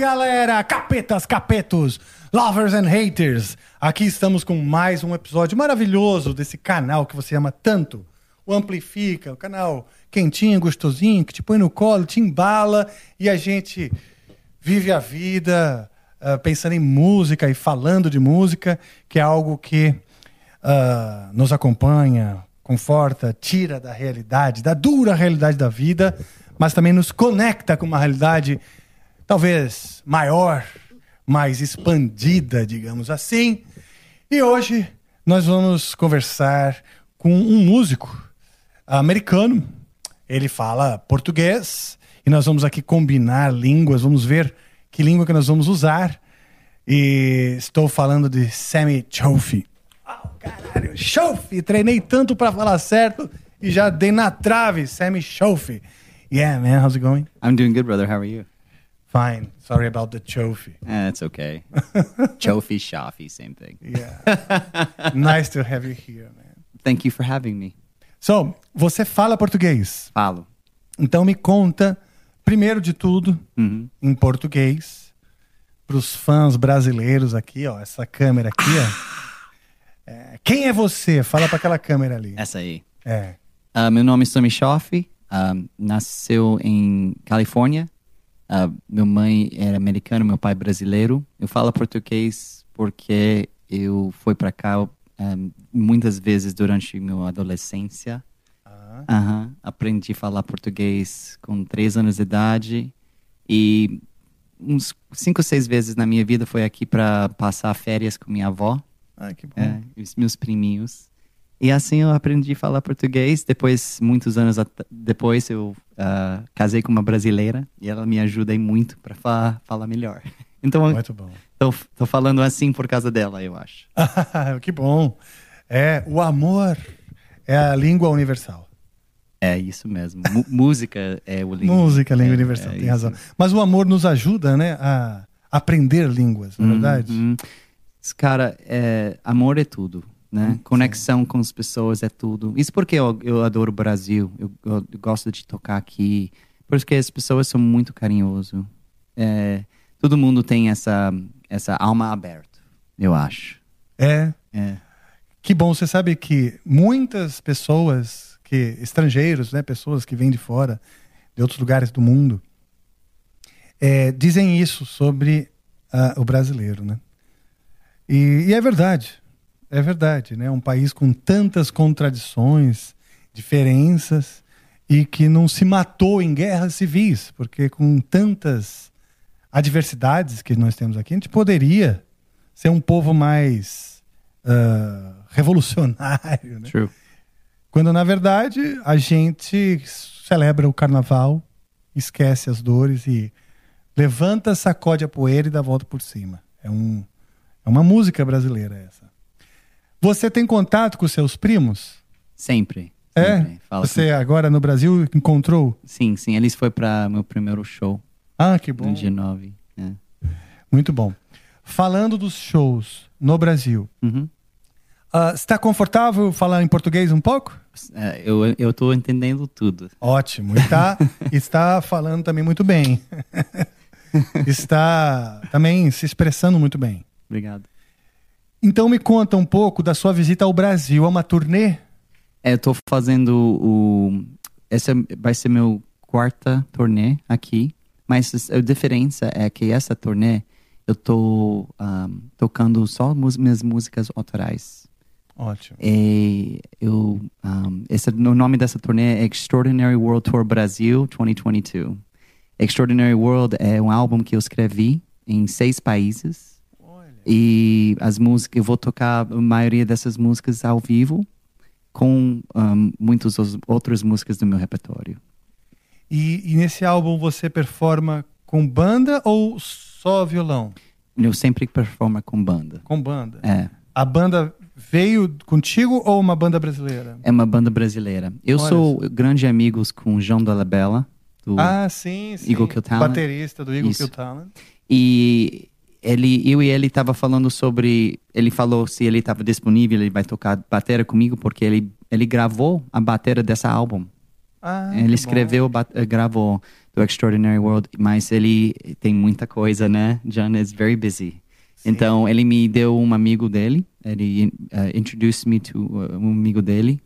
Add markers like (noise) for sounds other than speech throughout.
Galera! Capetas, capetos, lovers and haters! Aqui estamos com mais um episódio maravilhoso desse canal que você ama tanto. O Amplifica, o canal quentinho, gostosinho, que te põe no colo, te embala e a gente vive a vida ah, pensando em música e falando de música, que é algo que ah, nos acompanha, conforta, tira da realidade, da dura realidade da vida, mas também nos conecta com uma realidade talvez maior, mais expandida, digamos assim. E hoje nós vamos conversar com um músico americano. Ele fala português e nós vamos aqui combinar línguas, vamos ver que língua que nós vamos usar. E estou falando de Sammy Chofi. Oh, caralho, Chofi! Treinei tanto para falar certo e já dei na trave, Sammy Chofi. Yeah, man, how's it going? I'm doing good, brother. How are you? Fine. Sorry about the Chofi. Eh, it's okay. (laughs) Chofi, Shafi, same thing. Yeah. (laughs) nice to have you here, man. Thank you for having me. So, você fala português. Falo. Então me conta, primeiro de tudo, Uhum. em português, para os fãs brasileiros aqui, ó, essa câmera aqui, ó. É, quem é você? Fala para aquela câmera ali. Essa aí. É. Ah, meu nome é Sammy Shafi. Ah, nasceu em Califórnia. Ah, meu mãe era americana, meu pai brasileiro. Eu falo português porque eu fui para cá ah, muitas vezes durante minha adolescência. Ah. Aprendi a falar português com três anos de idade e uns cinco, seis vezes na minha vida foi aqui para passar férias com minha avó, ah, que bom. é, e os meus priminhos. E assim eu aprendi a falar português. Depois, muitos anos depois, eu ah, casei com uma brasileira e ela me ajuda muito para fa falar melhor. (laughs) Então, Muito bom. tô, tô falando assim por causa dela, eu acho. (laughs) que bom. É, o amor é a língua universal. É isso mesmo. Mu- (laughs) música é o língua. Música, língua é, universal, é tem isso. razão. Mas o amor nos ajuda, né, a aprender línguas, não é verdade? Uhum. Cara, é, amor é tudo, né? Conexão com as pessoas é tudo. Isso porque eu, eu adoro o Brasil. Eu, eu gosto de tocar aqui. Porque as pessoas são muito carinhosas. É, todo mundo tem essa, essa alma aberta, eu acho. É. É. Que bom, você sabe que muitas pessoas, que estrangeiros, né, pessoas que vêm de fora, de outros lugares do mundo, é, dizem isso sobre ah, o brasileiro, né? E, e é verdade, é verdade, né? Um país com tantas contradições, diferenças e que não se matou em guerras civis, porque com tantas adversidades que nós temos aqui, a gente poderia ser um povo mais ah, revolucionário, né? True. Quando na verdade a gente celebra o carnaval, esquece as dores e levanta, sacode a poeira e dá a volta por cima. É, um, é uma música brasileira essa. Você tem contato com seus primos? Sempre. É? sempre. Você agora no Brasil encontrou? Sim, sim. Eles foi para meu primeiro show, Ah, que bom. no dia 9. É. Muito bom. Falando dos shows no Brasil, Uhum. ah, está confortável falar em português um pouco? É, eu, tô entendendo tudo. Ótimo. E tá, (laughs) está falando também muito bem. (laughs) está também se expressando muito bem. Obrigado. Então me conta um pouco da sua visita ao Brasil. É uma turnê? É, eu tô fazendo o. Essa vai ser meu quarta turnê aqui. Mas a diferença é que essa turnê eu tô ahm, tocando só minhas músicas autorais. Ótimo. E eu esse, o nome dessa turnê é Extraordinary World Tour Brasil 2022. Extraordinary World é um álbum que eu escrevi em seis países. E as músicas, eu vou tocar a maioria dessas músicas ao vivo com um, muitas outras músicas do meu repertório. E, e nesse álbum você performa com banda ou só violão? Eu sempre performo com banda. Com banda. É. A banda veio contigo ou uma banda brasileira? É uma banda brasileira. Eu Olha sou grande amigos com o João Dolabella, do Ah, sim, sim. Eagle Kill Talent. Baterista do Eagle Isso. Kill Talent. E ele, eu e ele tava falando sobre, ele falou se ele estava disponível, ele vai tocar bateria comigo porque ele ele gravou a bateria dessa álbum. Ah, ele escreveu, eh, gravou do Extraordinary World, mas ele tem muita coisa, né? John is very busy. Então ele me deu um amigo dele, ele uh, introduced me to uh, um amigo dele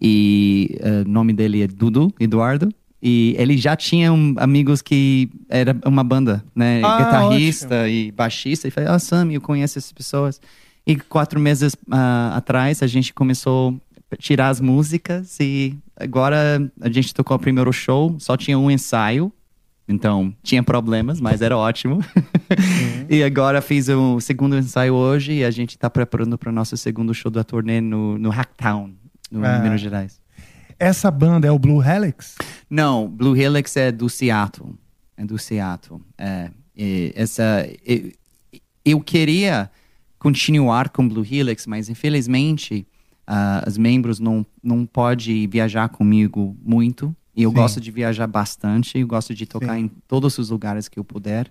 e o nome dele é Dudu Eduardo. E ele já tinha um, amigos que era uma banda, né? Ah, Guitarrista e baixista. E falei, ah, Sam, eu conheço essas pessoas. E quatro meses ah, atrás a gente começou a tirar as músicas e agora a gente tocou o primeiro show, só tinha um ensaio. Então, tinha problemas, mas era ótimo. (laughs) e agora fiz o segundo ensaio hoje e a gente está preparando para o nosso segundo show da turnê no, no Hacktown, no Ah. Minas Gerais. Essa banda é o Blue Helix? Não, Blue Helix é do Seattle. É do Seattle. É, essa, eu, eu queria continuar com Blue Helix, mas infelizmente ah, os membros não, não podem viajar comigo muito. E eu Sim. gosto de viajar bastante. Eu gosto de tocar Sim. em todos os lugares que eu puder.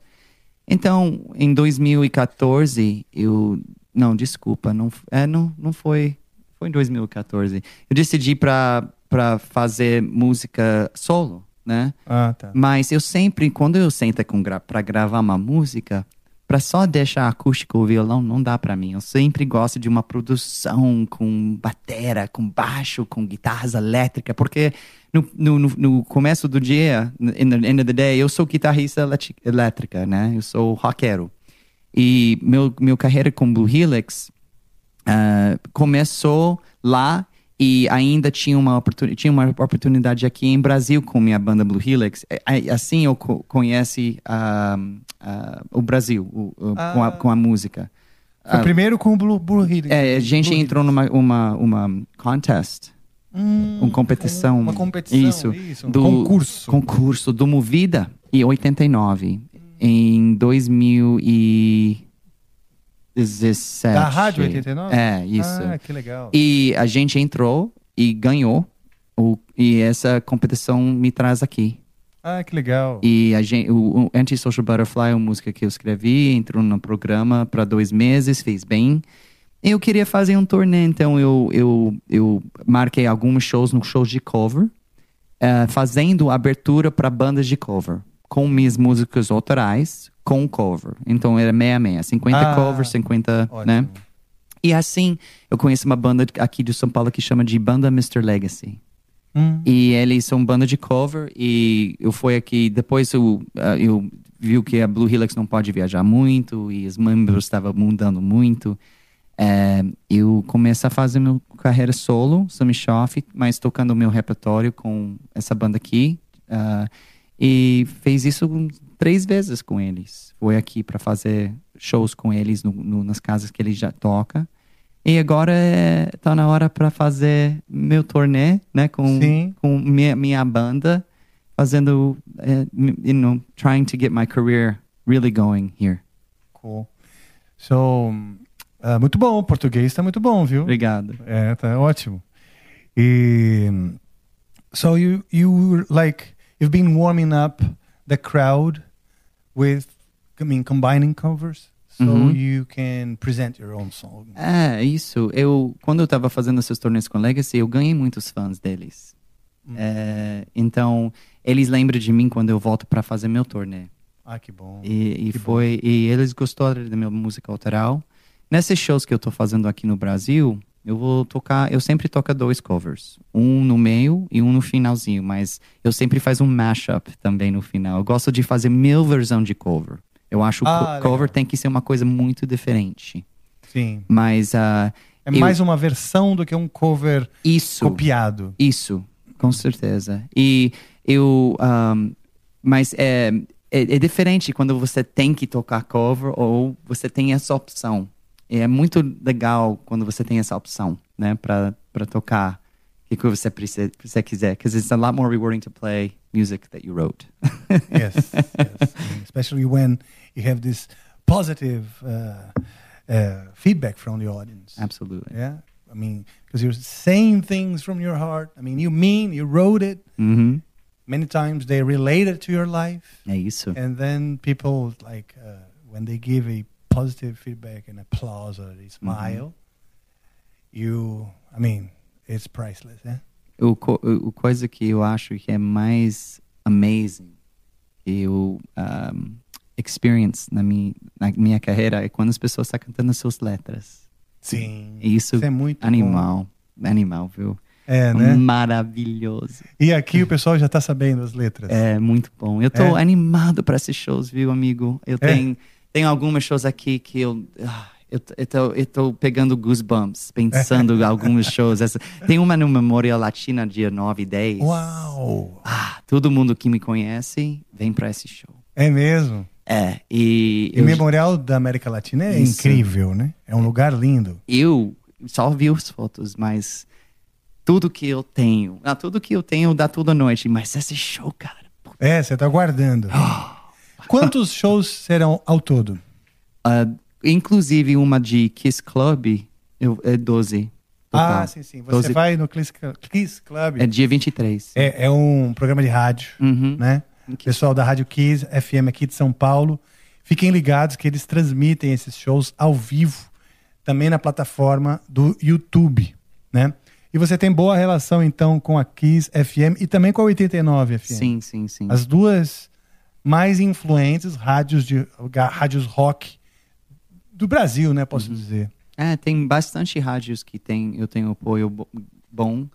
Então, em 2014, eu... Não, desculpa. Não, é, não, não foi... Foi em 2014. Eu decidi para para fazer música solo, né? Ah, tá. Mas eu sempre, quando eu sento com gra para gravar uma música, para só deixar acústico o violão não dá para mim. Eu sempre gosto de uma produção com batera, com baixo, com guitarras elétricas, porque no, no, no- começo do dia, in the end of the day, eu sou guitarrista elétrica, né? Eu sou rockero. E meu, meu carreira com Blue Helix ah, começou lá e ainda tinha uma, oportun tinha uma oportunidade aqui em Brasil com minha banda Blue Helix. É, é, Assim eu co conheci ah, ah, o Brasil o- o- com, a, Ah. com a música. Foi Ah, primeiro com o Blue, Blue Helix. é, a gente Blue entrou numa uma, uma contest, Hum, uma competição. Uma competição, Isso. isso. do concurso. concurso do Movida em 89. Em 2017. Da Rádio 89? É, isso. Ah, que legal. E a gente entrou e ganhou. O, e essa competição me traz aqui. Ah, que legal. E a gente, o, o Anti-Social Butterfly é uma música que eu escrevi, entrou no programa para dois meses, fez bem. Eu queria fazer um turnê, então eu, eu, eu marquei alguns shows no shows de cover, eh, fazendo abertura para bandas de cover, com minhas músicas autorais, com cover. Então era meia-meia, 50 Ah, covers, 50, Ótimo. né? E assim, eu conheço uma banda aqui de São Paulo que chama de Banda Mr. Legacy. Hum. E eles são banda de cover e eu fui aqui, depois eu, ah, eu vi que a Blue Helix não pode viajar muito e os membros estavam mudando muito. É, eu comecei a fazer minha carreira solo, Sammy Schoff, mas tocando o meu repertório com essa banda aqui. ah, e fez isso três vezes com eles. Foi aqui para fazer shows com eles no- no- nas casas que ele já toca. E agora é, tá na hora para fazer meu turnê, né, com, Sim. com minha, minha banda, fazendo, m- you know, trying to get my career really going here. Cool. So, ah, muito bom. O português tá muito bom, viu? Obrigado. É, tá ótimo. E so you you like you've been warming up the crowd with I mean combining covers so Uhum. you can present your own song. É, isso. Eu, quando eu tava fazendo esses torneios com Legacy, eu ganhei muitos fãs deles. É, então, eles lembram de mim quando eu volto para fazer meu turnê. Ah, que bom. E, e Que foi e eles gostaram da minha música autoral. Nesses shows que eu tô fazendo aqui no Brasil, eu vou tocar, eu sempre toco dois covers, um no meio e um no finalzinho, mas eu sempre faço um mashup também no final. Eu gosto de fazer mil versão de cover. Eu acho que Ah, o co- cover legal. tem que ser uma coisa muito diferente. Sim. Mas ah, É Eu- mais uma versão do que um cover Isso. copiado. Isso, com certeza. E eu. um, mas é, é, é diferente quando você tem que tocar cover ou você tem essa opção. E é muito legal quando você tem essa opção, né, para tocar o que você precisa, você quiser, because it's a lot more rewarding to play music that you wrote. (laughs) yes, yes. especially when you have this positive uh, uh, feedback from the audience. Absolutely. Yeah, I mean, because you're saying things from your heart. I mean, you mean you wrote it. Uhum. Many times they relate it to your life, É isso. and then people like uh, when they give a positive feedback and applause or they smile. You, I mean, it's priceless. Yeah. o, co- o coisa que eu acho que é mais amazing que eu um, experience na minha, na minha carreira é quando as pessoas estão cantando as suas letras. Sim. Isso, é muito bom. animal, animal, viu? É, né? Maravilhoso. E aqui o pessoal já tá sabendo as letras. É muito bom. Eu tô É? animado para esses shows, viu, amigo? Eu É? tenho, tenho alguns shows aqui que eu. ah, Eu, eu, tô, eu tô pegando goosebumps, pensando (laughs) em alguns shows. Essa, tem uma no Memória Latina, dia 9 e 10. Uau! Ah, todo mundo que me conhece vem pra esse show. É mesmo. É, e E o Memorial da América Latina é Isso. incrível, né? É um lugar lindo. eu só vi as fotos, mas tudo que eu tenho, ah, tudo que eu tenho dá toda noite, mas esse show, cara, É, você tá guardando. (gasps) Quantos (laughs) shows serão ao todo? ah, inclusive uma de Kiss Club, eu, é 12. Total. Ah, sim, sim. Você 12 vai no Kiss, Kiss Club. É dia 23. É, é um programa de rádio, Uhum. né? Pessoal da Rádio Kiss FM aqui de São Paulo. Fiquem ligados que eles transmitem esses shows ao vivo, também na plataforma do YouTube, né? E você tem boa relação, então, com a Kiss FM e também com a 89 FM. Sim, sim, sim. As duas mais influentes rádios, de, rádios rock do Brasil, né? Posso dizer. É, tem bastante rádios que tem, eu tenho apoio bo- bom.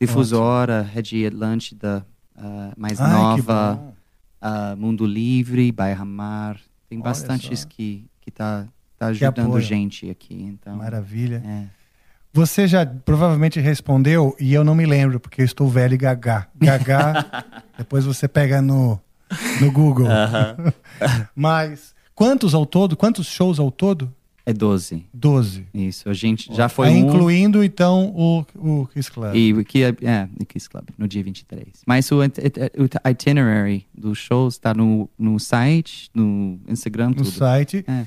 Difusora, Rede Atlântida, ah, mais Ai, nova, ah, Mundo Livre, Bairra Mar. Tem Olha bastantes só. que, que tá, tá ajudando gente aqui. Então, Maravilha. é. Você já provavelmente respondeu e eu não me lembro, porque eu estou velho e gagá. Gagá, (laughs) depois você pega no, no Google. (laughs) Mas quantos ao todo? Quantos shows ao todo? É 12. Doze. Isso, a gente já foi É, um. incluindo, então, o, o Kiss Club. E o que é, é, no Kiss Club, no dia 23. Mas o, o itinerary dos shows está no, no site, no Instagram, no tudo. site, É.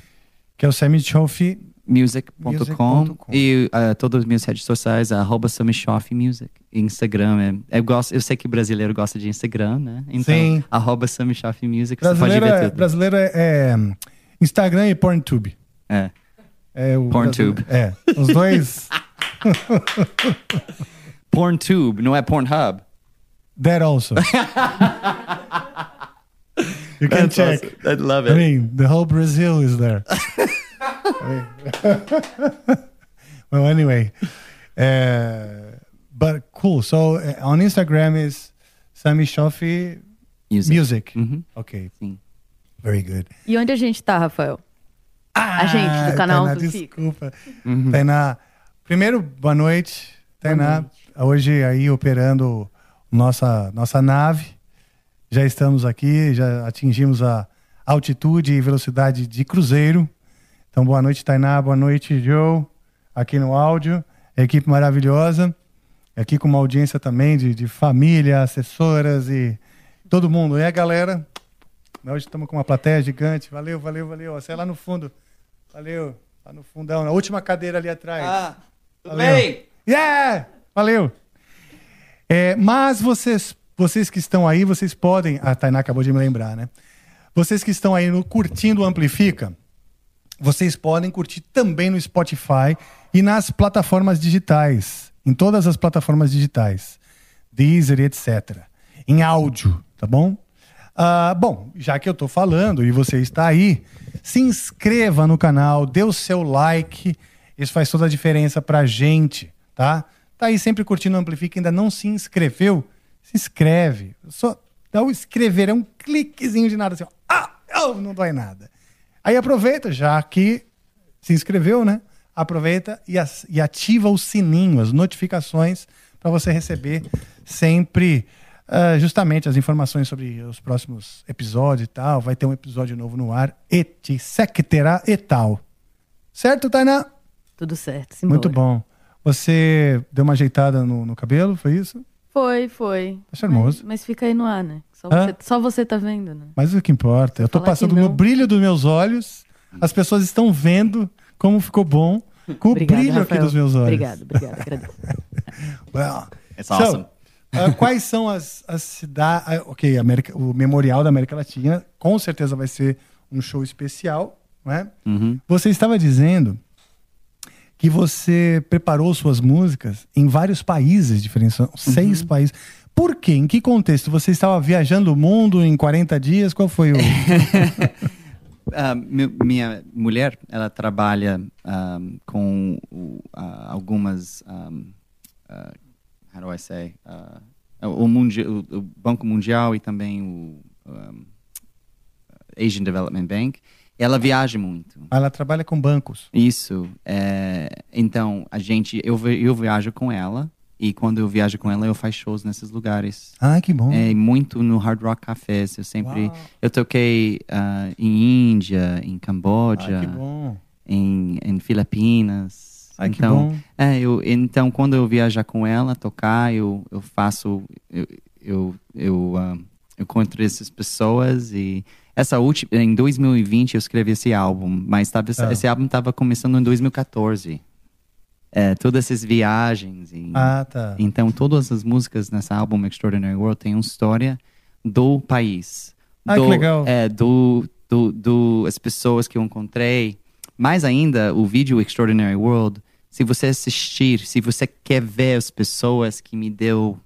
que é o Semichoff. music.com e uh, todas as minhas redes sociais, arroba Samishoff Music. Instagram, é, eu, gosto, eu sei que brasileiro gosta de Instagram, né? Então, Sim. arroba Samishoff Music, você pode Brasileiro, ver é, tudo. brasileiro é, é Instagram e PornTube. É. É o PornTube. brasileiro- É, os dois. (laughs) PornTube, não é Pornhub? That also. (laughs) you can check. I love I mean, the whole Brazil is there. (laughs) (laughs) Well, anyway, uh, but cool. So uh, on Instagram is Sami Shofi Music. Music. Uhum. Okay, Sim. very good. E onde a gente tá, Rafael? Ah, gente do canal Tainá, do desculpa. Uhum. Tainá, primeiro, boa noite. Tainá, hoje aí operando nossa, nossa nave. Já estamos aqui, já atingimos a altitude e velocidade de cruzeiro. Então, boa noite, Tainá. Boa noite, Joe. Aqui no áudio. Equipe maravilhosa. Aqui com uma audiência também de, de família, assessoras e todo mundo. E a galera? Hoje estamos com uma plateia gigante. Valeu, valeu, valeu. Você é lá no fundo. Valeu. Lá no fundão, na última cadeira ali atrás. Ah, tudo Valeu. bem? Yeah! Valeu! É, mas vocês, vocês que estão aí, vocês podem. A Tainá acabou de me lembrar, né? Vocês que estão aí no Curtindo Amplifica, vocês podem curtir também no Spotify e nas plataformas digitais. Em todas as plataformas digitais. Deezer, etc. Em áudio, tá bom? Ah, bom, já que eu tô falando e você está aí, se inscreva no canal, dê o seu like. Isso faz toda a diferença pra gente, tá? Tá aí sempre curtindo o Amplifica, ainda não se inscreveu? Se inscreve. Só dá o inscrever, é um cliquezinho de nada assim. ó. Ah, oh, não dói nada. Aí aproveita, já que se inscreveu, né? aproveita e, e ativa o sininho, as notificações, para você receber sempre ah, justamente as informações sobre os próximos episódios e tal. Vai ter um episódio novo no ar, etc e tal. Certo, Tainá? Tudo certo, simbora. Muito bom. Você deu uma ajeitada no, no cabelo, foi isso? Foi, foi. Tá charmoso. Mas, mas fica aí no ar, né? Só Hã? você, só você tá vendo, né? Mas o que importa, eu tô falar passando no não. brilho dos meus olhos, as pessoas estão vendo como ficou bom com o brilho aqui Rafael. dos meus olhos. Obrigado, obrigado, agradeço. (laughs) Well, It's so, awesome. ah, quais são as, as cidades. ok, América, o Memorial da América Latina com certeza vai ser um show especial, não é? Uhum. Você estava dizendo que você preparou suas músicas em vários países diferentes, são seis Uhum. países. Por quê? Em que contexto? Você estava viajando o mundo em 40 dias? Qual foi o. (laughs) Mi- minha mulher, ela trabalha ah, com ah, algumas, um, ah, how do I say, o, o- o Banco Mundial e também o um, Asian Development Bank. Ela viaja muito. Ela trabalha com bancos. Isso. é, então, a gente, eu, eu viajo com ela e quando eu viajo com ela, eu faço shows nesses lugares. Ah, que bom. É, muito no Hard Rock Cafés. Eu sempre. Uau. Eu toquei ah, em Índia, em Camboja, Ah, que bom. em, em Filipinas. Que então, bom. É, eu, então, quando eu viajar com ela, tocar, eu, eu faço. Eu, eu, eu, ah, eu encontro essas pessoas e. Essa última, em 2020 eu escrevi esse álbum, mas tava, Ah. esse álbum estava começando em 2014. É, todas essas viagens. E, Ah, tá. então, todas as músicas nessa álbum Extraordinary World têm uma história do país. Ah, que do, legal. É, do, do, do, as pessoas que eu encontrei. Mais ainda, o vídeo Extraordinary World, se você assistir, se você quer ver as pessoas que me deu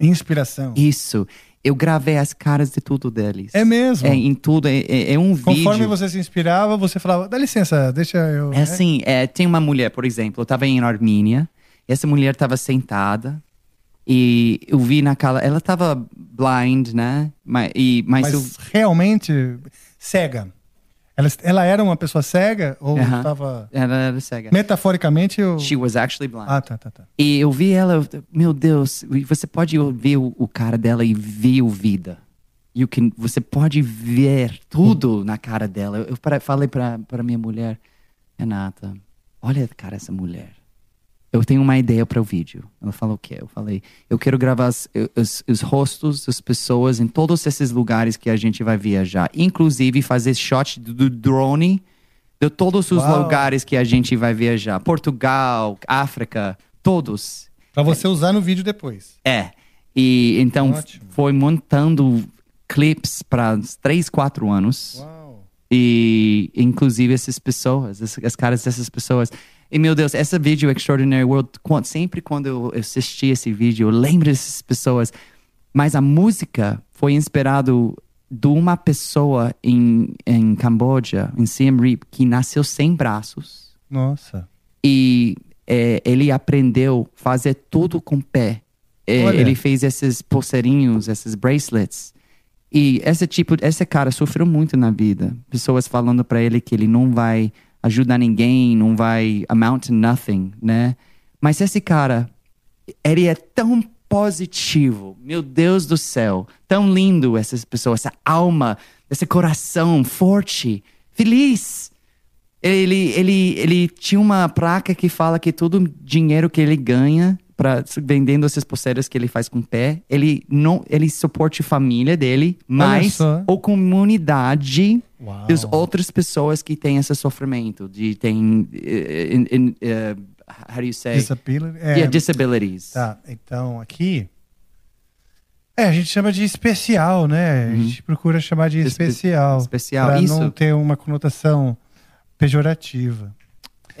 Inspiração. isso, eu gravei as caras de tudo deles. É mesmo? É, em tudo, é, é- é um Conforme vídeo. você se inspirava, você falava, dá licença, deixa eu. É assim, é, tem uma mulher, por exemplo, eu tava em Armênia, e essa mulher tava sentada, e eu vi naquela. Ela tava blind, né? Mas, e, mas, Mas eu. realmente cega. Ela, ela era uma pessoa cega ou Aham. estava. Ela era cega. Metaforicamente, eu... She was actually blind. Ah, tá, tá, tá. E eu vi ela, eu- meu Deus, você pode ver o, o cara dela e ver o vida. You can, você pode ver tudo na cara dela. Eu, eu para- falei pra minha mulher, Renata, olha, cara, essa mulher. Eu tenho uma ideia para o vídeo. Ela falou o quê? Eu falei, eu quero gravar as- os, os rostos das pessoas em todos esses lugares que a gente vai viajar. Inclusive fazer shot do, drone de todos os Uau. lugares que a gente vai viajar. Portugal, África, todos. Pra você usar no vídeo depois. É. E então Ótimo. foi montando clips para uns três, quatro anos. Uau. E inclusive essas pessoas, as, as caras dessas pessoas. E meu Deus, esse vídeo Extraordinary World, sempre quando eu assisti esse vídeo, eu lembro dessas pessoas. Mas a música foi inspirado de uma pessoa em, em Camboja, em Siem Reap, que nasceu sem braços Nossa. e é, ele aprendeu a fazer tudo com o pé. É, ele fez esses pulseirinhos, esses bracelets. E esse tipo, esse cara sofreu muito na vida. Pessoas falando pra ele que ele não vai ajudar ninguém, não vai amount to nothing, né? Mas esse cara, ele é tão positivo. Meu Deus do céu, tão lindo essas pessoas, essa alma, esse coração forte, feliz. Ele, ele, ele tinha uma placa que fala que todo dinheiro que ele ganha vendendo essas pulseiras que ele faz com o pé, ele não, ele suporte a família dele, mas a comunidade Uau. das outras pessoas que têm esse sofrimento, de tem, eh, how do you say, Disability. É, yeah, disabilities. Tá, então aqui. É, a gente chama de especial, né? A gente procura chamar de Uhum. Espe- especial. especial, Pra isso. não ter uma conotação pejorativa.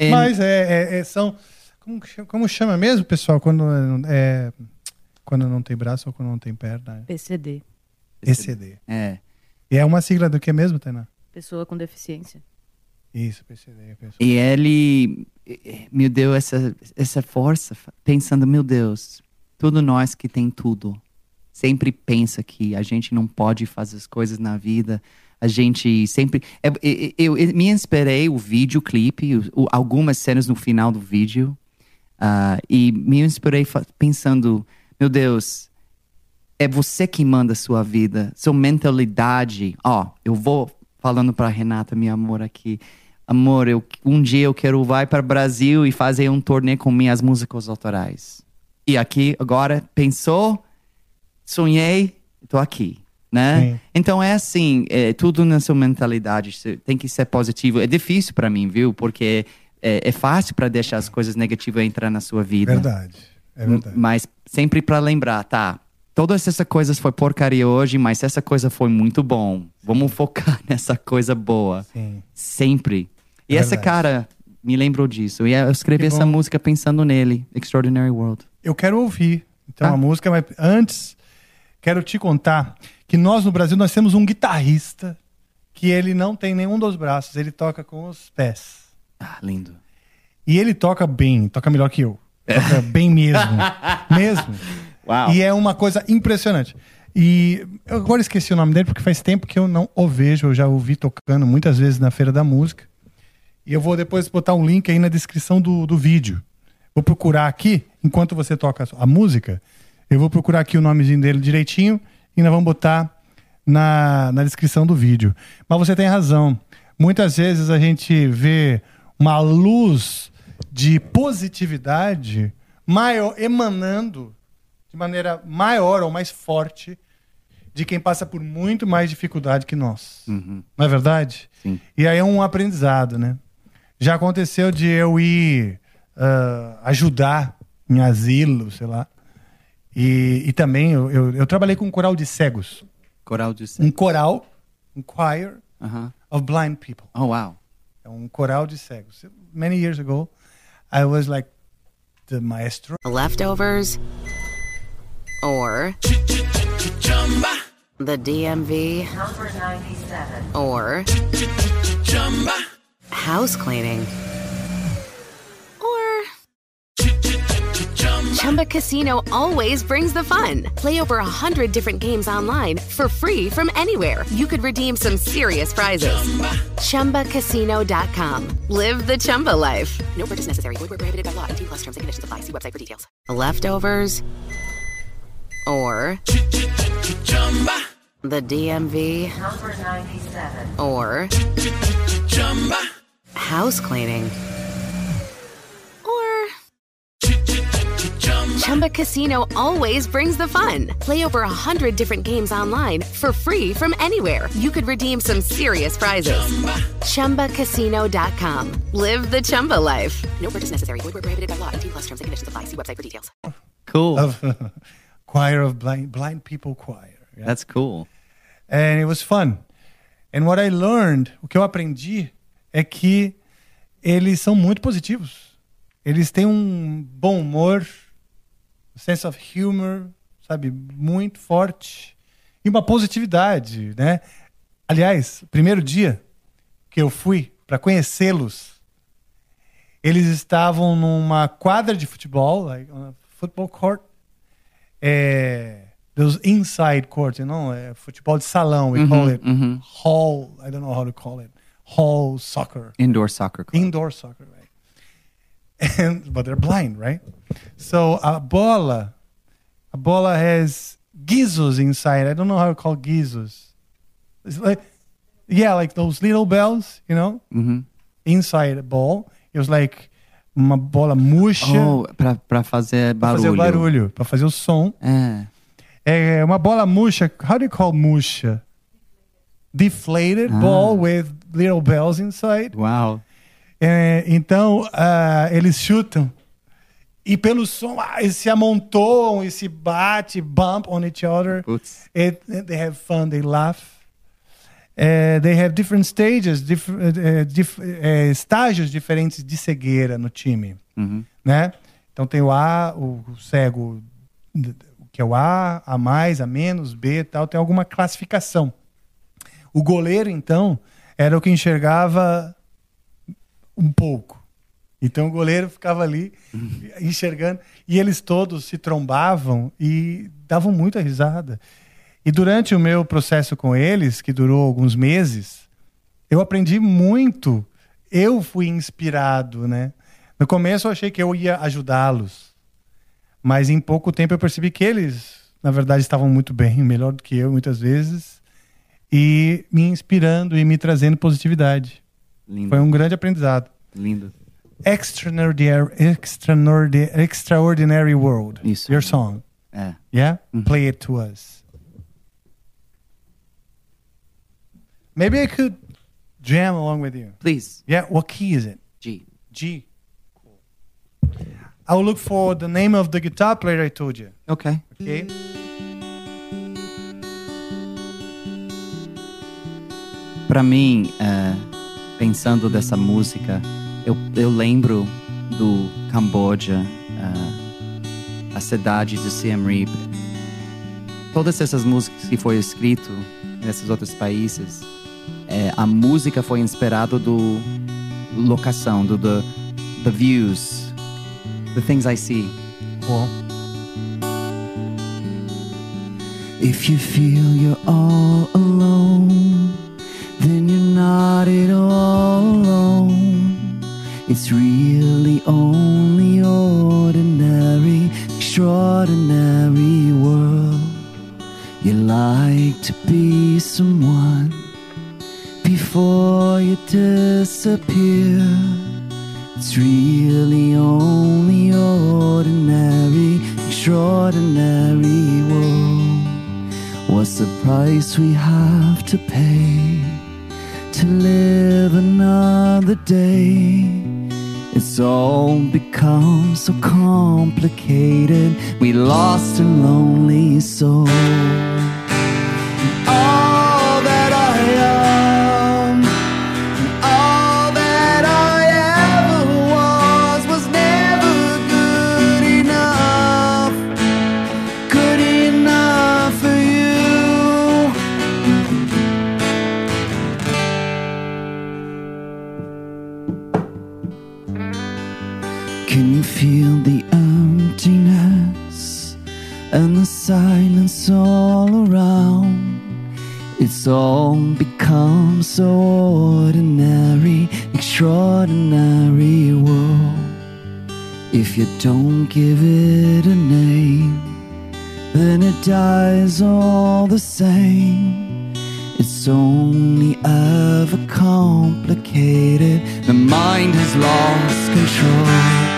And- Mas é, é- é- são. Como, como chama mesmo, pessoal, quando é, quando não tem braço ou quando não tem perna? PCD. PCD. é. E é uma sigla do que mesmo, Tainá? Pessoa com deficiência. Isso, PCD. pessoal. E ele me deu essa, essa força, pensando, meu Deus, tudo nós que tem tudo, sempre pensa que a gente não pode fazer as coisas na vida, A gente sempre. é- é- Eu, eu me inspirei o videoclipe, o- o- algumas cenas no final do vídeo. Ah, e me inspirei pensando: meu Deus, é você que manda a sua vida, sua mentalidade. Ó, eu vou falando pra Renata, minha amor, aqui. Amor, eu, um dia eu quero vai para Brasil e fazer um torneio com minhas músicas autorais. E aqui, agora, pensou, sonhei, tô aqui, né? Sim. Então é assim, é, tudo na sua mentalidade, tem que ser positivo. É difícil pra mim, viu? Porque é, é fácil pra deixar as coisas negativas entrar na sua vida. Verdade. É verdade. Mas sempre pra lembrar, tá? Todas essas coisas foi porcaria hoje, mas essa coisa foi muito bom. Vamos focar (laughs) nessa coisa boa. Sim. Sempre. E É essa cara me lembrou disso. E eu escrevi essa música pensando nele, Extraordinary World. Eu quero ouvir então Tá. a música, mas antes quero te contar que nós no Brasil nós temos um guitarrista que ele não tem nenhum dos braços, ele toca com os pés. Ah, lindo. E ele toca bem, toca melhor que eu. Toca bem mesmo. (laughs) mesmo. Uau. E é uma coisa impressionante. E eu agora esqueci o nome dele porque faz tempo que eu não o vejo, eu já ouvi tocando muitas vezes na Feira da Música. E eu vou depois botar um link aí na descrição do, do vídeo. Vou procurar aqui, enquanto você toca a música, eu vou procurar aqui o nomezinho dele direitinho e nós vamos botar na, na descrição do vídeo. Mas você tem razão. Muitas vezes a gente vê uma luz de positividade maior emanando de maneira maior ou mais forte de quem passa por muito mais dificuldade que nós. Não é verdade? Sim. E aí é um aprendizado, né? Já aconteceu de eu ir ah, ajudar em asilo, sei lá. E, e também eu, eu, eu trabalhei com um coral de cegos. Coral de Um coral, um choir Aham. of blind people. Oh, wow. É um coral de cegos. Many years ago, I was like the maestro. Leftovers? Or the DMV? Number 97. Or house cleaning? Chumba Casino always brings the fun. Play over a hundred different games online for free from anywhere. You could redeem some serious prizes. Chumba. ChumbaCasino.com. Live the Chumba life. No purchase necessary. Void where prohibited by law. 18 plus terms and conditions apply. See website for details. Leftovers? Or Chumba. the DMV? Number 97. Or Chumba. house cleaning? Chumba Casino always brings the fun. Play over a hundred different games online for free from anywhere. You could redeem some serious prizes. ChumbaCasino.com. Live the Chumba life. No purchase necessary. Void where prohibited by law. 18 plus terms and conditions apply. See website for details. Cool. of (laughs) choir of blind blind people choir. yeah. That's cool. And it was fun. And what I learned, o que eu aprendi é que eles são muito positivos. Eles têm um bom humor, sense of humor, sabe, muito forte e uma positividade, né? Aliás, primeiro dia que eu fui para conhecê-los, eles estavam numa quadra de futebol, like on a football court, é, those inside courts, you know, é, futebol de salão, we call it mhm. hall, I don't know how to call it, hall soccer, Indoor soccer club. indoor soccer? And but they're blind, right? So a bola, a bola has guizos inside. I don't know how to call guizos. It's like, yeah, like those little bells, you know, Mhm. inside a ball. It was like uma bola murcha Oh, pra, pra fazer pra barulho. fazer barulho, para fazer o som. É. É uma bola murcha. How do you call murcha? Deflated Ah. ball with little bells inside. Uau. É, então, ah, eles chutam. E pelo som, ah, eles se amontoam e se bate, bump on each other. Putz. It, they have fun, they laugh. Eh, they have different stages, dif, eh, dif- estágios diferentes de cegueira no time, Uhum. né? Então tem o A, o, cego, que é o A, A mais, A menos, B tal, tem alguma classificação. O goleiro, então, era o que enxergava um pouco. Então o goleiro ficava ali enxergando e eles todos se trombavam e davam muita risada. E durante o meu processo com eles, que durou alguns meses, eu aprendi muito. Eu fui inspirado, né? No começo eu achei que eu ia ajudá-los. Mas em pouco tempo eu percebi que eles, na verdade, estavam muito bem, melhor do que eu muitas vezes, e me inspirando e me trazendo positividade. Lindo. Foi um grande aprendizado. Lindo. Extraordinary, extraordinary, extraordinary World. Isso. Your song. É. Yeah? Play it to us. Maybe I could jam along with you. Please. Yeah, what key is it? G. G. Cool. I'll look for the name of the guitar player I told you. Ok. Okay? Pra mim, é, pensando dessa música, eu, eu lembro do Camboja, é, a cidade de Siem Reap. Todas essas músicas que foi escrito nesses outros países, é, a música foi inspirada do locação, do the, the views, the things I see. Cool. If you feel you're all alone, then you're not at all alone. It's really only ordinary, extraordinary world. You like to be someone before you disappear. It's really only ordinary, extraordinary world. What's the price we have to pay to live another day? It's all become so complicated. We lost and lonely soul. All and the silence all around? It's all become so ordinary, extraordinary world. If you don't give it a name, then it dies all the same. It's only ever complicated. The mind has lost control.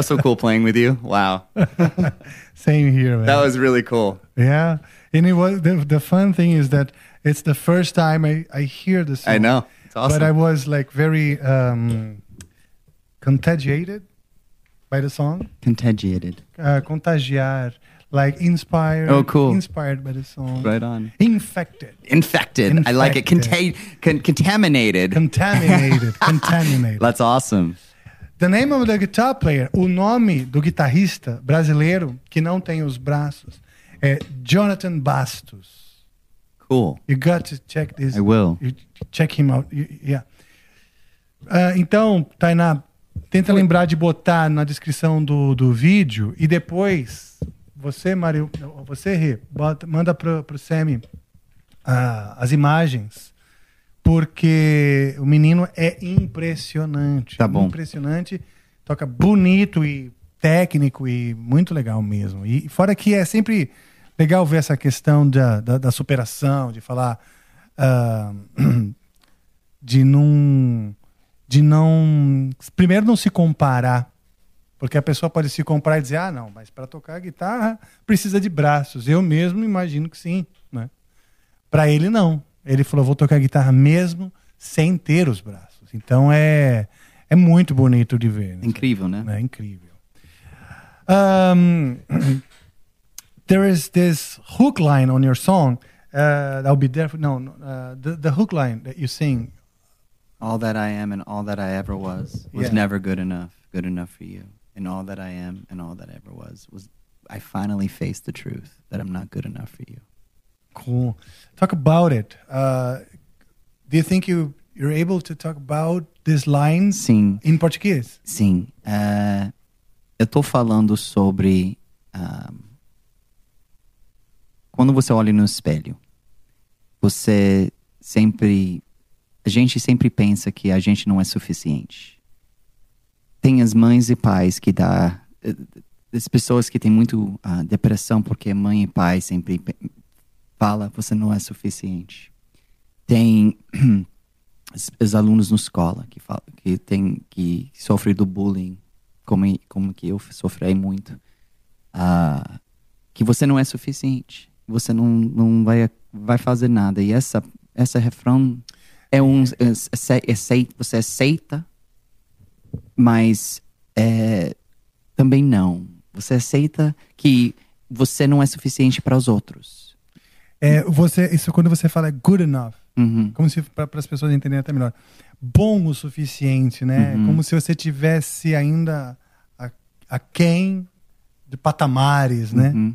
Was so cool playing with you. Wow. (laughs) Same here, man. That was really cool. yeah. And it was the, the fun thing is that it's the first time I, I hear the song. I know. It's awesome. But I was like very um, contagiated by the song. Contagiated. Uh, contagiar, like inspired. Oh, cool. Inspired by the song. Right on. Infected. Infected. I like it. Infected. Conta- con- contaminated. Contaminated. (laughs) contaminated. That's awesome. The name of the guitar player, o nome do guitarrista brasileiro que não tem os braços é Jonathan Bastos. Cool. You got to check this. I will. You check him out. You- yeah. Ah, então, Tainá, tenta lembrar de botar na descrição do, do vídeo e depois você, Mário, não, você, Rê, manda pro, pro Sammy ah, as imagens porque o menino é impressionante. Tá bom. Impressionante, toca bonito e técnico e muito legal mesmo. E fora que é sempre legal ver essa questão da, da, da superação, de falar ah, (clears throat) de não de não primeiro não se comparar porque a pessoa pode se comparar e dizer ah não mas para tocar guitarra precisa de braços eu mesmo imagino que sim né para ele não ele falou vou tocar guitarra mesmo sem ter os braços então é é muito bonito de ver né? Incrível, né? É incrível. Um, (clears throat) there is this hook line on your song. Uh, I'll be there. For, no, uh, the the hook line that you sing. All that I am and all that I ever was was Yeah. never good enough. Good enough for you. And all that I am and all that I ever was was I finally faced the truth that I'm not good enough for you. Cool. Talk about it. Uh, do you think you you're able to talk about these lines Sim. in Portuguese? Sim. é, eu tô falando sobre ah, quando você olha no espelho, você sempre, a gente sempre pensa que a gente não é suficiente. Tem as mães e pais que dá, eh, as pessoas que têm muito ah, depressão porque mãe e pai sempre fala você não é suficiente. Tem (clears throat) os, os alunos na escola que fala, que tem que sofrem do bullying, como como que eu sofri muito, ah, que você não é suficiente, você não, não vai vai fazer nada e essa essa refrão é um é, é, aceita, você aceita, mas é, também não. Você aceita que você não é suficiente para os outros. É, você isso quando você fala good enough. Uhum. como se para as pessoas entenderem até melhor bom o suficiente né Uhum. como se você tivesse ainda a, a quem de patamares né Uhum.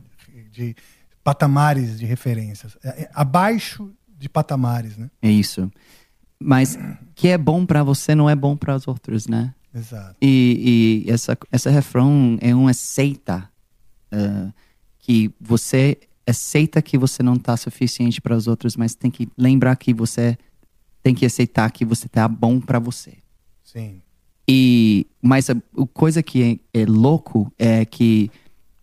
de patamares de referências É, é, abaixo de patamares né É isso. Mas que é bom pra você não é bom para os outros, né? exato E, e essa, essa refrão é uma aceita ah, que você aceita que você não tá suficiente para os outros, mas tem que lembrar que você tem que aceitar que você tá bom pra você. sim E mas a, a coisa que é, é louco é que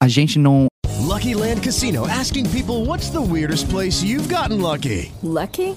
a gente não Lucky Land Casino asking people what's the weirdest place you've gotten lucky? Lucky?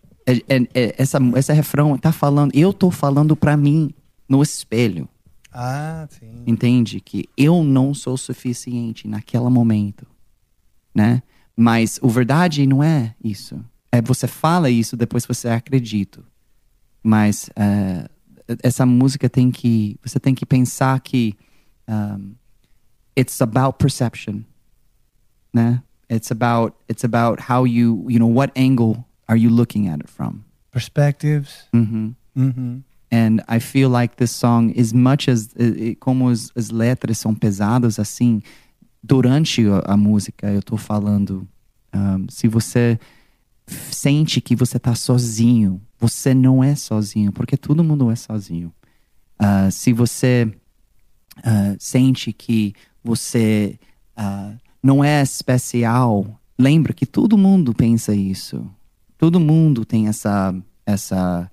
É- é- é- essa, essa refrão tá falando, eu tô falando pra mim no espelho. ah sim entende que eu não sou suficiente naquele momento, né? Mas o verdade não é isso. É você fala isso depois você acredita. Mas é, essa música tem que você tem que pensar que ahm, it's about perception. Né? It's about it's about how you you know what angle are you looking at it from. Perspectives. Mhm. Uhum. And I feel like this song, as much as eh, eh, como as, as letras são pesadas assim, durante a, a música eu tô falando, um, se você sente que você tá sozinho, você não é sozinho, porque todo mundo é sozinho. Ah, se você ah, sente que você ah, não é especial, lembra que todo mundo pensa isso. Todo mundo tem essa essa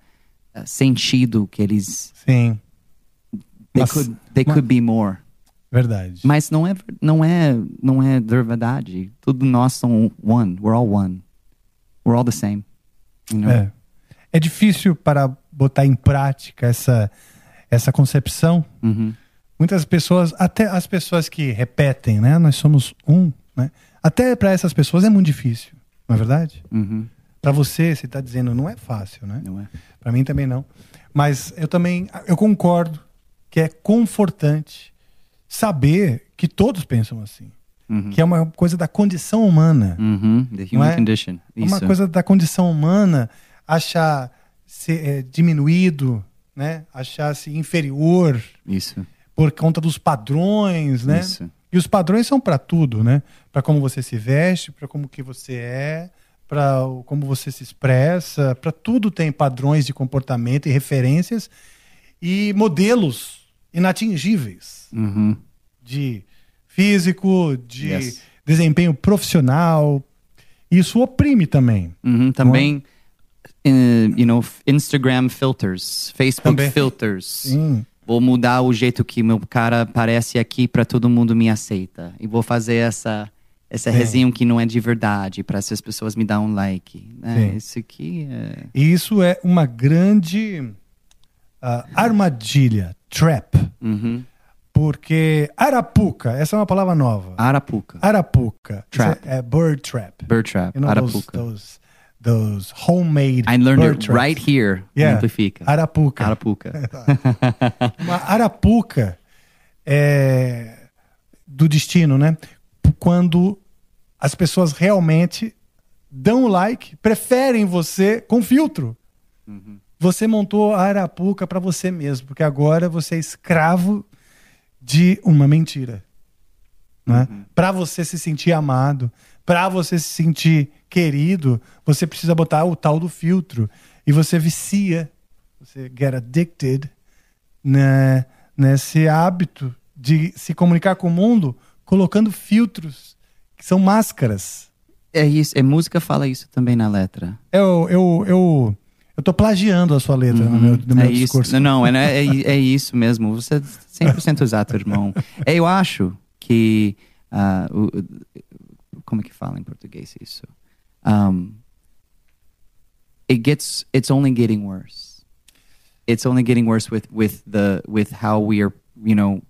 ah, sentido que eles Sim. they Mas- could they mas- could be more. Verdade. Mas não é não é não é verdade. Todos nós somos one. We're all one. We're all the same. You know? É. É difícil para botar em prática essa, essa concepção. Uhum. Muitas pessoas, até as pessoas que repetem, né? Nós somos um, né? Até para essas pessoas é muito difícil, não é verdade? Uhum. Para você, você está dizendo, não é fácil, né? Não é. Para mim também não. Mas eu também, eu concordo que é confortante saber que todos pensam assim. Uhum. Que é uma coisa da condição humana. Uhum. The Não human é? condition. Uma Isso. coisa da condição humana achar se é, diminuído, né? Achar-se inferior Isso. por conta dos padrões, né? Isso. E os padrões são para tudo, né? Para como você se veste, para como que você é, para como você se expressa, para tudo tem padrões de comportamento e referências e modelos inatingíveis Uhum. de físico, de Yes. desempenho profissional. Isso oprime também. Uhum. Também, eh, you know, Instagram filters, Facebook Também. filters. Sim. Vou mudar o jeito que meu cara aparece aqui para todo mundo me aceita. E vou fazer essa essa Sim. resenha que não é de verdade para essas pessoas me dar um like. né? Isso aqui é isso é uma grande ah, armadilha, trap. Uhum. Porque arapuca, essa é uma palavra nova. Arapuca. Arapuca. Trap. É, é bird trap. Bird trap. You know, Arapuca. Those, those, those homemade I learned bird it traps. right here. Yeah. Amplifica. Arapuca. Arapuca. (laughs) Uma arapuca é do destino, né? Quando as pessoas realmente dão o like, preferem você com filtro. Você montou a arapuca para você mesmo, porque agora você é escravo de uma mentira. Né? Para você se sentir amado, para você se sentir querido, você precisa botar o tal do filtro. E você vicia, você get addicted né, nesse hábito de se comunicar com o mundo colocando filtros, que são máscaras. É isso. É música fala isso também na letra. Eu, eu, eu, eu tô plagiando a sua letra no meu, no meu é discurso. Não, não, é, é, é isso mesmo. Você é 100% exato, irmão. É, Eu acho que. o- o- como é que fala em português isso? Um, it gets. It's only getting worse. It's only getting worse with with the with how we are, you know,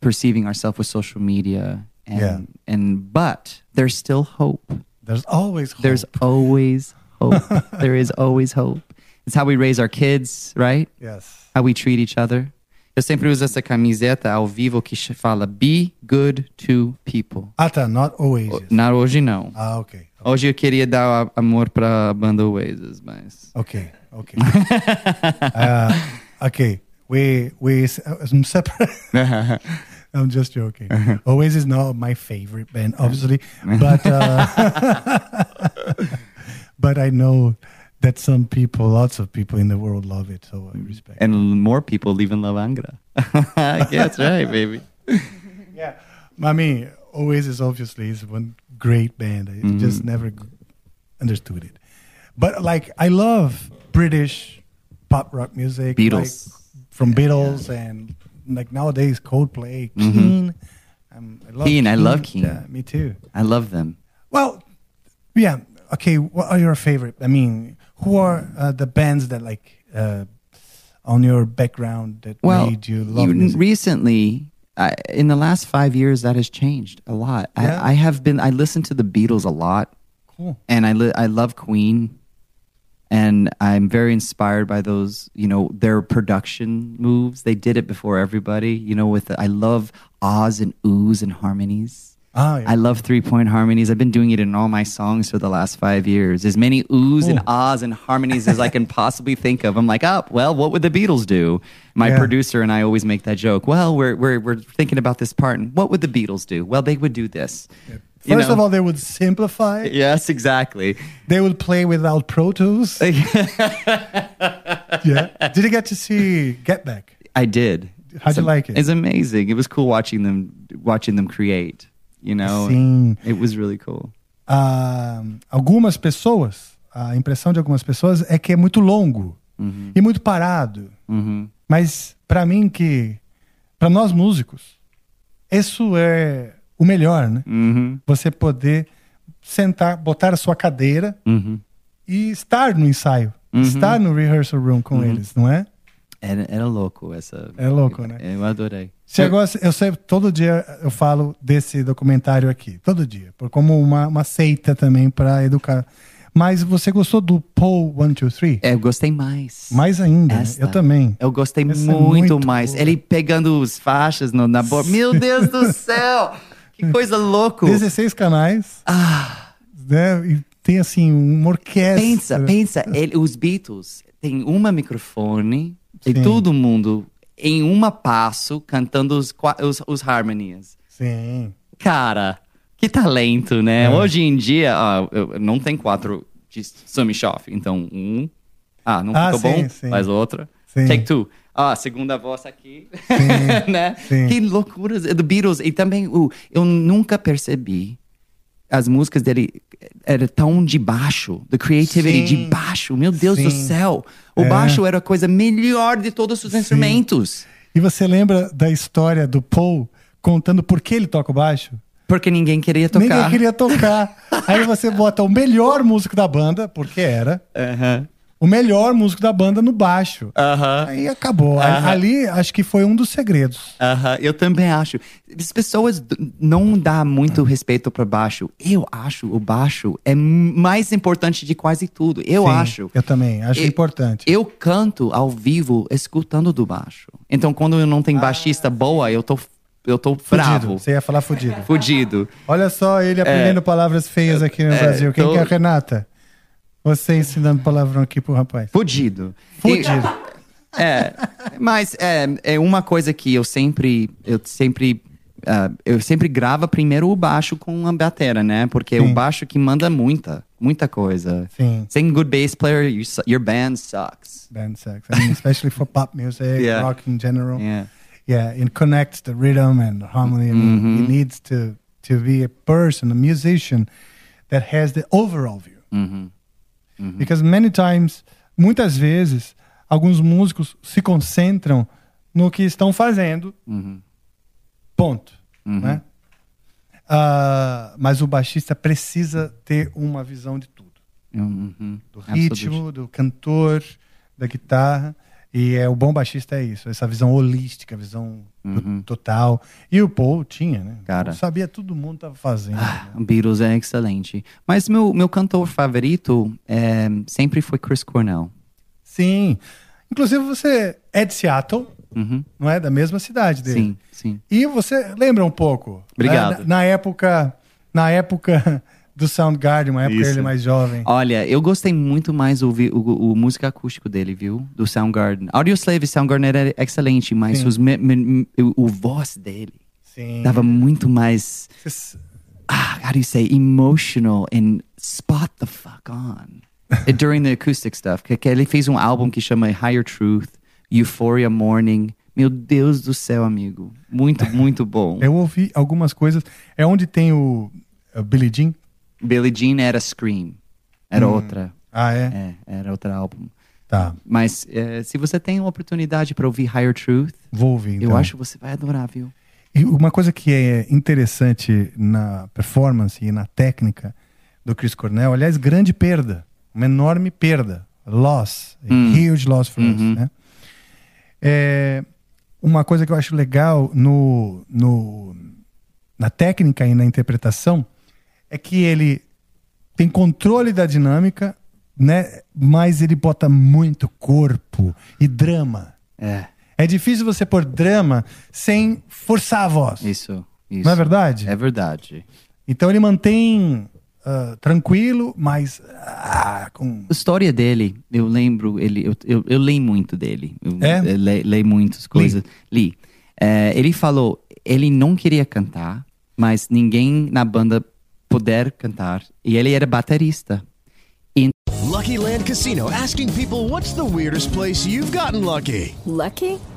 perceiving ourselves with social media. And, Yeah. and but there's still hope. There's always hope. There's always hope. (laughs) there is always hope. It's how we raise our kids, right? Yes. How we treat each other. Eu sempre uso essa camiseta ao vivo que fala Be good to people. Ah, tá. Not always. Não, hoje não. Ah, ok. Hoje eu queria dar a- amor pra banda Oasis, mas. Ok, ok. uh, (laughs) ok. We, we, I'm separate. (laughs) I'm just joking. (laughs) Always is not my favorite band, obviously, but uh, (laughs) but I know that some people, lots of people in the world love it, so I respect. And more people live in La Vangra. (laughs) That's right, baby. Yeah, I mean, always is obviously is one great band. I Mhm. just never understood it. But like, I love British pop rock music, Beatles. like, from Beatles and like nowadays Coldplay, Mhm. Keen. Um, I love Keen, I love Keen. Yeah, me too. I love them. Well, yeah. Okay, what are your favorite? I mean, who are uh, the bands that like uh, on your background that Well, made you love you- music? recently, I, in the last five years, that has changed a lot. Yeah. I, I have been. I listen to the Beatles a lot. Cool. And I li- I love Queen, and I'm very inspired by those. You know their production moves. They did it before everybody. You know with the, I love ahs and oohs and harmonies. Ah, I love three point harmonies. I've been doing it in all my songs for the last five years. As many oohs and Oh. ahs and harmonies as I can (laughs) possibly think of. I'm like, oh, well, what would the Beatles do? My Yeah. producer and I always make that joke. Well, we're, we're, we're thinking about this part, and what would the Beatles do? Well, they would do this. You First know? of all, they would simplify. Yes, exactly. They would play without Pro Tools. (laughs) yeah. Did you get to see Get Back? I did. How'd you It's- like it? It's amazing. It was cool watching them watching them create. You know, Sim. it was really cool. Ah, algumas pessoas, a impressão de algumas pessoas é que é muito longo e muito parado. Uhum. Mas pra mim que pra nós músicos, isso é o melhor, né? Uhum. Você poder sentar, botar a sua cadeira Uhum. e estar no ensaio, Uhum. estar no rehearsal room com Uhum. eles, não é? Era, era louco essa. É louco, né? Eu adorei. Você gosta, eu sei, todo dia eu falo desse documentário aqui, todo dia, como uma, uma seita também para educar. Mas você gostou do Paul 123? É, eu gostei mais. Mais ainda, né? Eu também. Eu gostei é muito, muito mais. boa. Ele pegando os faixas no, na boca. Meu Deus do (laughs) céu! Que coisa louca! 16 canais. Ah, né? E tem assim uma orquestra. pensa, pensa. Ele, os Beatles têm uma microfone e todo mundo em uma passo cantando os, os, os harmonias. Sim. Cara, que talento, né? É. Hoje em dia, ah, eu- não tem quatro de Sumishoff. Então, um. Ah, não Ah, ficou sim, bom? sim. Faz outra. Sim. Take two. Ah, segunda voz aqui. (laughs) né? sim. Que loucuras do Beatles. E também, o eu nunca percebi as músicas dele era tão de baixo, the creativity de Sim. baixo. Meu Deus do Sim. céu. O É. baixo era a coisa melhor de todos os instrumentos. E você lembra da história do Paul contando por que ele toca o baixo? Porque ninguém queria tocar. Ninguém queria tocar. (laughs) Aí você bota o melhor músico da banda, porque era, Aham. O melhor músico da banda no baixo. Aham. Aí acabou. Aham. Ali acho que foi um dos segredos. Aham, eu também acho. As pessoas não dão muito respeito para baixo. Eu acho o baixo é mais importante de quase tudo. Eu Sim, acho. Eu também, acho Eu- importante. Eu canto ao vivo escutando do baixo. Então, quando eu não tenho baixista boa, eu tô, eu tô Fudido. bravo. Você ia falar fudido. Fudido. Olha só ele aprendendo palavras feias aqui no é, Brasil. Quem tô- que é a Renata? Você ensinando palavrão aqui pro rapaz. Fudido. Fudido. E- é, mas é, é uma coisa que eu sempre, eu sempre, ah, eu sempre gravo primeiro o baixo com a batera, né? Porque é Sim. o baixo que manda muita, muita coisa. Sim. Sem good bass player, you su- your band sucks. Band sex. I mean, especially for pop music, (laughs) Yeah. rock in general. Yeah. Yeah, it connects the rhythm and harmony. I mean, Mhm. it needs to to be a person, a musician that has the overall view. Uhum. Because many times, muitas vezes, alguns músicos se concentram no que estão fazendo. Uhum. Ponto. Uhum. Né? Ah, mas o baixista precisa ter uma visão de tudo. Uhum. Do Absolutely. ritmo, do cantor, da guitarra. E é, o bom baixista é isso, essa visão holística, a visão Uhum. total. E o Paul tinha, né? Cara. Sabia todo mundo estava fazendo. né? O Beatles é excelente. Mas meu, meu cantor favorito é, sempre foi Chris Cornell. Sim. Inclusive você é de Seattle, Uhum. não é? Da mesma cidade dele. Sim, sim. E você lembra um pouco? Obrigado. né? Na, na época, na época do Soundgarden, uma época Isso. ele mais jovem. Olha, eu gostei muito mais do ouvir o, o música acústico dele, viu? Do Soundgarden. Audioslave e Soundgarden era excelente, mas os me- me- o, o voz dele Sim. dava muito mais, ah, how do you say, emotional and spot the fuck on. (laughs) During the acoustic stuff. Que, que ele fez um álbum que chama Higher Truth, Euphoria Morning. Meu Deus do céu, amigo. Muito, muito bom. Eu ouvi algumas coisas. É onde tem o, o Billie Jean? Billie Jean era Scream. Era Hum. outra. Ah, é? É, era outro álbum. Tá. Mas eh, se você tem uma oportunidade para ouvir Higher Truth, Vou ouvir. Então. eu acho que você vai adorar, viu? E uma coisa que é interessante na performance e na técnica do Chris Cornell, aliás, grande perda, uma enorme perda, loss, Hum. huge loss for us, Uhum. né? É, uma coisa que eu acho legal no, no, na técnica e na interpretação é que ele tem controle da dinâmica, né? Mas ele bota muito corpo e drama. É. É difícil você pôr drama sem forçar a voz. Isso, isso. Não é verdade? É verdade. Então ele mantém ah, tranquilo, mas ah, com. A história dele, eu lembro, ele, eu, eu, eu leio muito dele. Eu, É? eu le- leio muitas coisas. Li. É, ele falou, ele não queria cantar, mas ninguém na banda puder cantar. E ele era baterista. E Lucky Land Casino asking people what's the weirdest place you've gotten lucky? Lucky?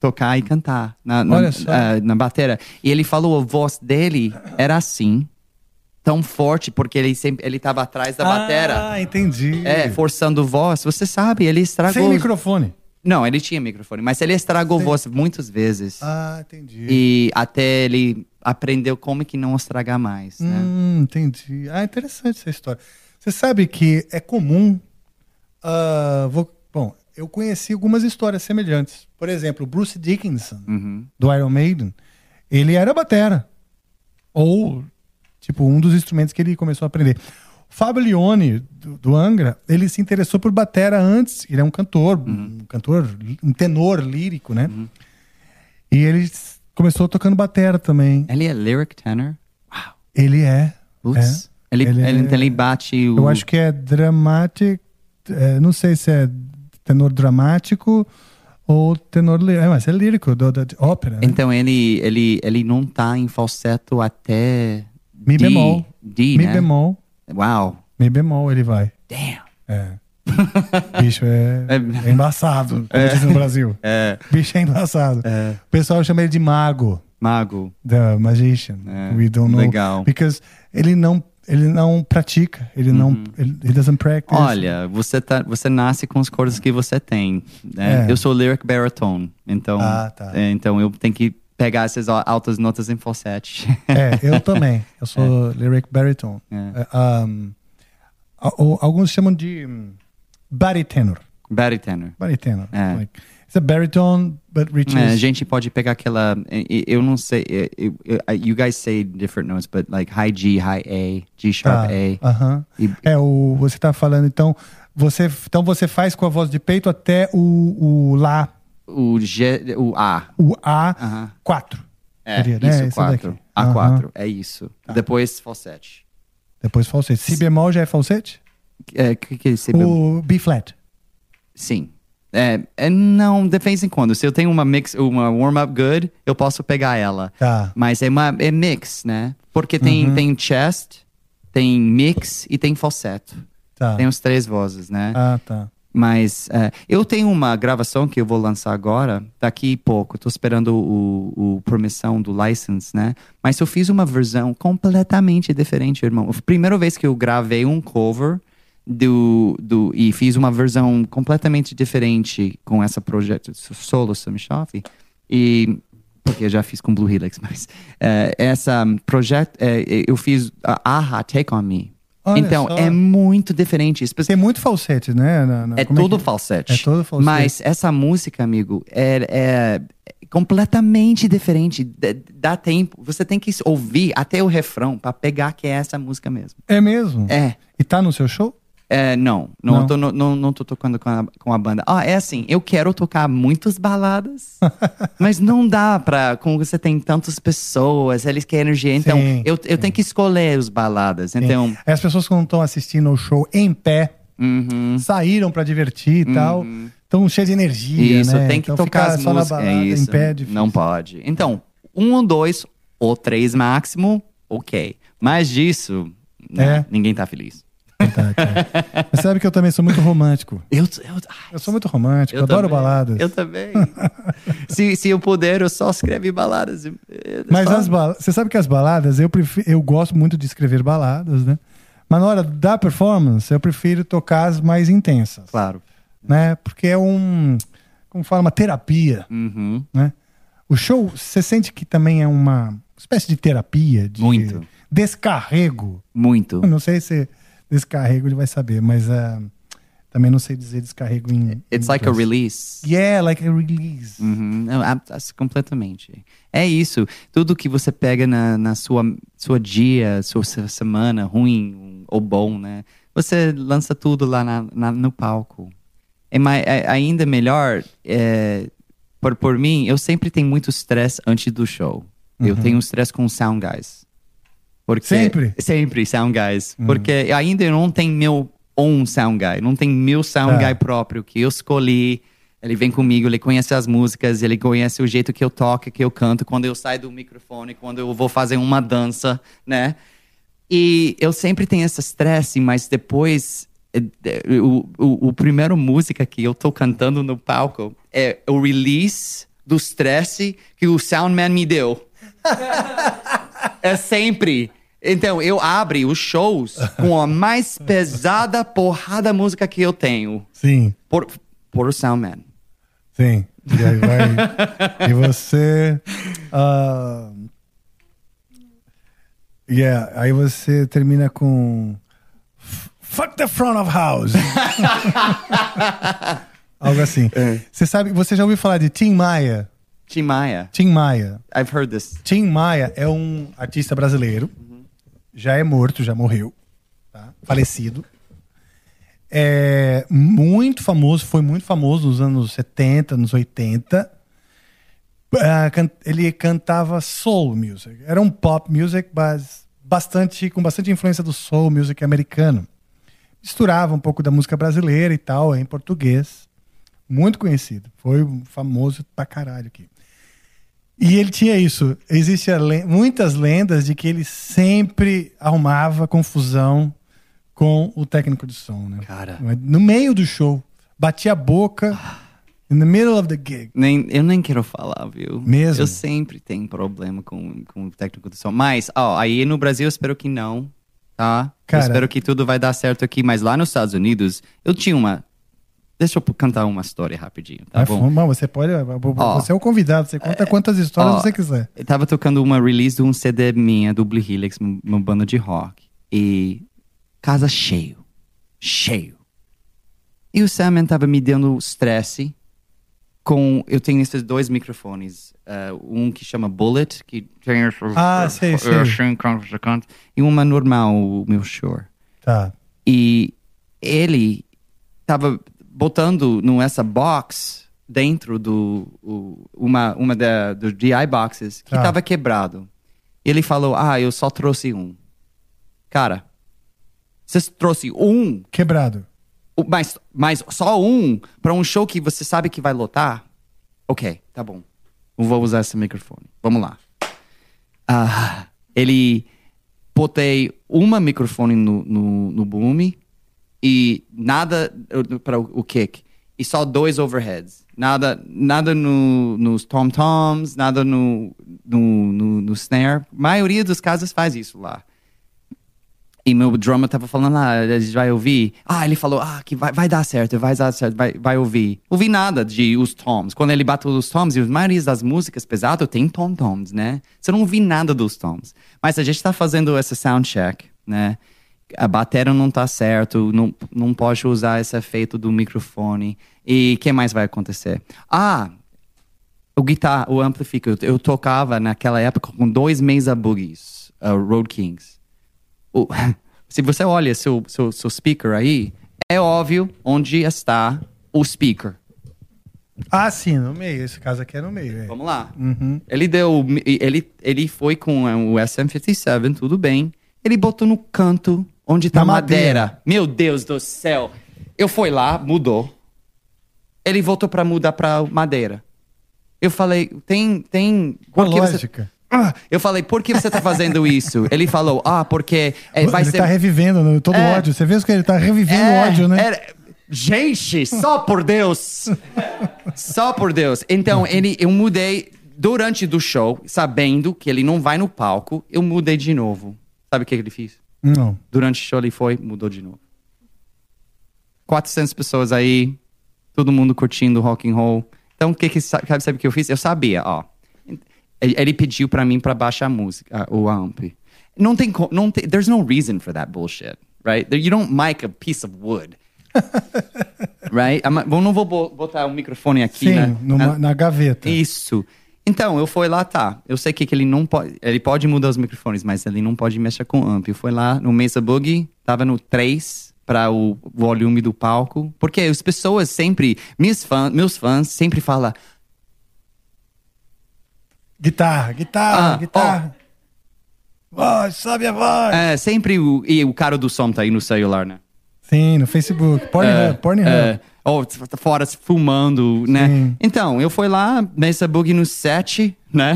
tocar e cantar na, na, Olha só. ah, na bateria. E ele falou, a voz dele era assim, tão forte, porque ele sempre ele tava atrás da batera. Ah, entendi. É, forçando voz. Você sabe, ele estragou. Sem microfone. Não, ele tinha microfone, mas ele estragou voz muitas vezes. Ah, entendi. E até ele aprendeu como que não estragar mais, né? Hum, entendi. Ah, interessante essa história. Você sabe que é comum. ah, vou- bom, eu conheci algumas histórias semelhantes. Por exemplo, Bruce Dickinson, Uhum. do Iron Maiden, ele era batera. Ou, tipo, um dos instrumentos que ele começou a aprender. O Fábio Leone, do, do Angra, ele se interessou por batera antes. Ele é um cantor, Uhum. um cantor, um tenor lírico, né? E ele começou tocando batera também. Ele é lyric tenor? Ele é. Putz. é. Ele, Ele ele, é- então ele bate o. Eu acho que é dramatic. é, não sei se é tenor dramático ou tenor lírico. É, mas é lírico, do, da ópera. né? Então ele, ele, ele não tá em falseto até. Mi D, bemol. D, Mi né? bemol. Uau. Mi bemol ele vai. Damn. É. Bicho é, (laughs) é embaçado, como diz no Brasil. É. Bicho é embaçado. O pessoal chama ele de mago. Mago. The magician. É, We don't know. legal. Because ele não, ele não pratica. Ele não. Ele, he doesn't practice. Uhum. Olha, você, tá, você nasce com as cordas que você tem. né? É. Eu sou lyric baritone. Então, Ah, tá. é, então eu tenho que pegar essas al- altas notas em falsete. (laughs) É, eu também. Eu sou lyric baritone. É. É, um, alguns chamam de um, barytenor. Baritone. Barytenor. É. Like, it's a baritone, but reaches. É, a gente pode pegar aquela. Eu não sei. e- You guys say different notes, but like high G, high A, G sharp Tá, A. aham. E- É, o, você tá falando, então você, então você faz com a voz de peito até o, o Lá, O G, o A. o A, Aham. 4. É, Seria, né? isso, Essa 4. daqui. A4, Aham. é isso. Depois falsete. Depois falsete. Si bemol já é falsete? É, que que é bemol? O B flat. Sim. É, é, não, de vez em quando. Se eu tenho uma mix, uma warm-up good, eu posso pegar ela. Tá. Mas é, uma, é mix, né? Porque tem, Uhum. tem chest, tem mix e tem falseto. Tá. Tem os três vozes, né? Ah, tá. Mas é, eu tenho uma gravação que eu vou lançar agora, daqui a pouco. Tô esperando o, o permissão do license, né? Mas eu fiz uma versão completamente diferente, irmão. A primeira vez que eu gravei um cover do, do e fiz uma versão completamente diferente com essa projeto solo Sumishoff. E porque eu já fiz com Blue Helix, (laughs) mas é, essa projeto é, eu fiz a Aha Take on Me. Olha então só. é muito diferente. Tem muito falsete, né? Na- na- é como todo que- falsete. É todo falsete. Mas essa música, amigo, é, é completamente diferente. Dá tempo. Você tem que ouvir até o refrão pra pegar que é essa música mesmo. É mesmo? É. E tá no seu show? É, não, não, Não. Tô, não, não, tô tocando com a, com a banda. Ah, é assim, eu quero tocar muitas baladas, (laughs) mas não dá pra, como você tem tantas pessoas, eles querem energia, então Sim, eu, eu tenho que escolher os baladas, então... As pessoas que não estão assistindo o show em pé Uhum. saíram pra divertir e tal. tão cheia de energia, Isso, né? tem que então tocar as só na músicas. balada, é isso. em pé, é não pode. Então, um ou dois ou três máximo, ok. Mais disso, né, É. ninguém tá feliz. Você sabe que eu também sou muito romântico. Eu, eu, Eu sou muito romântico, eu adoro também. baladas. Eu também. se, se eu puder, eu só escrevo baladas. Eu- Mas só- as baladas, você sabe que as baladas, eu prefiro, eu gosto muito de escrever baladas, né? Mas na hora da performance, eu prefiro tocar as mais intensas. Claro. Né? Porque é um, como fala, uma terapia, Uhum. né? O show, você sente que também é uma espécie de terapia, de Muito. descarrego. Muito. Eu não sei se descarrego ele vai saber, mas ah, também não sei dizer descarrego em. It's em like a release. Yeah, like a release. Uhum. Não, a- a- completamente. É isso. Tudo que você pega na, na sua, sua dia, sua se- semana, ruim ou bom, né? Você lança tudo lá na, na- no palco. É, mai- é ainda melhor, é, por, por mim, eu sempre tenho muito stress antes do show. Eu Uhum. tenho stress com sound guys. Porque, Sempre? Sempre, sound guys. Uhum. Porque ainda não tenho meu own sound guy. Não tem meu sound Tá. guy próprio que eu escolhi. Ele vem comigo, ele conhece as músicas, ele conhece o jeito que eu toco, que eu canto, quando eu saio do microfone, quando eu vou fazer uma dança, né? E eu sempre tenho esse estresse, mas depois eh, o, o, o primeiro música que eu tô cantando no palco é o release do estresse que o soundman me deu. (laughs) é sempre. Então, eu abro os shows com a mais (laughs) pesada porrada música que eu tenho. Sim, Por, por o soundman. sim. E aí vai. (laughs) e você. ah, yeah, aí você termina com. "F- Fuck the front of house. (laughs) Algo assim. Você sabe, você já ouviu falar de Tim Maia? Tim Maia. Tim Maia. I've heard this. Tim Maia é um artista brasileiro. Já é morto, já morreu. tá? Falecido. É muito famoso, foi muito famoso nos anos 70, nos 80. Ah, ele cantava soul music. Era um pop music, mas bastante, com bastante influência do soul music americano. Misturava um pouco da música brasileira e tal, em português. Muito conhecido. Foi famoso pra caralho aqui. E ele tinha isso. Existem muitas lendas de que ele sempre arrumava confusão com o técnico de som, né? Cara. No meio do show. Batia a boca. In the middle of the gig. Nem, eu nem quero falar, viu? Mesmo? Eu sempre tenho problema com, com o técnico de som. Mas, ó, aí no Brasil eu espero que não, tá? Cara- eu espero que tudo vai dar certo aqui. Mas lá nos Estados Unidos, eu tinha uma... Deixa eu cantar uma história rapidinho, tá Vai bom? fundo, você pode. Ó. você é o convidado, você conta quantas histórias Ó, você quiser. Eu tava tocando uma release de um CD minha, do Blue Helix, uma banda de rock. E casa cheio. Cheio. E o Simon tava me dando estresse com... Eu tenho esses dois microfones. eh, um que chama Bullet, que tem. Ah, sei, sei. assim, E uma normal, o meu Shure. Tá. E ele tava botando nessa box dentro do o- uma uma da dos DI boxes que Tá. tava quebrado. Ele falou: "Ah, eu só trouxe um". Cara, você trouxe um, Quebrado. mas mas só um para um show que você sabe que vai lotar? OK, tá bom. Eu vou usar esse microfone. Vamos lá. Ah, ele botei uma microfone no, no, no boom e nada para o, kick. E só dois overheads. Nada nada no, nos tom toms nada no, no, no, no snare. A maioria dos casos faz isso lá. E meu drummer tava falando ah, a gente vai ouvir. Ah ele falou ah que vai, vai dar certo vai dar certo vai, vai ouvir. Ouvi nada de os toms. Quando ele bateu os toms e a maioria das músicas pesadas tem tom toms né? Você não ouvi nada dos toms. Mas a gente tá fazendo essa sound check né a bateria não tá certo, não, não pode usar esse efeito do microfone. E o que mais vai acontecer? Ah, o guitar, o amplifica. Eu, eu tocava naquela época com dois Mesa Boogies, uh, Road Kings. O- (laughs) se você olha seu, seu, seu speaker aí, é óbvio onde está o speaker. Ah, sim, no meio. Esse caso aqui é no meio. é. Vamos lá. Uhum. Ele deu. Ele, ele foi com o SM57, tudo bem. Ele botou no canto onde tá Na madeira. madeira. Meu Deus do céu. Eu fui lá, mudou. Ele voltou pra mudar pra madeira. Eu falei, tem. tem Qual por que você- lógica? Ah, eu falei, por que você tá fazendo isso? Ele falou, ah, porque é, vai ele ser. tá revivendo né, todo o É. ódio. Você vê que ele tá revivendo É, o ódio, né? era- Gente, só por Deus! só por Deus. Então, ele, eu mudei durante do show, sabendo que ele não vai no palco, eu mudei de novo. Sabe o que ele fez? Não. Durante o show ele foi, mudou de novo. 400 pessoas aí, todo mundo curtindo rock and roll. Então, o que que sa- sabe, sabe o que eu fiz? Eu sabia, ó. Ele pediu pra mim pra baixar a música, o amp. Não tem, não tem, there's no reason for that bullshit, right? You don't mic a piece of wood. (laughs) right? Bom, não vou bo- botar o microfone aqui, Sim, né? numa- na gaveta. Isso. Então, eu fui lá, tá. Eu sei que, que ele não pode. Ele pode mudar os microfones, mas ele não pode mexer com o amp. Eu fui lá no Mesa Boogie, tava no 3 para o volume do palco. Porque as pessoas sempre, meus fãs, meus fãs sempre falam. Guitarra, guitarra, Ah, guitarra. Voz, sobe a voz. É, sempre o. E o cara do som tá aí no celular, né? Sim, no Facebook. Pornhub, É, Pornhub. é. Ou fora se fumando, né? Então, eu fui lá, Mesa Boogie no 7, né?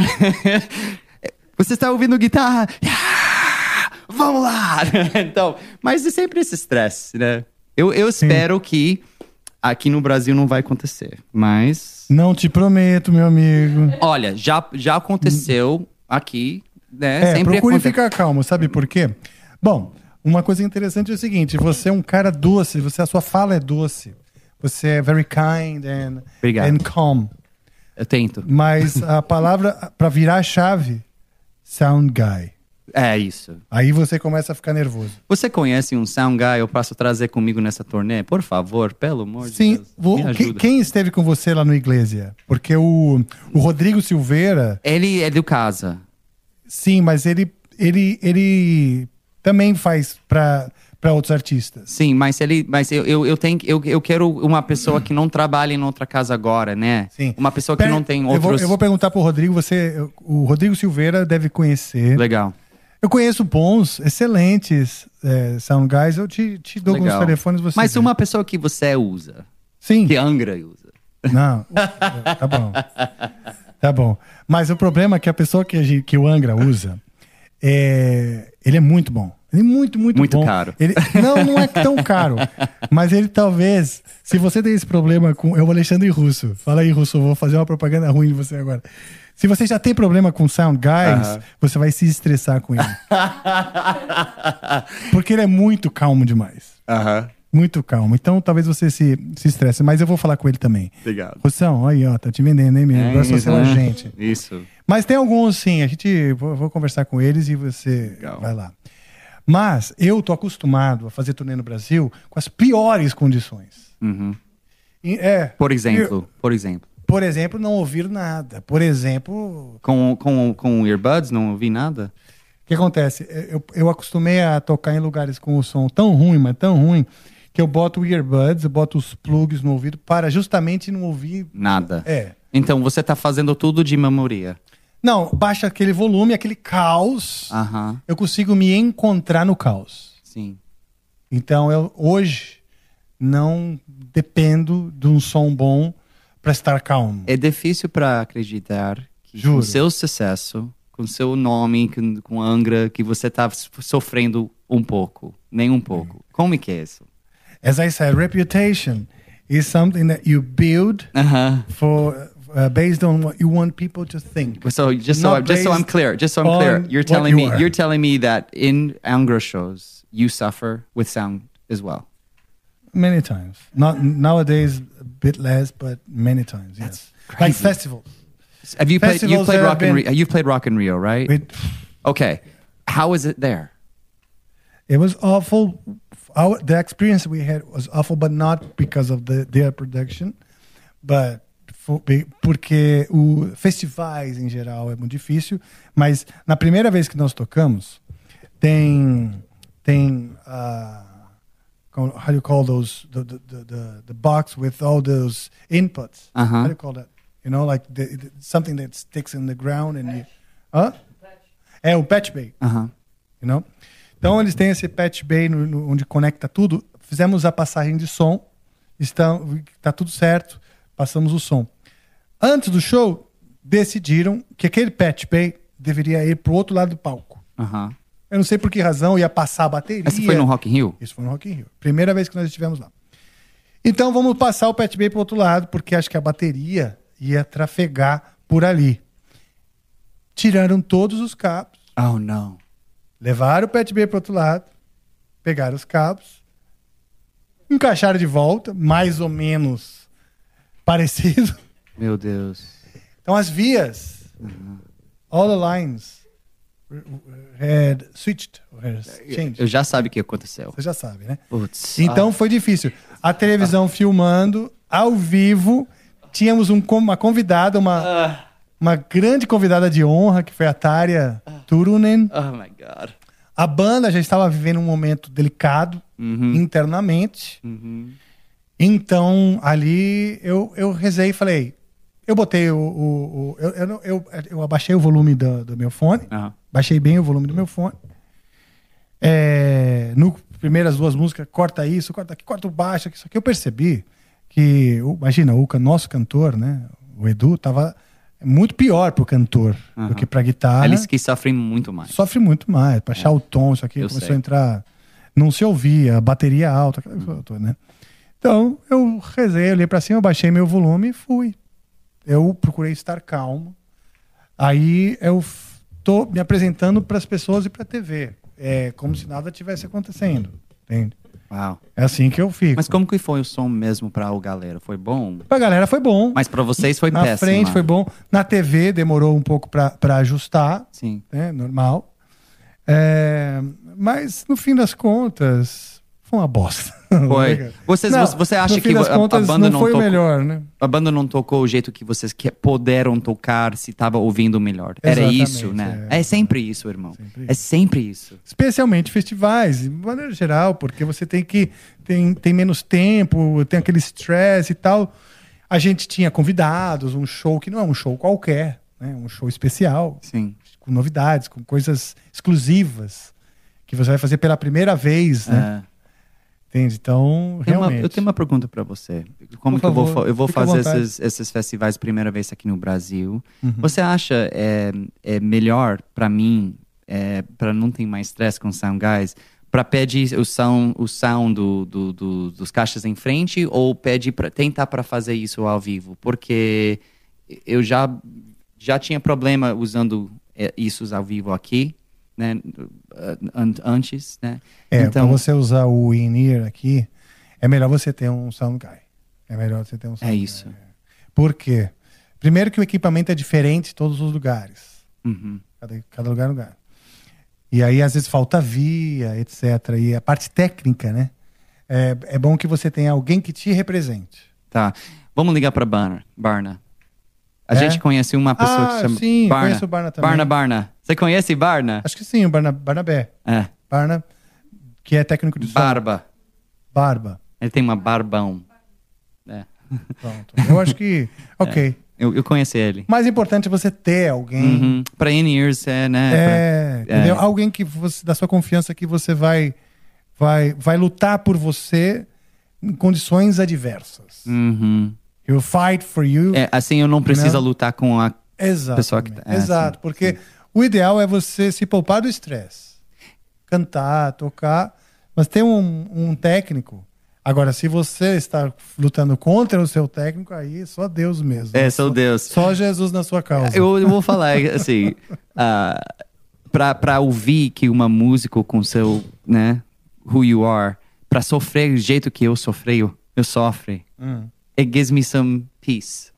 (laughs) Você está ouvindo guitarra? Ah, Vamos lá! (laughs) então, mas é sempre esse estresse, né? Eu, eu espero que aqui no Brasil não vai acontecer, mas... Não te prometo, meu amigo. Olha, já, já aconteceu aqui, né? É, sempre procure aconte- ficar calmo, sabe por quê? Bom, uma coisa interessante é o seguinte: você é um cara doce, você, a sua fala é doce. Você é very kind and, Obrigado. and calm. Eu tento. Mas a (laughs) palavra para virar a chave, sound guy. É isso. Aí você começa a ficar nervoso. Você conhece um sound guy eu posso trazer comigo nessa turnê? Por favor, pelo amor de Sim, Deus. vou- que- quem esteve com você lá no Iglesia? Porque o, o Rodrigo Silveira, Ele é do casa. sim, mas ele, ele, ele também faz para outros artistas. Sim, mas ele, mas eu, eu, eu tenho, eu, eu quero uma pessoa que não trabalhe em outra casa agora, né? Sim. Uma pessoa que Pera- não tem eu outros. vou, eu vou perguntar pro Rodrigo, você, o Rodrigo Silveira deve conhecer. Legal. Eu conheço bons, excelentes é, sound guys, eu te, te dou alguns Legal. telefones você Mas vê. uma pessoa que você usa. Sim. Que Angra usa. Não, (laughs) tá bom. Tá bom. Mas o problema é que a pessoa que, que o Angra usa, é, ele é muito bom. Ele é muito, muito, Muito bom. caro. Ele, não, não é tão caro. (laughs) Mas ele talvez, se você tem esse problema com. É o Alexandre Russo. Fala aí, Russo, eu vou fazer uma propaganda ruim de você agora. Se você já tem problema com sound guys, você vai se estressar com ele. (laughs) Porque ele é muito calmo demais. Muito calmo. Então talvez você se, se estresse. Mas eu vou falar com ele também. Obrigado. Russão, aí, ó, tá te vendendo, hein, menino? Agora isso, ser um né? agente. Isso. Mas tem alguns, sim. A gente. Vou, vou conversar com eles e você vai lá. Mas eu tô acostumado a fazer turnê no Brasil com as piores condições. Uhum. E, é. Por exemplo, por exemplo. Por exemplo, não ouvir nada. Por exemplo, Com, com, com earbuds, não ouvi nada? o que acontece? Eu, eu acostumei a tocar em lugares com o som tão ruim, mas tão ruim, que eu boto o earbuds, eu boto os plugs no ouvido para justamente não ouvir. Nada. É. Então você tá fazendo tudo de memória. Não, baixa aquele volume, aquele caos. Aham. Eu consigo me encontrar no caos. Sim. Então eu hoje não dependo de um som bom para estar calmo. É difícil para acreditar que Juro. com seu sucesso, com seu nome, com, com Angra, que você tá sofrendo um pouco, nem um pouco. Como é que é isso? As I said, reputation is something that you build Uh-huh. for uh, based on what you want people to think. So just so Not just so I'm clear, just so I'm clear, you're telling you me are. you're telling me that in Angra shows you suffer with sound as well. Many times. Not nowadays a bit less, but many times. Yes. Like crazy. festivals. Have you played? You Festivals played Rock and Rio. You've played Rock in Rio, right? It, Okay. How is it there? it was awful. Our, the experience we had was awful, but not because of the their production, but porque o festivais em geral é muito difícil. Mas na primeira vez que nós tocamos, tem tem uh, how do you call those the the, the, the, box with all those inputs? Uh-huh. How do you call that? You know, like the, the- something that sticks in the ground and you, huh? É o patch bay. Uh-huh. You know? Então eles têm esse patch bay no- no- onde conecta tudo. Fizemos a passagem de som, está tá tudo certo. passamos o som. Antes do show, decidiram que aquele Patch Bay deveria ir pro outro lado do palco. Aham. Eu não sei por que razão ia passar a bateria. Essa foi no Rock in Rio? Isso foi no Rock in Rio. Primeira vez que nós estivemos lá. Então vamos passar o Pat Bay pro outro lado, porque acho que a bateria ia trafegar por ali. Tiraram todos os cabos, Oh, não. levaram o Pat Bay pro outro lado, pegaram os cabos, encaixaram de volta, mais ou menos (laughs) parecido. Meu Deus. Então as vias, all the lines had switched, had changed. Eu já sabe o que aconteceu. Você já sabe, né? Putz. Então foi difícil. A televisão filmando, ao vivo, tínhamos um, uma convidada, uma, uma grande convidada de honra, que foi a Tária Turunen. Oh, my God. A banda já estava vivendo um momento delicado internamente. Então, ali eu, eu rezei e falei. Eu botei o. o- o- eu, eu, eu, eu abaixei o volume do, do meu fone. Aham. Baixei bem o volume do meu fone. É, no primeiras duas músicas, corta isso, corta aqui, corta o baixo, aqui, isso aqui. Eu percebi que, imagina, o nosso cantor, né? O Edu, tava muito pior pro cantor do Aham. que pra guitarra. Eles que sofrem muito mais. Sofre muito mais. Pra achar o tom, isso aqui Eu começou sei. a entrar. Não se ouvia, bateria alta, aquela coisa toda, né? Então, eu rezei, olhei pra cima, baixei meu volume e fui. Eu procurei estar calmo. Aí eu tô me apresentando para as pessoas e pra TV. É como se nada tivesse acontecendo. Entende? Uau. É assim que eu fico. Mas como que foi o som mesmo pra o galera? Foi bom? Pra galera foi bom. Mas pra vocês foi Na péssimo. frente foi bom. Na TV demorou um pouco pra ajustar. Sim. né, normal. É, mas no fim das contas, foi uma bosta. (laughs) Foi. Vocês, Não, você- acha que a, a contas, banda não não, foi tocou? melhor, né? A banda não tocou o jeito que vocês que puderam tocar se tava ouvindo melhor. Era Exatamente, isso, né? é. É, sempre isso, irmão. É sempre isso. Especialmente festivais, de maneira geral, porque você tem que tem, tem menos tempo, tem aquele stress e tal. A gente tinha convidados, um show que não é um show qualquer, né? Um show especial, Sim. com novidades, com coisas exclusivas que você vai fazer pela primeira vez, né? É. Entende? Então, Tem uma- realmente. eu tenho uma pergunta pra você. Como Por que eu vou, eu vou fazer esses, esses festivais primeira vez aqui no Brasil? Uhum. Você acha é, é melhor pra mim, é, para não ter mais stress com Sound Guys, para pedir o sound, o sound do, do- do- dos caixas em frente ou pede para tentar para fazer isso ao vivo? Porque eu já já tinha problema usando é, isso ao vivo aqui, né? An- Antes, né? É, então você usar o in-ear aqui, é melhor você ter um sound guy. É melhor você ter um sound é guy. isso. Por quê? Primeiro que o equipamento é diferente em todos os lugares. Uhum. Cada, cada lugar é lugar. E aí, às vezes, falta via, etc. E a parte técnica, né? É, é bom que você tenha alguém que te represente. Tá. Vamos ligar para Barna. Barna. A É? gente conhece uma pessoa Ah, que se chama sim, Barna. conheço o Barna também. Barna, Barna. Você conhece Barna? Acho que sim, o Barna, Barnabé. É. Barna, que é técnico de som. Barba. Barba. Ele tem uma barbão. É. Pronto. Eu acho que. (laughs) Ok. Eu, eu conheci ele. Mais importante é você ter alguém Uhum. Pra in-ears, é, né? É, Pra- entendeu? Alguém que você, da sua confiança que você vai, vai, vai lutar por você em condições adversas. Uhum. He'll fight for you. É, assim eu não preciso lutar com a Exato. pessoa que tá. é, Exato, sim, porque sim. o ideal é você se poupar do estresse. Cantar, tocar, mas ter um, um técnico. Agora, se você está lutando contra o seu técnico, aí só Deus mesmo. É, só Deus. Só Jesus na sua causa. Eu, eu vou falar assim, (laughs) ah, pra, pra ouvir que uma música com seu, né, who you are, pra sofrer do jeito que eu sofri, eu, eu sofre, Hum. It gives me some peace.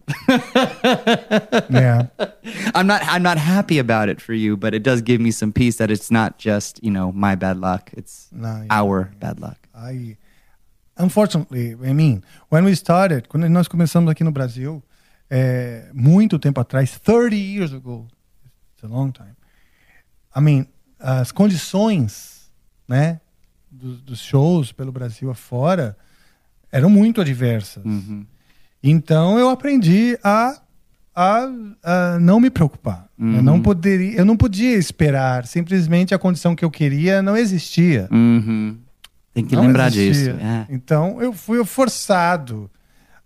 É. (laughs) I'm not I'm not happy about it for you, but it does give me some peace that it's not just, you know, my bad luck. It's Não, yeah. our bad luck. I, unfortunately, I mean, when we started, quando nós começamos aqui no Brasil, é, muito tempo atrás, 30 years ago, it's a long time. I mean, as condições, né, dos, dos shows pelo Brasil afora eram muito adversas. Então eu aprendi a, a, a não me preocupar. Eu não poderia, eu não podia esperar. Simplesmente a condição que eu queria não existia. Uhum. Tem que Não lembrar existia. disso. É. Então eu fui forçado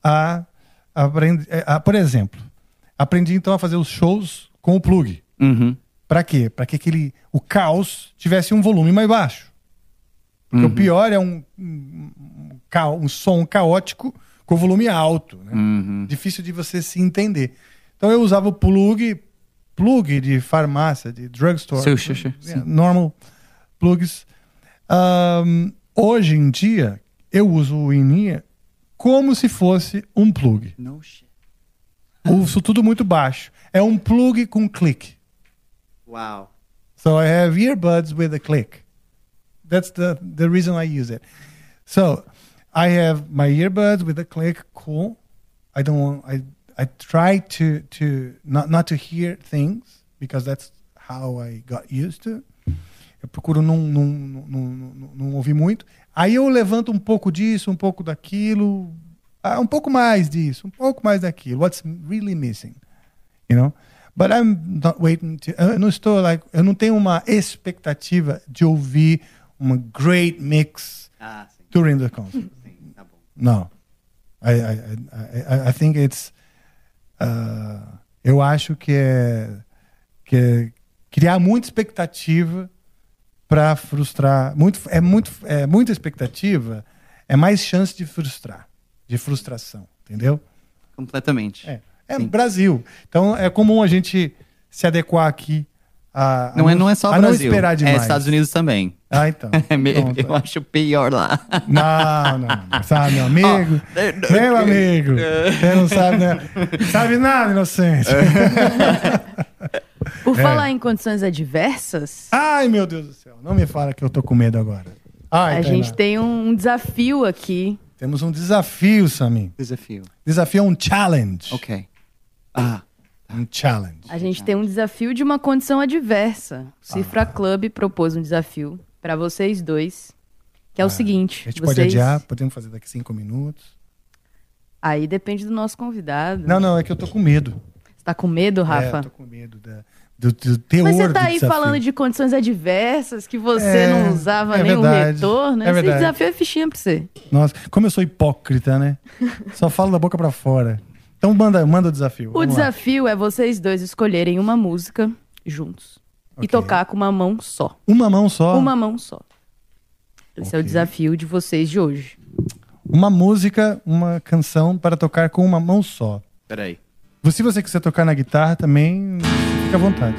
a aprendi, é, por exemplo, aprendi então a fazer os shows com o plug. Uhum. Pra quê? Pra que aquele, o caos tivesse um volume mais baixo. Porque o pior é um, um, um ca- um som caótico com volume alto. Né? Uhum. Difícil de você se entender. Então eu usava o plug, plug de farmácia, de drugstore. Sim, sim, sim. Yeah, normal plugs. Ahn, hoje em dia, eu uso o in-ear como se fosse um plug. No shit. Uso tudo muito baixo. É um plug com clique. Wow. So I have earbuds with a click. That's the, the reason I use it. So I have my earbuds with a click. Cool. I don't want, I, I try to, to not, not to hear things because that's how I got used to. Eu procuro não, não, não, não, não- ouvir muito. Aí eu levanto um pouco disso, um pouco daquilo, ah, um pouco mais disso, um pouco mais daquilo. What's really missing? you know but i'm not waiting to eu não estou like eu não tenho uma expectativa de ouvir uma great mix Ah, during the concert No I, I, I, I- think it's uh, eu acho que é, que é criar muita expectativa para frustrar muito é muito é muita expectativa é mais chance de frustrar de frustração entendeu Completamente. é, é. Brasil. Então é comum a gente se adequar aqui a, a Não, é, não é só a Brasil. não esperar demais. É Estados Unidos também. Ah, então. (laughs) É Pronto. eu acho pior lá. Não, não, não. Sabe, meu (laughs) amigo? Ó, meu amigo. Você não sabe, né? Sabe nada, inocente. (laughs) Por É. falar em condições adversas, Ai, meu Deus do céu. Não me fala que eu tô com medo agora. Ai, a gente tem um desafio aqui. Temos um desafio, Samir. Desafio. Desafio é um challenge. Ok. Ah, Um challenge. A gente tem um desafio de uma condição adversa. O Cifra Club propôs um desafio para vocês dois, que é o seguinte: A gente vocês... pode adiar, podemos fazer daqui cinco minutos. Aí depende do nosso convidado. Não, não, é que eu tô com medo. Você tá com medo, É, Rafa? eu tô com medo da- do, do teor Mas você tá aí desafio. falando de condições adversas que você É, não usava é nem o verdade, retorno. é Esse verdade. desafio é fichinha pra você. Nossa, como eu sou hipócrita, né? (laughs) Só falo da boca pra fora. Então manda, manda o desafio. O vamos lá. desafio é vocês dois escolherem uma música juntos. E Ok. tocar com uma mão só. Uma mão só. Uma mão só. Esse é o desafio de vocês de hoje. Uma música, uma canção para tocar com uma mão só. peraí. Se você quiser tocar na guitarra também, fica à vontade.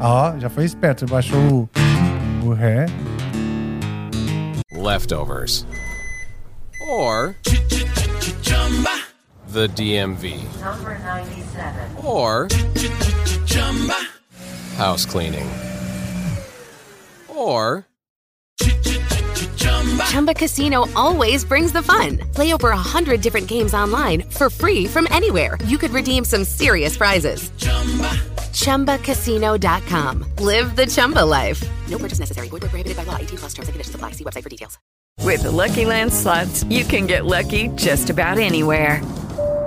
Ó, já foi esperto. Você baixou o, o Ré. Leftovers. Or the DMV. Number 97. Or house cleaning. Or Chumba Casino always brings the fun. Play over a hundred different games online for free from anywhere. You could redeem some serious prizes. Chumba. ChumbaCasino.com. Live the Chumba life. No purchase necessary. Void where prohibited by law. 18 plus terms and conditions apply. See website for details. With the Lucky Land slots, you can get lucky just about anywhere.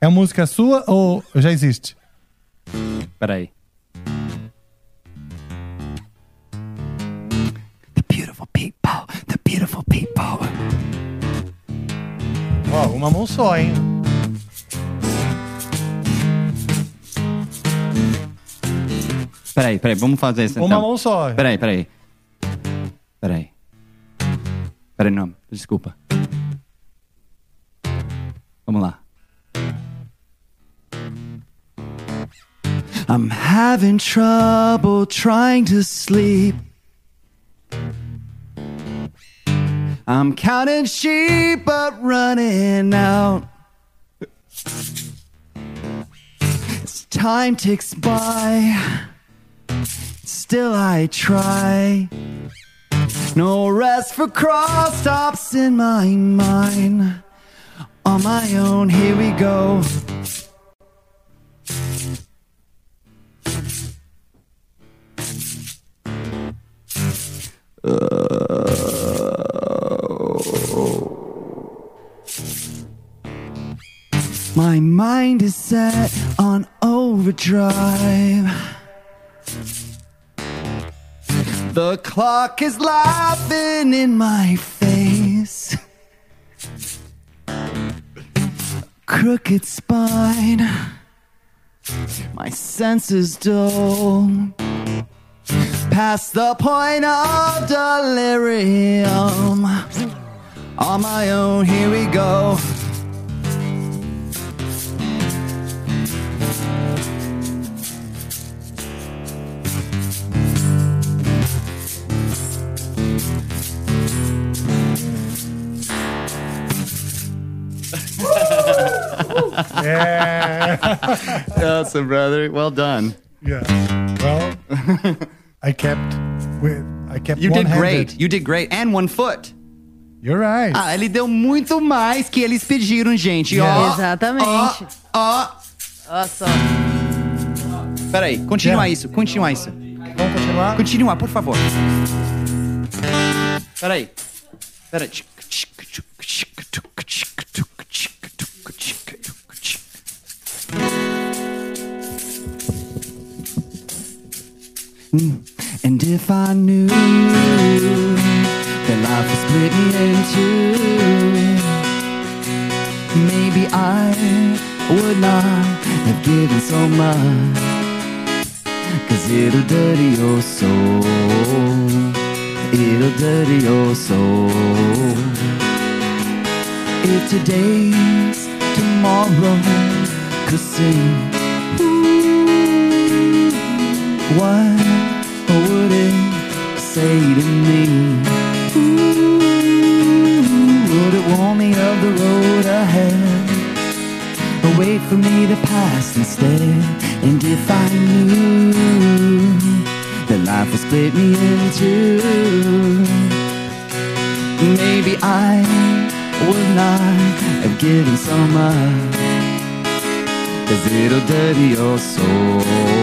É música sua ou já existe? Peraí. The beautiful people, the beautiful people. Ó, uma mão só, hein? Peraí, peraí, vamos fazer isso Uma então. mão só. Peraí, peraí. Peraí. Peraí, não, desculpa. Vamos lá. I'm having trouble trying to sleep. I'm counting sheep but running out. As time ticks by, still I try. No rest for cross stops in my mind. On my own, here we go. Uh, my mind is set on overdrive. The clock is laughing in my face. Crooked spine. My senses dull. Past the point of delirium. On my own, here we go. Yeah. (laughs) awesome, brother. Well done. Yeah. Well, (laughs) I kept with I kept You did great. You did great. And one foot. You're right. Ah, ele deu muito mais que eles pediram, gente. Ó, Exatamente. ó. Olha só. Peraí, continua Yeah. isso, continua isso. Vamos continuar? Continua, por favor. Peraí. Peraí. Mm. And if I knew that life was split me into, maybe I would not have given so much. Cause it'll dirty your soul. It'll dirty your soul. If today's tomorrow could ooh, what would it say to me? Ooh, would it warn me of the road ahead? Or wait for me to pass instead? And if I knew that life would split me in two, maybe I would not have given so much. Cause it'll dirty your soul.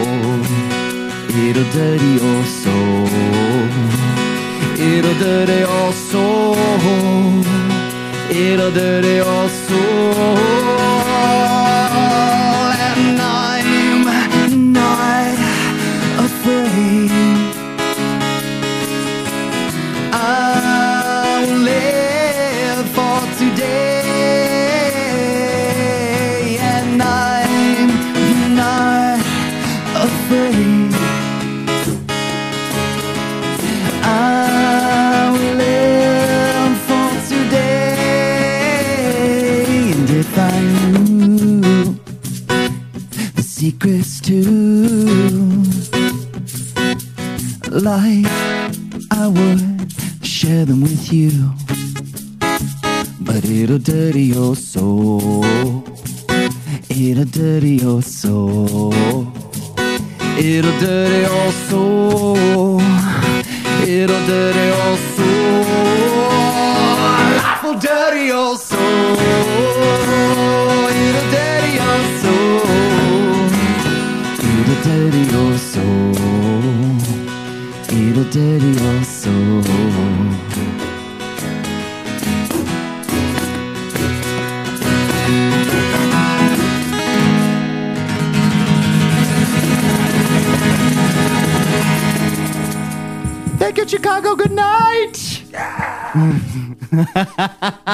It'll dirty your soul. It'll dirty your soul. It'll dirty your soul. You. But it'll dirty your soul. It'll dirty your soul.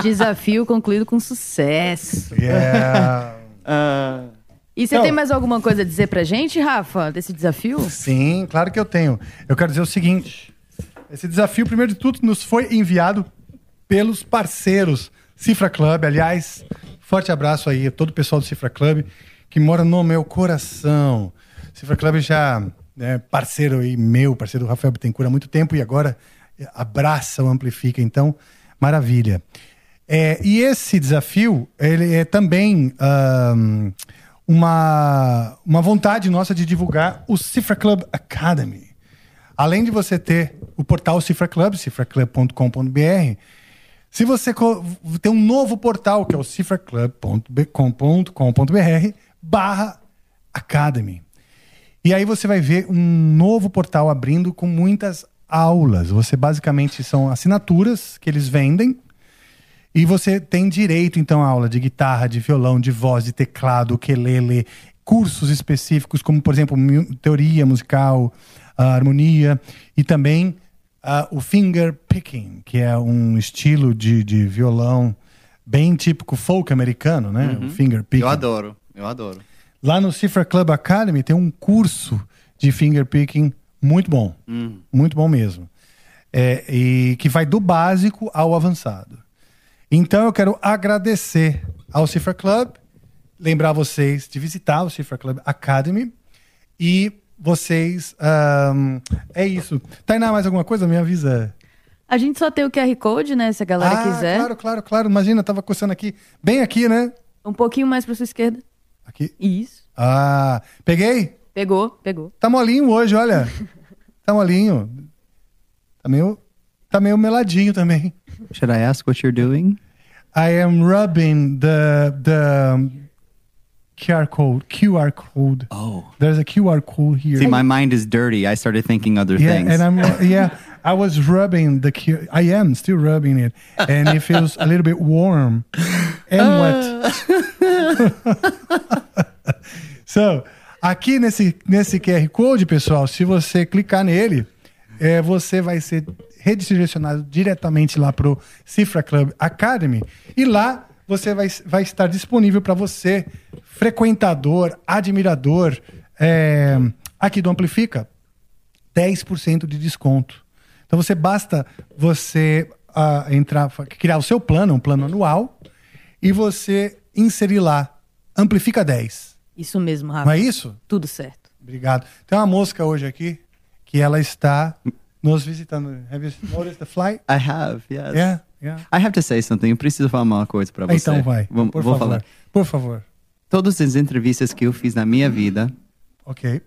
Desafio concluído com sucesso. Yeah. E você Então- tem mais alguma coisa a dizer pra gente, Rafa, desse desafio? Sim, claro que eu tenho. Eu quero dizer o seguinte: esse desafio, primeiro de tudo, nos foi enviado pelos parceiros Cifra Club. Aliás, forte abraço aí a todo o pessoal do Cifra Club que mora no meu coração. Cifra Club já é parceiro aí meu, parceiro do Rafael Bittencourt há muito tempo e agora abraça o Amplifica. Então, maravilha. É, e esse desafio, ele é também ahn, uma, uma vontade nossa de divulgar o Cifra Club Academy. Além de você ter o portal Cifra Club, cifraclub.com.br, se você tem um novo portal, que é o cifraclub.com.br barra Academy. E aí você vai ver um novo portal abrindo com muitas aulas. Você basicamente são assinaturas que eles vendem E você tem direito, então, a aula de guitarra, de violão, de voz, de teclado, ukulele, cursos específicos, como, por exemplo, teoria musical, a harmonia, e também ah, o finger picking, que é um estilo de, de violão bem típico folk americano, né? O finger picking. Eu adoro, eu adoro. Lá no Cifra Club Academy tem um curso de finger picking muito bom. Hum. Muito bom mesmo. É, e que vai do básico ao avançado. Então eu quero agradecer ao Cifra Club, lembrar vocês de visitar o Cifra Club Academy e vocês. ahn, é isso. Tainá, mais alguma coisa? Me avisa. A gente só tem o QR Code, né? Se a galera ah, quiser. Claro, claro, claro. Imagina, tava coçando aqui, bem aqui, né? Um pouquinho mais pra sua esquerda. Aqui. Isso. Ah, peguei? Pegou, pegou. Tá molinho hoje, olha. (laughs) Tá molinho. Tá meio, tá meio meladinho também. Should I ask what you're doing? I am rubbing the the um, QR code. QR code. Oh. There's a QR code here. See, my mind is dirty. I started thinking other yeah, things. and I'm uh, (laughs) yeah. I was rubbing the Q. I am still rubbing it, and it feels a little bit warm and uh. wet. (laughs) so, aqui nesse, nesse QR Code, pessoal, se você clicar nele, é, você vai ser redirecionado diretamente lá pro Cifra Club Academy. E lá você vai, vai estar disponível para você, frequentador, admirador é, aqui do Amplifica, 10% de desconto. Então você basta você ah, entrar, criar o seu plano, um plano anual, e você inserir lá Amplifica 10. Isso mesmo, Rafa. Não é isso? Tudo certo. Obrigado. Tem uma mosca hoje aqui que ela está nos visitando. Have you noticed the fly? I have, yes. Yeah, yeah. I have to say something. Eu preciso falar uma coisa pra você. Então vai. Vou, por vou favor. falar. Por favor. Todas as entrevistas que eu fiz na minha vida, Ok.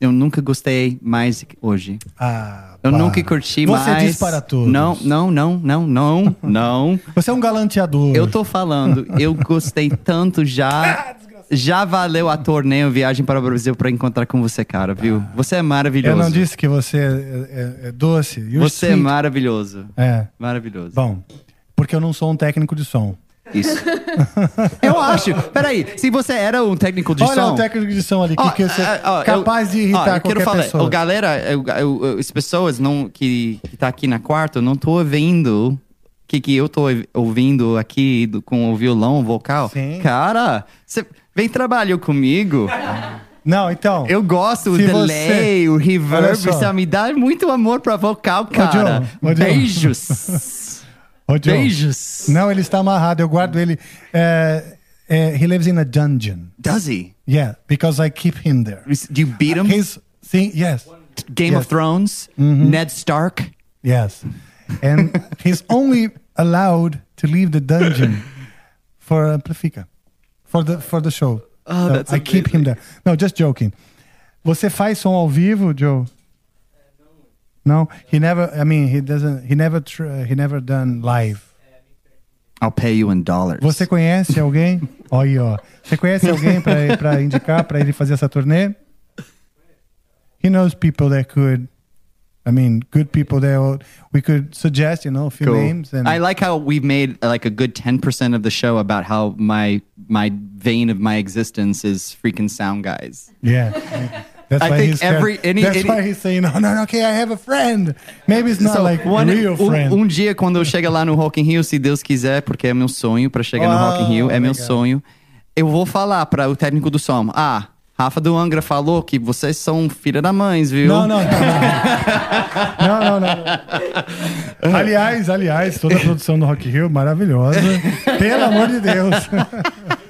eu nunca gostei mais hoje. Ah, Eu pá. nunca curti Você mais. diz para todos. Não, não, não, não, não, (laughs) não. Você é um galanteador. Eu tô falando, eu gostei tanto já. (laughs) Já valeu a a viagem para o Brasil para encontrar com você, cara, viu? Você é Eu maravilhoso. não disse que você é, é- é doce. You're Você é sweet. maravilhoso. É. Maravilhoso. Bom, porque eu não sou um técnico de som. Isso. (laughs) eu acho. Peraí, se você era um técnico de Olha som. o técnico de som ali, que, Ó, que você é, ó, eu- capaz de irritar ó, eu quero falar, pessoa. galera, eu- eu- eu- as pessoas não, que, que tá aqui na quarta, não tô ouvindo o que, que eu tô ouvindo aqui do- com o violão, o vocal. Sim. Cara, você vem trabalhar comigo. Não, então. Eu gosto o delay, você- o reverb, você me dá muito amor pra vocal, cara. Joe, ô, Joe. Beijos. (laughs) Ô. Beijos. Não, ele está amarrado. Eu guardo ele. É, é, he lives in a dungeon. Does he? Yeah, because I keep him there. Do you beat him? He's, sim, yes. Game Yes. of Thrones? Mhm. Ned Stark? Yes. And he's only allowed to leave the dungeon for Amplifica. For the, for the show. Oh, So that's I keep him there. No, just joking. Você faz som ao vivo, Joe? No, he never. I mean, he doesn't. He never. Tr he never done live. I'll pay you in dollars. Você conhece alguém? (laughs) Olha aí, ó. Você conhece alguém pra- pra indicar pra ele fazer essa turnê? He knows people that could. I mean, good people that would- we could suggest, you know, a few Cool. names. And I like how we've made uh, like a good 10% of the show about how my my vein of my existence is freaking sound guys. yeah, that's I why think he's every- any- that's any- why he's saying, no, no, no, okay, I have a friend. Maybe it's not So, like one- real um, friend. um dia quando eu chegar lá no Rock in Rio, se Deus quiser, porque é meu sonho pra chegar no Rock in Rio, é meu legal. sonho. Eu vou falar para o técnico do som. Ah, Rafa do Angra falou que vocês são filha da mães, viu? Não, não, não. Não, não, não. não. (laughs) Aliás, aliás, toda a produção do Rock in Rio maravilhosa. Pelo amor de Deus. (laughs)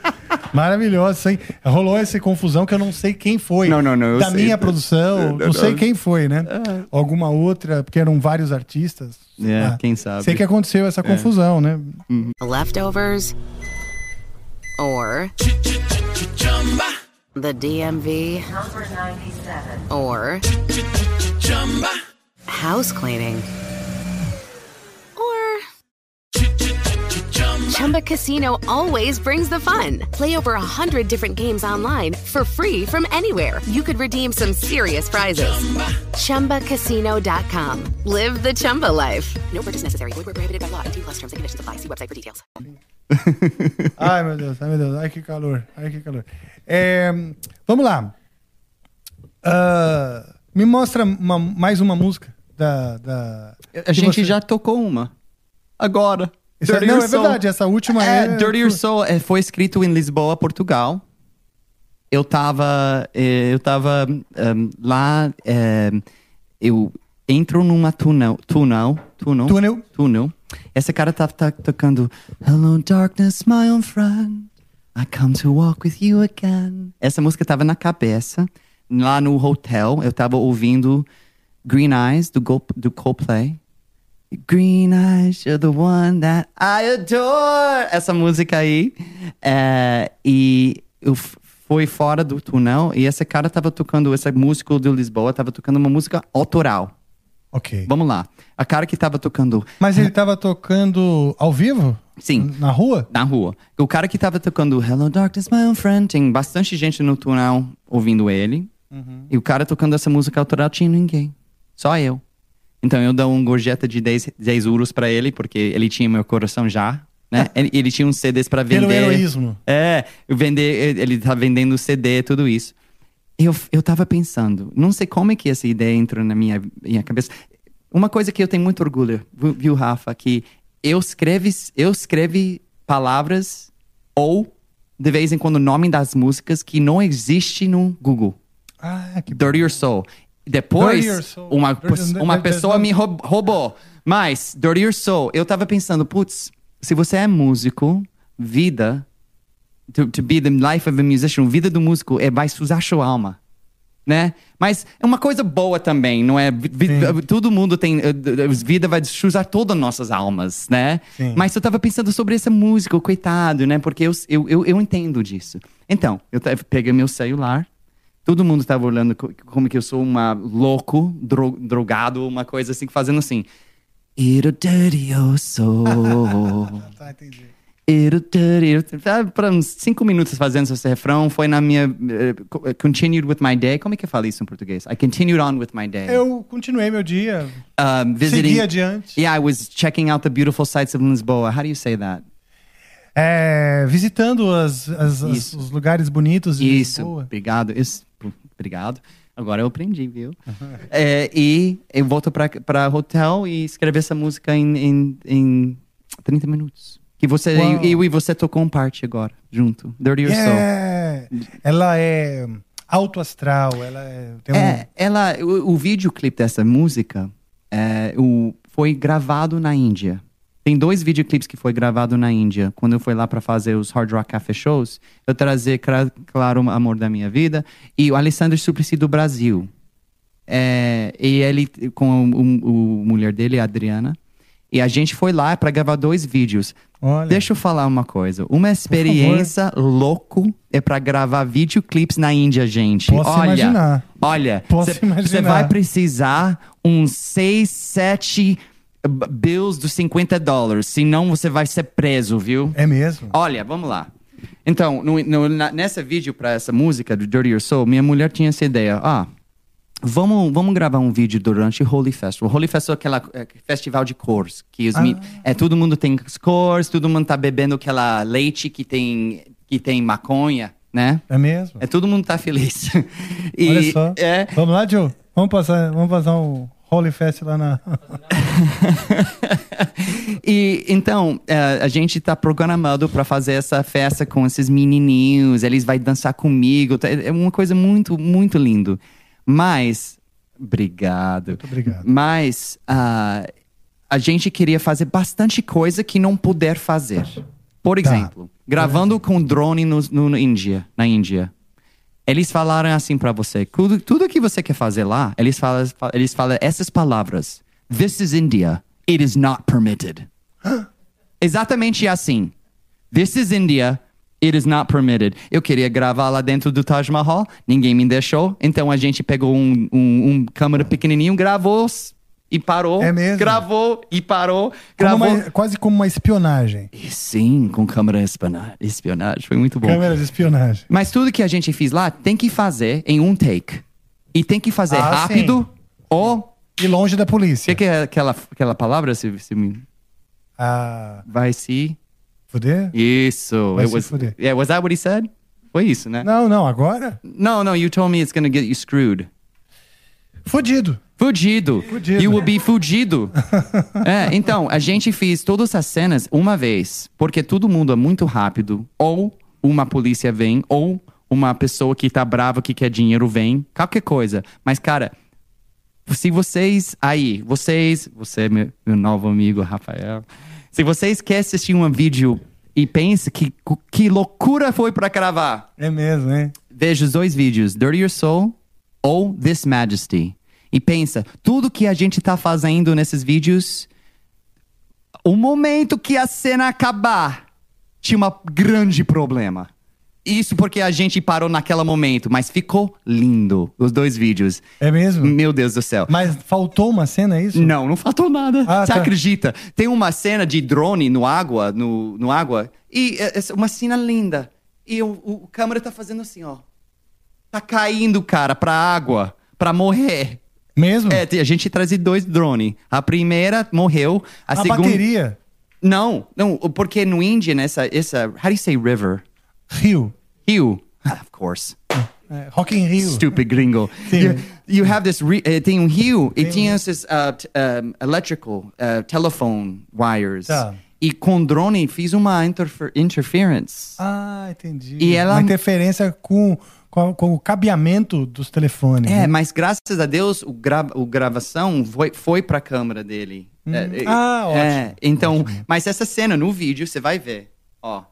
Maravilhosa, hein? Rolou essa confusão que eu não sei quem foi. Não, não, não, Da sei. minha produção, Não, sei quem foi, né? Alguma outra, porque eram vários artistas. É, Ah, quem sabe. Sei que aconteceu essa É. confusão, né? Leftovers or the DMV Number 97. or house cleaning Chumba Casino always brings the fun. Play over a hundred different games online for free from anywhere. You could redeem some serious prizes. Chumba. ChumbaCasino.com. Live the Chumba life. No purchase necessary. Void where prohibited by law. 18 plus terms and conditions apply. See website for details. (laughs) Ai, meu Deus, ai, meu Deus. Ai, que calor. Ai, que calor. É, vamos lá. Ah, me mostra uma- mais uma música da. da A gente você- já tocou uma. Agora. Isso é- Dirty não, Your é Soul. verdade, essa última é. é- Dirty Your Soul é, foi escrito em Lisboa, Portugal. Eu tava. eh, Eu tava ehm, lá. eu entro numa túnel. Túnel. Túnel. Túnel. Túnel. Essa cara tá, tá tocando. Hello, darkness, my old friend. I come to walk with you again. Essa música tava na cabeça. Lá no hotel, eu tava ouvindo Green Eyes, do, Go, do Coldplay. Green Eyes, you're the one that I adore. Essa música aí. É, e eu fui fora do túnel e esse cara tava tocando, esse músico de Lisboa tava tocando uma música autoral. Ok. Vamos lá. A cara que tava tocando. Mas ele tava tocando ao vivo? Sim. Na rua? Na rua. O cara que tava tocando Hello Darkness, my old friend, tem bastante gente no túnel ouvindo ele. E o cara tocando essa música autoral tinha ninguém. Só eu. Então eu dou um gorjeta de 10, 10 euros pra ele, porque ele tinha meu coração já. Né? ele, ele tinha uns CDs pra vender. Pelo heroísmo. É, vender, ele tá vendendo CD, tudo isso. Eu, eu tava pensando, não sei como é que essa ideia entrou na minha, minha cabeça. Uma coisa que eu tenho muito orgulho, viu, viu, Rafa, que eu escrevi, eu escrevi palavras ou, de vez em quando, o nome das músicas que não existe no Google. Ah, que Dirty Your Soul. Depois, uma, uma pessoa me roub- roubou. Mas, Dirty Your Soul, eu tava pensando, putz, se você é músico, vida, to, to be the life of a musician, vida do músico é vai sujar sua alma. Né? Mas é uma coisa boa também, não é? Vi- todo mundo tem. eh, Vida vai sujar todas as nossas almas, né? Sim. Mas eu tava pensando sobre essa música, coitado, né? Porque eu, eu, eu, eu entendo disso. Então, eu peguei meu celular, todo mundo tava olhando co- como que eu sou uma louco, dro- drogado, uma coisa assim, fazendo assim. Your soul. (laughs) Tá, entendi. Ah, Para uns cinco minutos fazendo esse refrão, foi na minha... eh, continued with my day. Como é que eu falo isso em português? I continued on with my day. Eu continuei meu dia. Um, visiting... Segui adiante. Yeah, I was checking out the beautiful sights of Lisboa. How do you say that? É, visitando as, as- as- Isso. os lugares bonitos de Isso, Lisboa. obrigado. Isso, obrigado. Agora eu aprendi, viu? (laughs) É, e eu volto para hotel e escrevi essa música em, em, em 30 minutos. Que você, Uau. eu e você tocou um parte agora, junto. Dirty Your Soul. É, ela é alto astral, ela é, tem um- É, ela, o, o videoclipe dessa música é, o, foi gravado na Índia. Tem dois videoclipes que foi gravado na Índia. Quando eu fui lá para fazer os Hard Rock Café Shows, eu trazer, claro, Amor da Minha Vida e o Alessandro Suplicy do Brasil. É, e ele, com o, o- mulher dele, a Adriana. E a gente foi lá para gravar dois vídeos. Olha. Deixa eu falar uma coisa. Uma experiência louco é para gravar videoclipes na Índia, gente. Posso olha, imaginar. olha, você vai precisar uns 6, 7 bills dos 50 dólares. Senão você vai ser preso, viu? É mesmo? Olha, vamos lá. Então, no, no, na, nessa vídeo para essa música do Dirty Your Soul, minha mulher tinha essa ideia. Ah, vamos, vamos gravar um vídeo durante o Holy Festival. Holy Festival é aquela é, festival de cores. Que mi- é, todo mundo tem as cores, todo mundo tá bebendo aquela leite que tem, que tem maconha, né? É mesmo? É, todo mundo tá feliz. (laughs) E, Olha só. É, Vamos lá, Joe? Vamos passar, vamos passar um Holy Fest lá na. (laughs) E então, eh, a gente tá programado para fazer essa festa com esses menininhos, eles vão dançar comigo, tá- é uma coisa muito, muito lindo. Mas, obrigado. Muito obrigado. Mas ah, a gente queria fazer bastante coisa que não puder fazer. Por exemplo, gravando com drone no, no, no Índia, na Índia. Eles falaram assim para você, tudo, tudo que você quer fazer lá, eles falam, eles falam essas palavras. This is India. It is not permitted. (gasps) Exatamente assim. This is India. It is not permitted. Eu queria gravar lá dentro do Taj Mahal, ninguém me deixou. Então a gente pegou um, um, um câmera pequenininho, gravou e parou. É mesmo? Gravou e parou. Como Gravou. uma- quase como uma espionagem. E Sim, com câmera espiona- espionagem. Foi muito bom. Câmera de espionagem. Mas tudo que a gente fez lá tem que fazer em um take. E tem que fazer Ah, rápido ou. E longe da O polícia. que, que é aquela, aquela palavra? Se, se me- Ah, vai se. fuder? Isso. Vai it se was, fuder. Yeah, was that what he said? Foi isso, né? Não, não, agora? No, no, you told me it's gonna get you screwed. Fudido. Fudido. Fudido. You will be fudido. (laughs) é, então, a gente fez todas as cenas uma vez, porque todo mundo é muito rápido. Ou uma polícia vem, ou uma pessoa que tá brava que quer dinheiro vem, qualquer coisa. Mas, cara, se vocês aí, vocês, você, meu, meu novo amigo Rafael, se vocês querem assistir um vídeo e pensa que, que loucura foi pra gravar, É mesmo, hein? veja os dois vídeos, Dirty Your Soul ou This Majesty. E pensa, tudo que a gente tá fazendo nesses vídeos, o momento que a cena acabar, tinha um grande problema. Isso porque a gente parou naquele momento, mas ficou lindo os dois vídeos. É mesmo? Meu Deus do céu. Mas faltou uma cena, é isso? Não, não faltou nada. Ah, Você tá. acredita? Tem uma cena de drone no água, no, no água, e é é uma cena linda. E o, o câmera tá fazendo assim, ó. Tá caindo, cara, pra água, pra morrer. Mesmo? É, a gente trazia dois drones. A primeira morreu, a, A segunda... bateria. Não, não, porque no Índia, nessa, essa, how do you say river? Rio. Rio. of course. É, Rock in Rio. Stupid gringo. You, you have this, re, eh, tem um rio e tinha esses uh, t- um, electrical, uh, telephone wires. Tá. E com drone fiz uma interfer interference. Ah, entendi. E ela- Uma interferência com, com, a- com o cabeamento dos telefones. É, né? mas graças a Deus o, gra o gravação foi, foi pra câmera dele. É, é, Ah, é, ótimo, então, mas essa cena no vídeo você vai ver. Ó.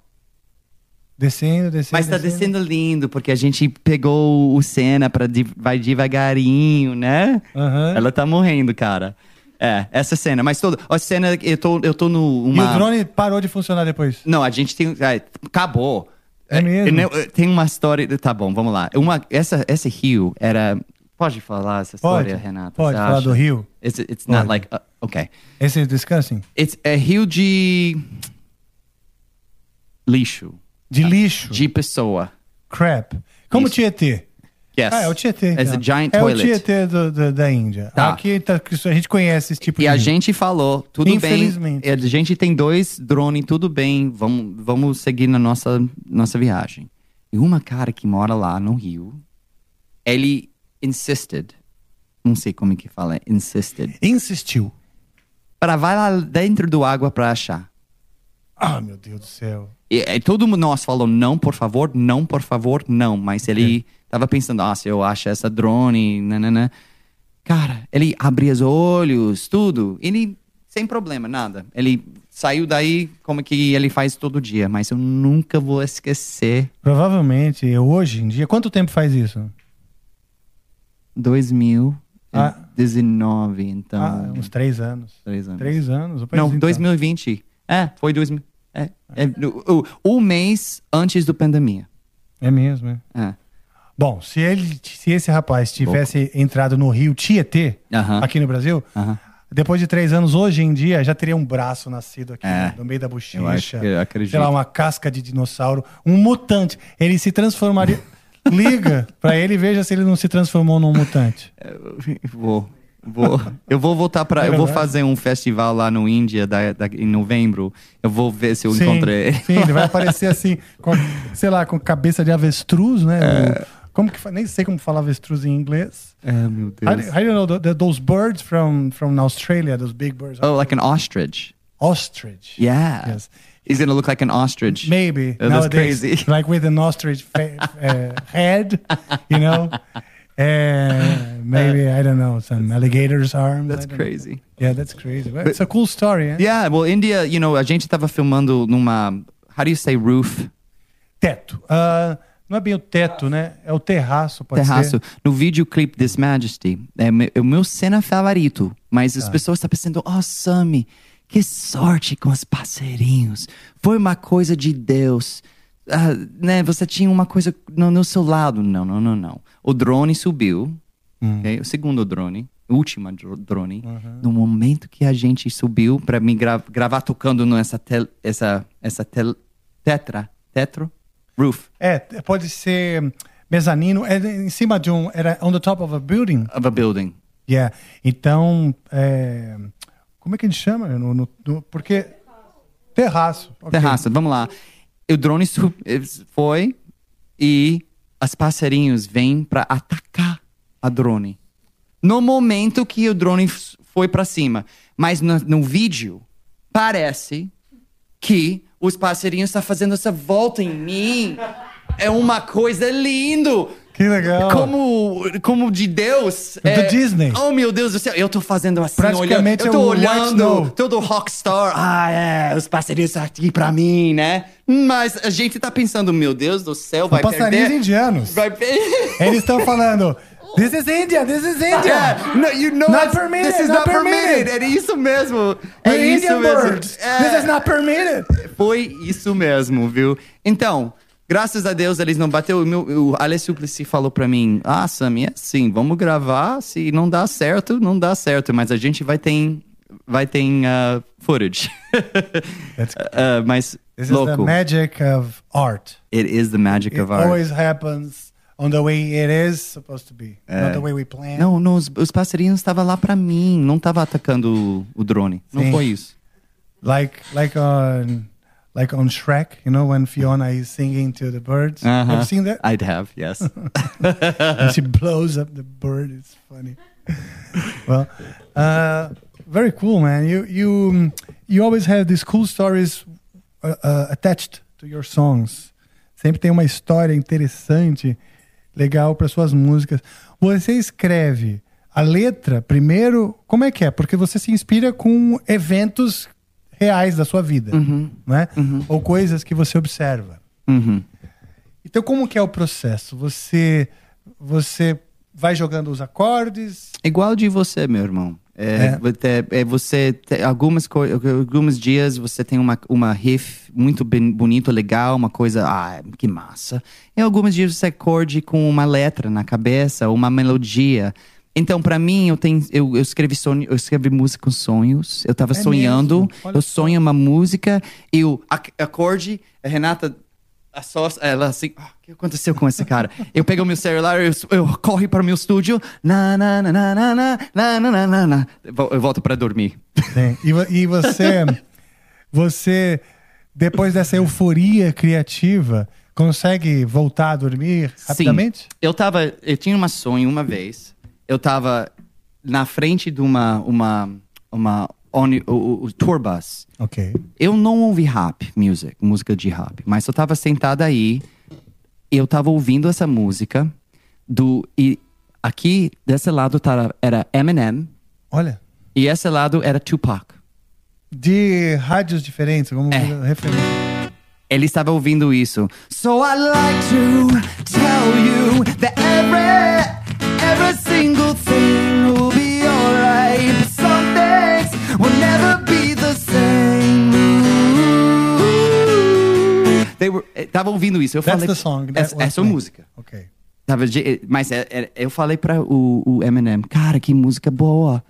Descendo, descendo. Mas tá descendo lindo, porque a gente pegou o cena pra de- vai devagarinho, né? Aham. Ela tá morrendo, cara. É, essa cena. Mas toda. A cena, eu tô, eu tô no. E Uma... o drone parou de funcionar depois. Não, a gente tem. é, acabou. É mesmo? né, Tem uma história. Tá bom, vamos lá. Uma, essa, esse rio era. Pode falar essa Pode, história, Renata? pode falar acha? do rio. It's, it's not Pode. like. uh, ok. Esse descansem? It's, é rio de. Lixo. De lixo. De pessoa. Crap. Como Isso. Tietê. Yes. Ah, é o Tietê. Então. a giant é toilet. o Tietê do- do- da Índia. Tá. Aqui tá- a gente conhece esse tipo E de a rio. gente falou, tudo bem. Infelizmente. A gente tem dois drones, tudo bem. Vamos, vamos seguir na nossa, nossa viagem. E uma cara que mora lá no Rio, ele insisted. Não sei como é que fala, insisted. Insistiu. Para vai lá dentro do água para achar. Ah, meu Deus do céu. E, e todo mundo nós falou não, por favor, não, por favor, não. Mas ele tava pensando, ah, se eu acho essa drone, nanana. Cara, ele abria os olhos, tudo. Ele, sem problema, nada. Ele saiu daí como que ele faz todo dia. Mas eu nunca vou esquecer Provavelmente, hoje em dia. Quanto tempo faz isso? 2019, então. Ah, uns três anos. Três anos. Três anos. Não, então. 2020. É, foi 2000. É, é, o, o, o mês antes da pandemia. É mesmo, é. É. Bom, se, ele, se esse rapaz tivesse entrado no rio Tietê, Aham. aqui no Brasil, Aham. depois de três anos, hoje em dia, já teria um braço nascido aqui É. né, no meio da bochecha. eu acredito. Sei lá, uma casca de dinossauro. Um mutante. Ele se transformaria. (laughs) Liga pra ele e veja se ele não se transformou num mutante. Vou. Vou, eu vou voltar para. É eu vou fazer um festival lá no Índia da, da- em novembro. Eu vou ver se eu Sim, encontrei. Sim, ele vai aparecer assim, com, sei lá, com cabeça de avestruz, né? É. O- como que Nem sei como avestruz em inglês. Meu Deus. how do you know the, the- those birds from, from Australia, those big birds? Oh, like an ostrich. Ostrich. Yeah. Yes. He's gonna look like an ostrich. Maybe. Oh, that's nowadays, crazy. (laughs) Like with an ostrich fa- uh, head, you know? Uh, maybe, I don't know, some alligator's arms. That's don't know. crazy. Yeah, that's crazy. But it's a cool story, eh? Yeah, well, India, you know, a gente tava filmando numa. How do you say roof? Teto. Ah, não é bem o teto, né? É o terraço, pode terraço. ser. No videoclipe This Majesty, é é o meu cena favorito. Mas as Tá. pessoas estão pensando, oh, Sammy, que sorte com os parceirinhos. Foi uma coisa de Deus. Ah, né, você tinha uma coisa no, no seu lado. Não, não, não, não. O drone subiu. Hum. ok? O segundo drone. última dro- drone. No momento que a gente subiu para me gra- gravar tocando nessa tel, essa essa tel, tetra, tetro, roof É, pode ser mezanino, é em cima de um, era on the top of a building. of a building. Yeah. Então, é, como é que a gente chama? No, no- no- porque terraço. ok. Terraço, vamos lá. O drone foi e os passarinhos vêm para atacar a drone. No momento que o drone foi para cima. Mas no, no vídeo, parece que os passarinhos estão fazendo essa volta em mim. É uma coisa lindo. Que legal. Como, como de Deus. Do é- Disney. Oh, meu Deus do céu. Eu tô fazendo assim, Praticamente olhando. Eu tô é um olhando. Todo rockstar. Ah, é. Os passarinhos aqui pra mim, né? Mas a gente tá pensando, meu Deus do céu, vai passarinhos perder. indianos. Vai perder. Eles estão (laughs) falando, this is India, this is India. (laughs) É, no, you know Not permitted, this is not not permitted. permitted. É isso mesmo. É We're isso Indian mesmo. birds. É. This is not permitted. Foi isso mesmo, viu? Então, graças a Deus eles não bateu. O, meu, o Alex Suplicy falou pra mim: Ah, Sammy, é assim, vamos gravar. Se não dá certo, não dá certo. Mas a gente vai ter, vai ter uh, footage. Uh, (laughs) mas, This louco. is the magic of art. It is the magic It of art. always happens on the way it is supposed to be, É. not the way we plan. Não, não, os, os passarinhos estavam lá pra mim, não tava atacando o, o drone. Não Sim. foi isso. Like like on like on Shrek, you know when Fiona is singing to the birds. Uh-huh. Have you seen that? I'd have, yes. (laughs) and she blows up the bird. It's funny. (laughs) well, uh, very cool, man. You you you always have these cool stories uh, uh, attached to your songs. Sempre tem uma história interessante, legal para suas músicas. Você escreve a letra primeiro. Como é que é? Porque você se inspira com eventos reais da sua vida, né? Ou coisas que você observa. Uhum. Então, como que é o processo? Você, você vai jogando os acordes? Igual de você, meu irmão. É, é- é você tem algumas alguns dias você tem uma, uma riff muito bem, bonito, legal, uma coisa, ah, que massa. E alguns dias você acorde com uma letra na cabeça, uma melodia. Então, pra mim, eu tenho, eu, eu escrevi sonho, eu escrevi música com sonhos. Eu tava É sonhando, eu sonho uma música e o ac- acorde, a Renata a só, ela assim, "Ah, o que aconteceu com esse cara? Eu pego meu celular, eu, eu corro para o meu estúdio, na, na, na, na, na, na, na, na, na, eu volto para dormir. Sim. E, e você, você, depois dessa euforia criativa, consegue voltar a dormir rapidamente? Sim. Eu tava, eu tinha um sonho uma vez. Eu tava na frente de uma uma uma oni- o, o, tour bus. Ok. Eu não ouvi rap music, música de rap, mas eu tava sentada aí, eu tava ouvindo essa música do e aqui desse lado tava, era Eminem Olha, e esse lado era Tupac. de rádios diferentes, como É. Ele estava ouvindo isso. So I'd like to tell you that every, every single thing Were, eh, tava ouvindo isso. Eu That's falei, the song. that essa, essa é música. Ok. Tava de- eh, mas é- é- eu falei para o, o Eminem, cara, que música boa.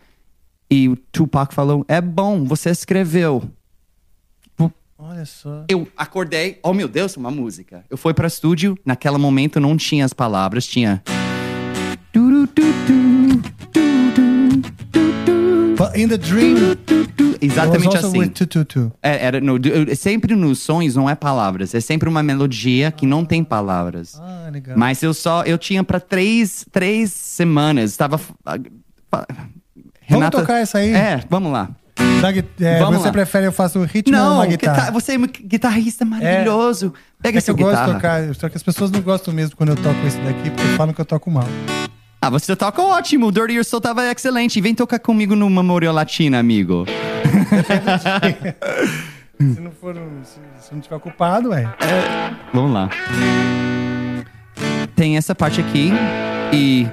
E o Tupac falou, é bom, você escreveu. Olha só. Eu acordei, oh meu Deus, uma música. Eu fui para estúdio, naquele momento não tinha as palavras, tinha. But in the dream, Exatamente assim. with 222. É, era, no, eu- sempre nos sonhos não é palavras, é sempre uma melodia que não tem palavras. Ah, legal. Mas eu só, eu tinha para três, três semanas, estava. fa- fa- Vamos tocar essa aí? É, vamos lá. Da é, Vamos você lá. prefere eu faço o ritmo ou Não, uma guitarra? guitarra- você é um guitarrista maravilhoso. Pega é essa eu gosto guitarra. de tocar, só que as pessoas não gostam mesmo quando eu toco esse daqui, porque falam que eu toco mal. Ah, você toca ótimo. O Dirty Your Soul tava excelente. Vem tocar comigo no Memorial Latina, amigo. (laughs) se não for, um- se, se não tiver ocupado, ué. Vamos lá. Tem essa parte aqui e.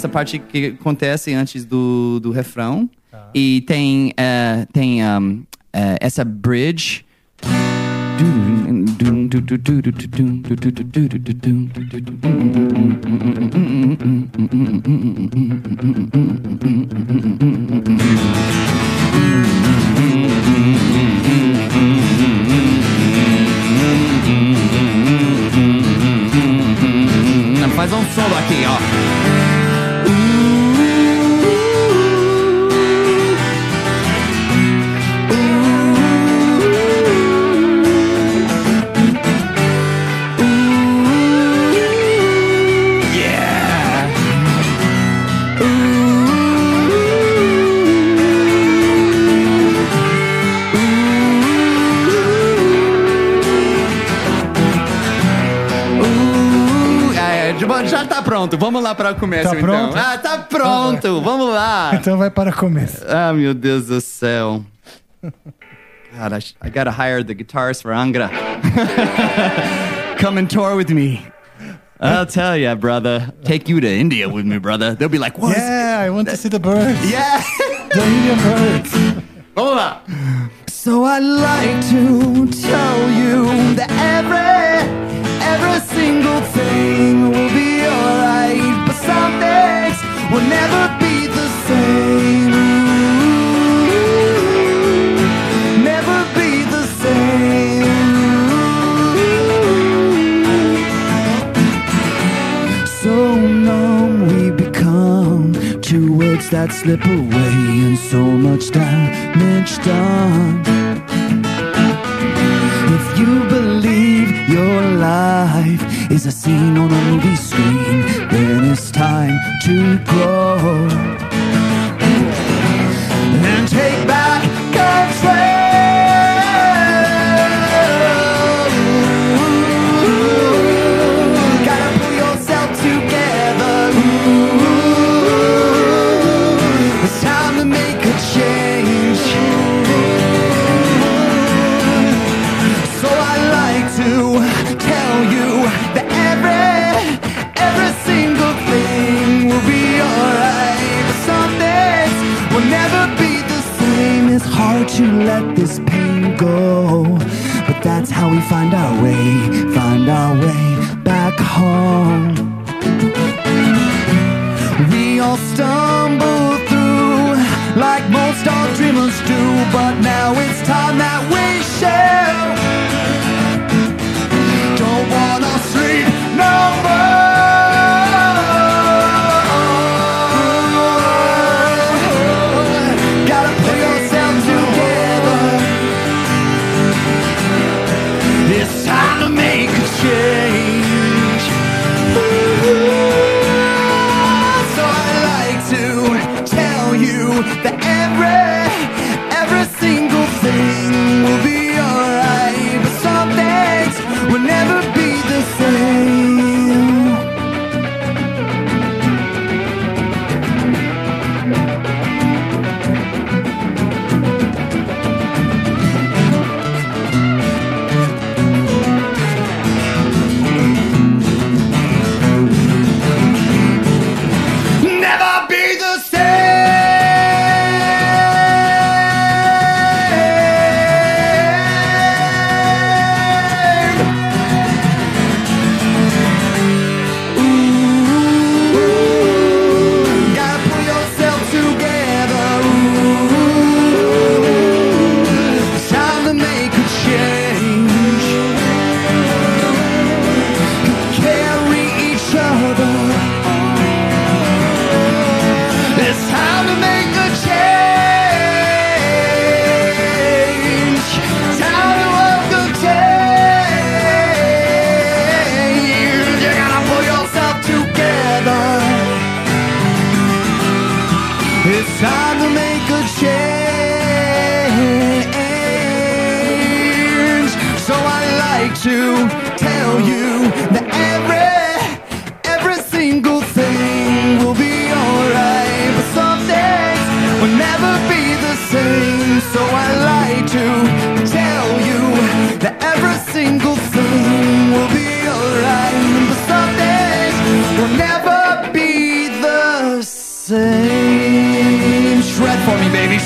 essa parte que acontece antes do, do refrão. Tá. E tem, eh, tem um, eh, essa bridge. Faz um solo aqui, ó. Tá pronto. Vamos lá para o começo, Tá então. pronto? Ah, tá pronto. Vamos lá. Então vai para começo. Ah, meu Deus do céu. God, I, I gotta hire the guitarist for Angra. (laughs) Come and tour with me. I'll tell ya, brother. Take you to India with me, brother. They'll be like, what? Yeah, I want to see the birds. Yeah. (laughs) The Indian birds. Vamos lá. So I'd like to tell you that every, every single thing will be alright, but some things will never be the same. Never be the same. So numb we become to words that slip away and so much damage done. Your life is a scene on a movie screen, then it's time to grow and take back control. To let this pain go. But that's how we find our way, find our way back home. We all stumble through like most all dreamers do, but now it's time that we share. Don't wanna sleep no more.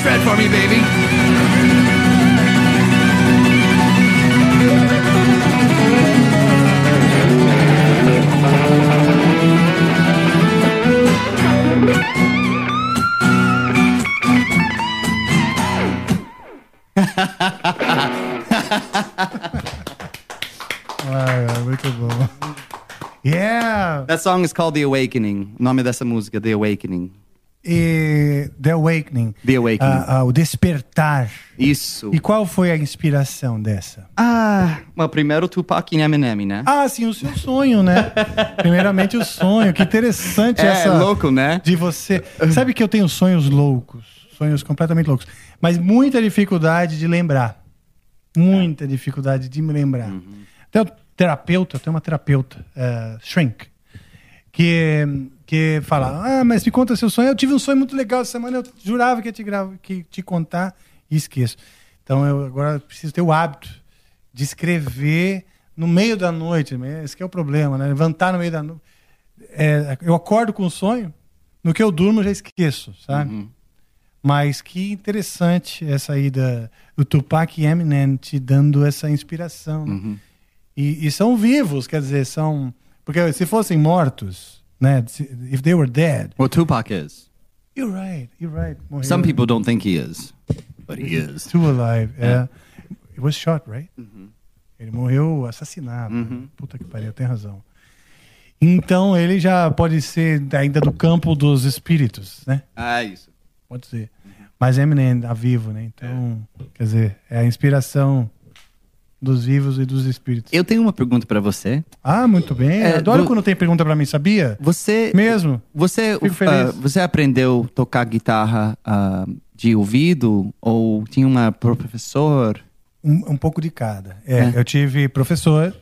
Shred for me, baby. Ai, ai, muito. Yeah! That song is called The Awakening. O nome dessa música, The Awakening. The Awakening. The Awakening. Ah, ah, o despertar. Isso. E qual foi a inspiração dessa? Ah, well, primeiro Tupac e Eminem, né? Ah, sim, o seu sonho, né? (laughs) Primeiramente o sonho. Que interessante É, essa. louco, né? De você. Sabe que eu tenho sonhos loucos, sonhos completamente loucos, mas muita dificuldade de lembrar. Muita dificuldade de me lembrar. Tem um terapeuta, tem uma terapeuta, eh, Shrink, que, que fala: Ah, mas me conta seu sonho. Eu tive um sonho muito legal essa semana, eu jurava que ia te, grava, que te contar e esqueço. Então eu agora preciso ter o hábito de escrever no meio da noite. Esse que é o problema, né? Levantar no meio da noite. É, eu acordo com o sonho, no que eu durmo eu já esqueço, sabe? Mas que interessante essa ida do Tupac e Eminem te dando essa inspiração. né? E, e são vivos, quer dizer, são. Porque se fossem mortos, né? se- If they were dead. Well, Tupac is. You're right, you're right. Morreu. Some people don't think he is, but he is. Still alive, é. He was shot, right? Ele morreu assassinado. Puta que pariu, tem razão. Então ele já pode ser ainda do campo dos espíritos, né? Ah, isso. Pode ser. Mas Eminem tá vivo, né? Então, quer dizer, é a inspiração dos vivos e dos espíritos. Eu tenho uma pergunta pra você. Ah, muito bem. É, Adoro vo- quando tem pergunta pra mim, sabia? Você Mesmo. Você Fico uh, você aprendeu a tocar guitarra ah, de ouvido ou tinha uma professor? Um, um pouco de cada. É, É. eu tive professor.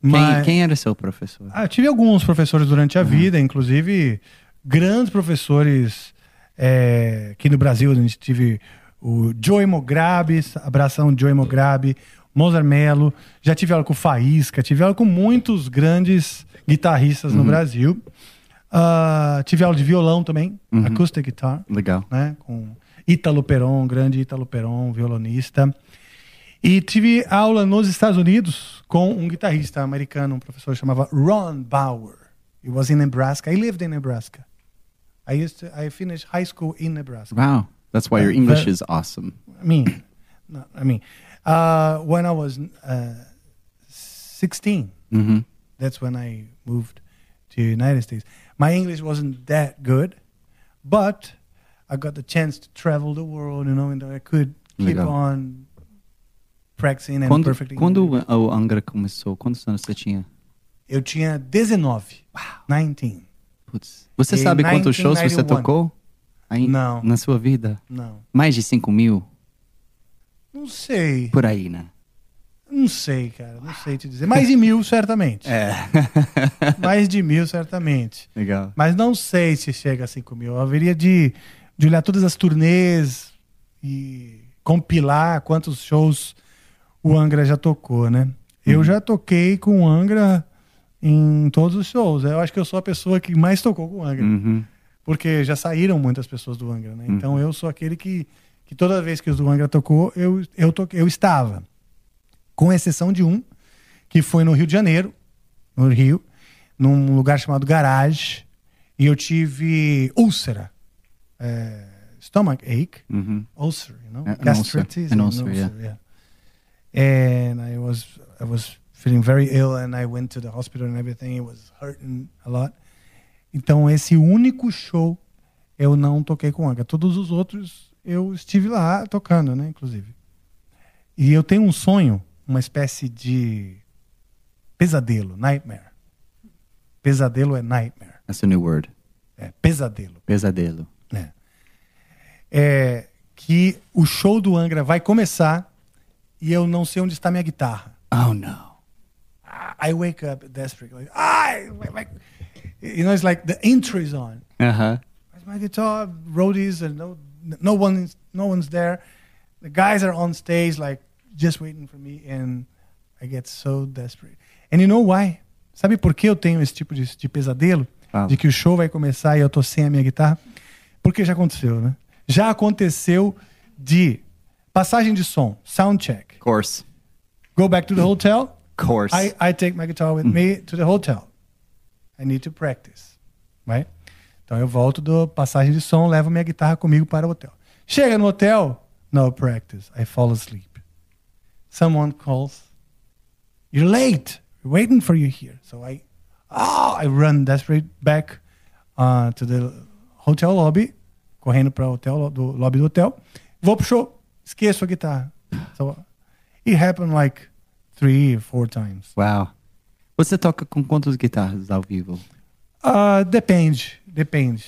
Quem, mas- quem era seu professor? Ah, eu tive alguns professores durante a vida, inclusive grandes professores é, aqui no Brasil. A gente tive o Joey Mograbi, abração Joey Mograbi, Mozart Mello. Já tive aula com Faísca, tive aula com muitos grandes guitarristas no Uhum. Brasil. Ah, tive aula de violão também, Uhum. acoustic guitar Legal. né, com Ítalo Peron, grande Ítalo Peron, violonista. E tive aula nos Estados Unidos com um guitarrista americano, um professor chamava Ron Bauer. He was in Nebraska. I lived in Nebraska. I used to, I finished high school in Nebraska. Wow, that's why your Uh, English but- is awesome. I mean, no, I mean, uh, when I was uh, 16, Mhm. that's when I moved to the United States. My English wasn't that good, but I got the chance to travel the world, you know, and I could keep Legal. on practicing and Quando, perfect quando English. o Angra começou? Quantos anos você tinha? Eu tinha 19. Wow. 19. Putz. Você Em sabe quantos shows você 1991. tocou? Aí, Não. Na sua vida? Não. Mais de 5 mil? Não sei. Por aí, né? Não sei, cara. Não sei te dizer. Mais de mil, certamente. É. (laughs) Mais de mil, certamente. Legal. Mas não sei se chega a 5 mil. Eu haveria de, de olhar todas as turnês e compilar quantos shows o Angra já tocou, né? Eu já toquei com o Angra em todos os shows. Eu acho que eu sou a pessoa que mais tocou com o Angra. Uhum. Porque já saíram muitas pessoas do Angra, né? Então eu sou aquele que, que toda vez que do Angra tocou, eu, eu, toquei, eu estava. Com exceção de um, que foi no Rio de Janeiro, no Rio, num lugar chamado Garage, e eu tive úlcera. É, stomach ache. Uhum. Ulcer, you know? É, an ulcer. Gastritis. An and ulcer, yeah. yeah. And I was I was feeling very ill and I went to the hospital and everything. It was hurting a lot. Então esse único show eu não toquei com Angra. Todos os outros eu estive lá tocando, né, inclusive. E eu tenho um sonho, uma espécie de pesadelo, nightmare. Pesadelo é nightmare. That's a new word. É pesadelo. Pesadelo. É. É que o show do Angra vai começar e eu não sei onde está minha guitarra. Oh, no. I wake up desperate, like, ah, like, you know, it's like the intro is on. Aham. Where's my guitar? Roadies and no, no one, is, no one's there. The guys are on stage, like just waiting for me, and I get so desperate. And you know why? Sabe por que eu tenho esse tipo de, de pesadelo? Fala. de que o show vai começar e eu tô sem a minha guitarra? Porque já aconteceu, né? Já aconteceu de passagem de som, sound check. Course. Go back to the hotel. Of course. I, I take my guitar with hmm. me to the hotel. I need to practice. Right? Então eu volto do passagem de som, levo minha guitarra comigo para o hotel. Chega no hotel, no practice. I fall asleep. Someone calls. You're late. We're waiting for you here. So I, oh, I run desperate back uh, to the hotel lobby, correndo para o hotel, do lobby do hotel. Vou pro show. Esqueço a guitarra. So it happened like three four times. Uau. Você toca com quantas guitarras ao vivo? Ah, depende, depende.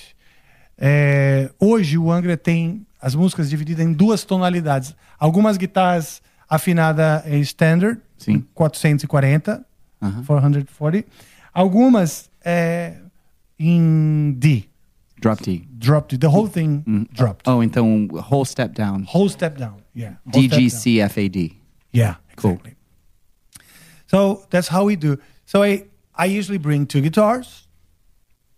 É, hoje o Angra tem as músicas divididas em duas tonalidades. Algumas guitarras afinadas em standard, Sim. 440, Aham. 440. Algumas é, em D, Drop D. drop D. The whole thing dropped. Oh, então whole step down. Whole step down. Yeah. whole D step G down. C F A D. Yeah, Cool. exactly. So that's how we do. So I I usually bring two guitars,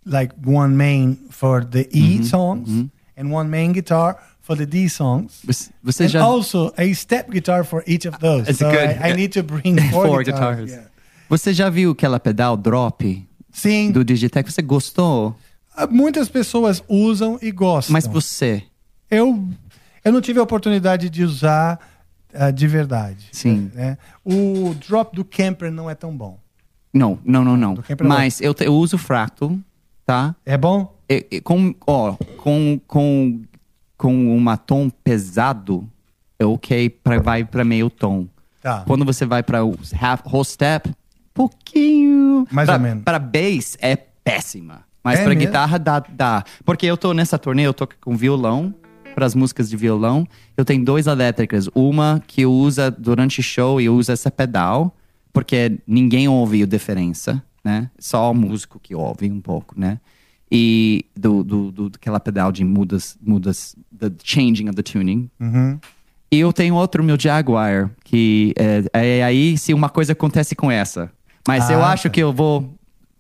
like one main for the E Mm-hmm. songs and one main guitar for the D songs. Você, and já also a step guitar for each of those. It's so good. I, I need to bring (laughs) four, Four guitars. guitars. yeah. Você já viu aquela pedal drop Sim, do Digitech? Você gostou? ah, muitas pessoas usam e gostam. Mas você? eu eu não tive a oportunidade de usar ah, de verdade. Sim. né? O drop do Camper não é tão bom. Não, não, não, não. Não. Mas eu, eu uso fractal, tá? É bom? E- e com, ó, com, com, com uma tom pesado, é ok, pra, vai pra meio tom. Tá. Quando você vai pra o half, whole step, pouquinho. Mais pra, ou menos. Pra bass é péssima. Mas É pra mesmo? guitarra dá, dá. Porque eu tô nessa turnê, eu toco com violão, pras músicas de violão. Eu tenho duas elétricas. Uma que usa durante o show e usa essa pedal, porque ninguém ouve a diferença, né? Só o músico que ouve um pouco, né? E do, do, do aquela pedal de mudas, mudas, the changing of the tuning. Uhum. E eu tenho outro, meu Jaguar, que é, é aí se uma coisa acontece com essa. Mas eu Ah, acho tá. que eu vou,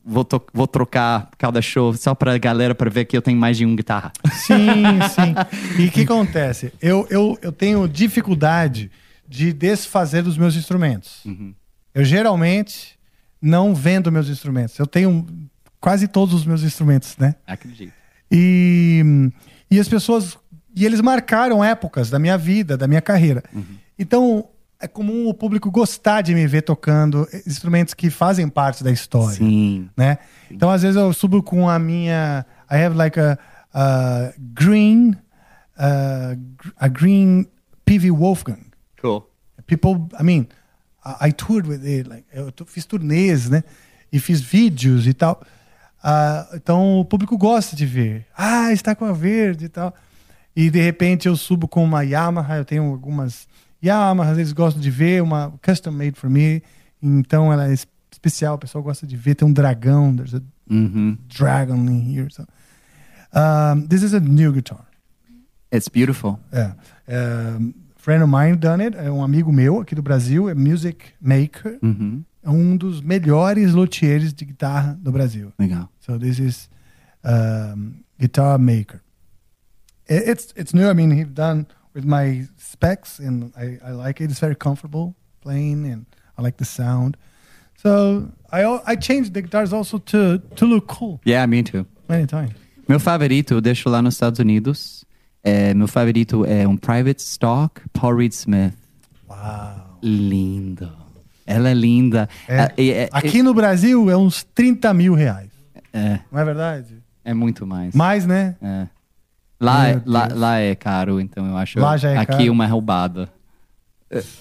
vou, to- vou trocar cada show só pra galera pra ver que eu tenho mais de um guitarra. Sim, (laughs) sim. E o que acontece? Eu, eu, eu tenho dificuldade de desfazer dos meus instrumentos. Eu geralmente não vendo meus instrumentos. Eu tenho quase todos os meus instrumentos, né? Acredito. E, e as pessoas. E eles marcaram épocas da minha vida, da minha carreira. Então, é comum o público gostar de me ver tocando instrumentos que fazem parte da história Sim. né? Então, às vezes eu subo com a minha. I have like a, a green, gr- a green PV Wolfgang. Cool. People, I mean, I, I toured with it, like, eu fiz turnês, né? E fiz vídeos e tal. Ah, então o público gosta de ver. Ah, está com a verde e tal. E de repente eu subo com uma Yamaha, eu tenho algumas Yamahas, eles gostam de ver, uma custom made for me. Então ela é es- especial, o pessoal gosta de ver. Tem um dragão, there's a Uhum. dragon in here. So. Um, this is a new guitar. It's beautiful. É. Um, friend of mine done it, é um amigo meu aqui do Brasil, é music maker, Uhum. é um dos melhores luthiers de guitarra do Brasil. Legal. So this is um, guitar maker. It's it's new. I mean, he's done with my specs, and I, I like it. It's very comfortable playing, and I like the sound. So I I changed the guitars also to to look cool Yeah, me too. many times. Meu favorito, eu deixo lá nos Estados Unidos. É, meu favorito é um Private Stock Paul Reed Smith. Uau. Lindo. Ela é linda. É. É, é- é- Aqui no Brasil é uns 30 mil reais. é, Não é verdade? é muito mais. Mais, né? É. Lá, é, lá, lá é caro, então eu acho Lá já é aqui caro. uma roubada.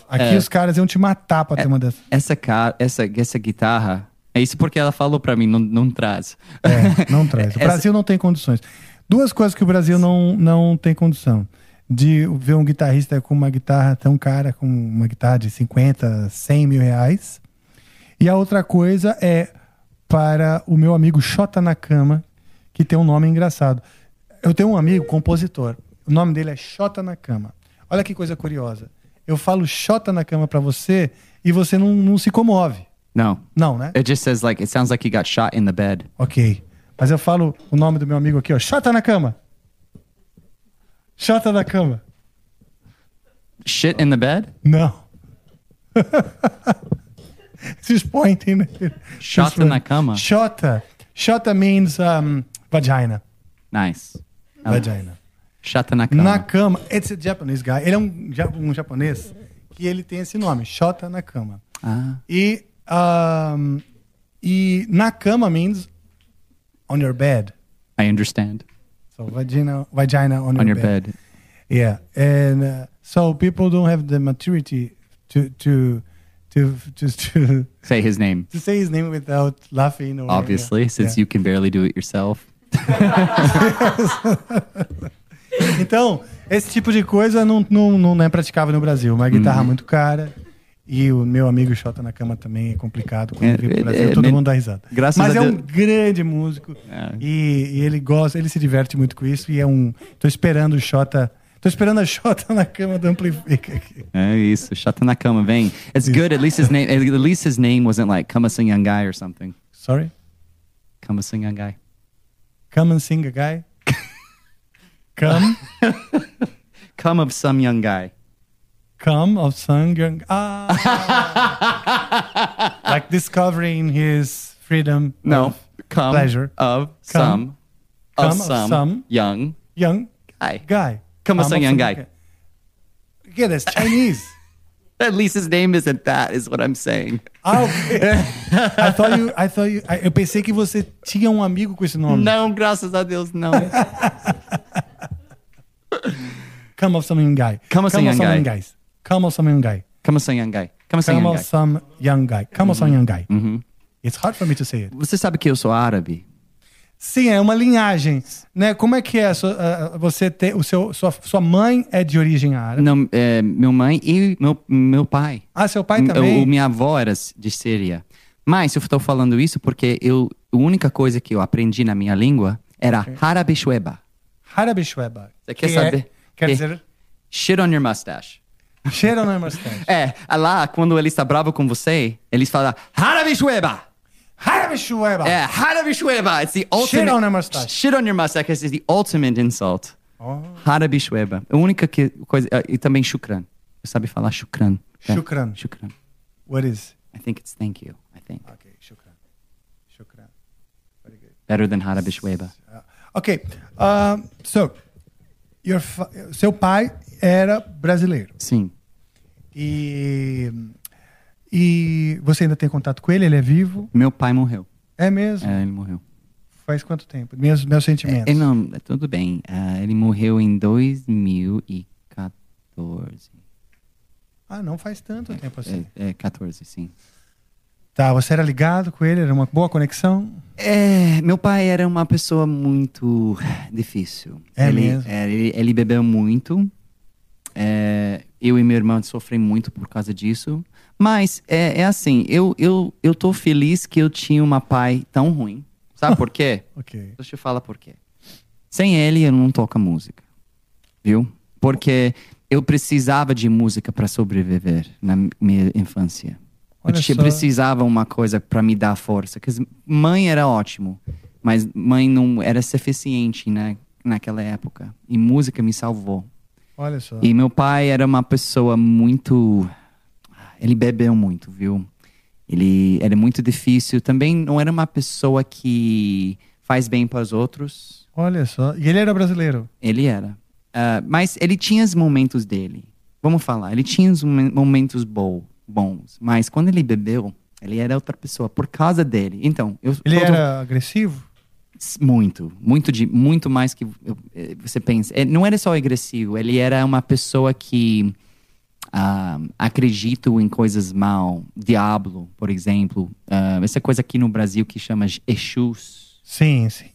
Aqui É. os caras iam te matar pra ter uma dessas. Essa, ca- essa, essa guitarra, é isso porque ela falou pra mim, não, não traz. É, não (laughs) traz. O Essa- Brasil não tem condições. Duas coisas que o Brasil não, não tem condição. De ver um guitarrista com uma guitarra tão cara, com uma guitarra de 50, 100 mil reais. E a outra coisa é para o meu amigo Xota Nakama, que tem um nome engraçado. Eu tenho um amigo compositor. O nome dele é Xota Nakama. Olha que coisa curiosa. Eu falo Xota Nakama para você e você não, não se comove. Não. Não, né? It just says like, it sounds like he got shot in the bed. Ok. Mas eu falo o nome do meu amigo aqui, ó. Xota na cama. Xota na cama. Shit in the bed? Não. (laughs) She's pointing. Xota na cama? Xota. Xota means um, vagina. Nice. Vagina. Xota na cama. Na cama. It's a Japanese guy. Ele é um, um japonês que ele tem esse nome, Xota na cama. Ah. E, um, e na cama means on your bed. I understand. So vagina, vagina on, On your, your bed. bed. Yeah, and uh, so people don't have the maturity to to to to to, (laughs) Say his name. to say his name without laughing. Or, Obviously, yeah. since Yeah. you can barely do it yourself. (laughs) Então, esse tipo de coisa não, não, não é praticável no Brasil. Uma guitarra Uhum. muito cara. E o meu amigo Xota na cama também é complicado. Quando É, vem pro é, Brasil, é, todo men- mundo dá risada. graças Mas a é um Deus- grande músico. É. E, e ele gosta, ele se diverte muito com isso. E é um. Tô esperando o Xota. Tô esperando a Xota na cama do Amplifica aqui. É isso. Xota na cama, vem. It's good. At least his name. At least his name wasn't like "Come a young guy" or something. Sorry? Come a young guy. Come and sing a guy. (laughs) Come. (laughs) Come of some young guy. Come of some young. Ah. (laughs) like discovering his freedom. No. of Come pleasure. of some. Come Of some, some young young guy. guy. Come of some young some guy. Yeah, that's Chinese. (laughs) At least his name isn't that, is what I'm saying. Ah, ok. I thought you, I thought you, eu pensei que você tinha um amigo com esse nome. Não, graças a Deus, não. (laughs) Come of some young guy. Come of some young guy. guys. Of some young guy. Come a young guy. A Come young guy. some young guy. Young guy. Uhum. It's hard for me to say it. Você sabe que eu sou árabe? Sim, é uma linhagem, né? Como é que é? Sua- Você tem o seu, sua, sua mãe é de origem árabe? Não, é, meu mãe e meu, meu pai. Ah, seu pai também? O, minha avó era de Síria. Mas eu estou falando isso porque eu, a única coisa que eu aprendi na minha língua era Harabe Shueba. Harabe Shueba. Você quer Que saber? É, quer Que- dizer, Shit on your mustache. Cheira não é mustache? É, lá, quando ele está bravo com você, eles falam Shueba. Harabe Shueba. É, Harabe Shueba. It's the ultimate... Shit on your mustache. Shit on your mustache is the ultimate insult. Oh. Harabe Shueba. A única que, coisa... ah, E também shukran. Você sabe falar shukran. É, Shukran. Shukran. What is? I think it's thank you. I think. Okay, shukran. Shukran. Very good. Better than Harabe Shueba. Ok. um, so, your seu pai era brasileiro. Sim. E, e você ainda tem contato com ele? Ele é vivo? Meu pai morreu. É mesmo? É, ele morreu. Faz quanto tempo? Meus, meus sentimentos. É, não, é tudo bem. Ah, ele morreu em 2014. Ah, não faz tanto tempo assim. É, é 14, sim. Tá, você era ligado com ele? Era uma boa conexão? É, meu pai era uma pessoa muito difícil. É ele, mesmo? é, ele, ele bebeu muito. É, eu e minha irmã sofrem muito por causa disso. Mas é, é assim, eu, eu, eu tô feliz que eu tinha uma pai tão ruim. Sabe por quê? (laughs) Ok. Deixa eu falar por quê. Sem ele, eu não toco música. Viu? Porque eu precisava de música para sobreviver na minha infância. Olha eu só. precisava uma coisa para me dar força. Porque mãe era ótimo, mas mãe não era suficiente né, naquela época. E música me salvou. Olha só. E meu pai era uma pessoa muito. Ele bebeu muito, viu? Ele era muito difícil. Também não era uma pessoa que faz bem para os outros. Olha só. E ele era brasileiro? Ele era. Ah, mas ele tinha os momentos dele. Vamos falar. Ele tinha os momen- momentos bo- bons. Mas quando ele bebeu, ele era outra pessoa por causa dele. Então, eu. Ele todo- era agressivo? Muito, muito de muito mais que eh, você pensa. Eh, Não era só agressivo, ele era uma pessoa que ah, acredita em coisas mal, diablo, por exemplo. Ah, essa coisa aqui no Brasil que chama Exus. Sim, sim.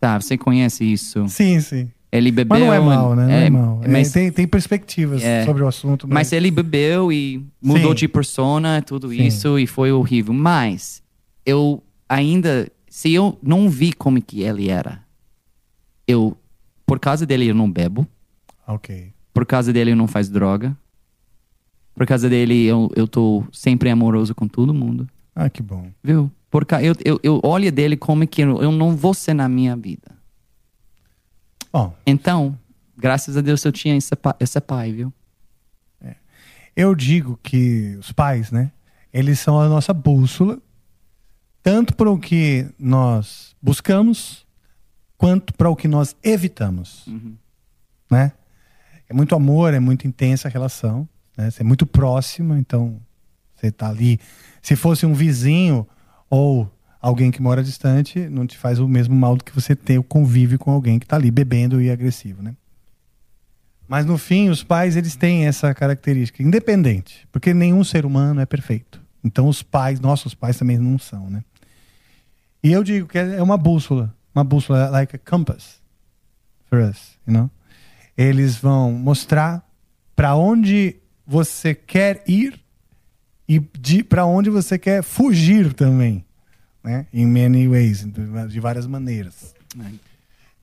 Tá, você conhece isso? Sim, sim. Ele bebeu. Mas não é mal, né? Não é, mal. É, mas- tem, tem perspectivas é. sobre o assunto. Mas ele bebeu e mudou Sim. de persona, tudo Sim. isso, e foi horrível. Mas eu ainda, se eu não vi como que ele era, eu, por causa dele eu não bebo, Ok. por causa dele eu não faço droga, por causa dele eu, eu tô sempre amoroso com todo mundo, Ah, que bom. viu? Porque eu, eu, eu olho dele como que eu, eu não vou ser na minha vida. Bom. Então, graças a Deus eu tinha esse, pa- esse pai, viu? Eu digo que os pais, né? Eles são a nossa bússola, tanto para o que nós buscamos, quanto para o que nós evitamos, né? É muito amor, é muito intensa a relação, né? Você é muito próximo, então você tá ali. Se fosse um vizinho ou alguém que mora distante, não te faz o mesmo mal do que você ter o convívio com alguém que tá ali bebendo e agressivo, né? Mas no fim, os pais eles têm essa característica, independente, porque nenhum ser humano é perfeito. Então os pais, nossos pais também não são, né? E eu digo que é uma bússola, uma bússola like a compass for us, you know? Eles vão mostrar para onde você quer ir e para onde você quer fugir também, né? In many ways, de várias maneiras.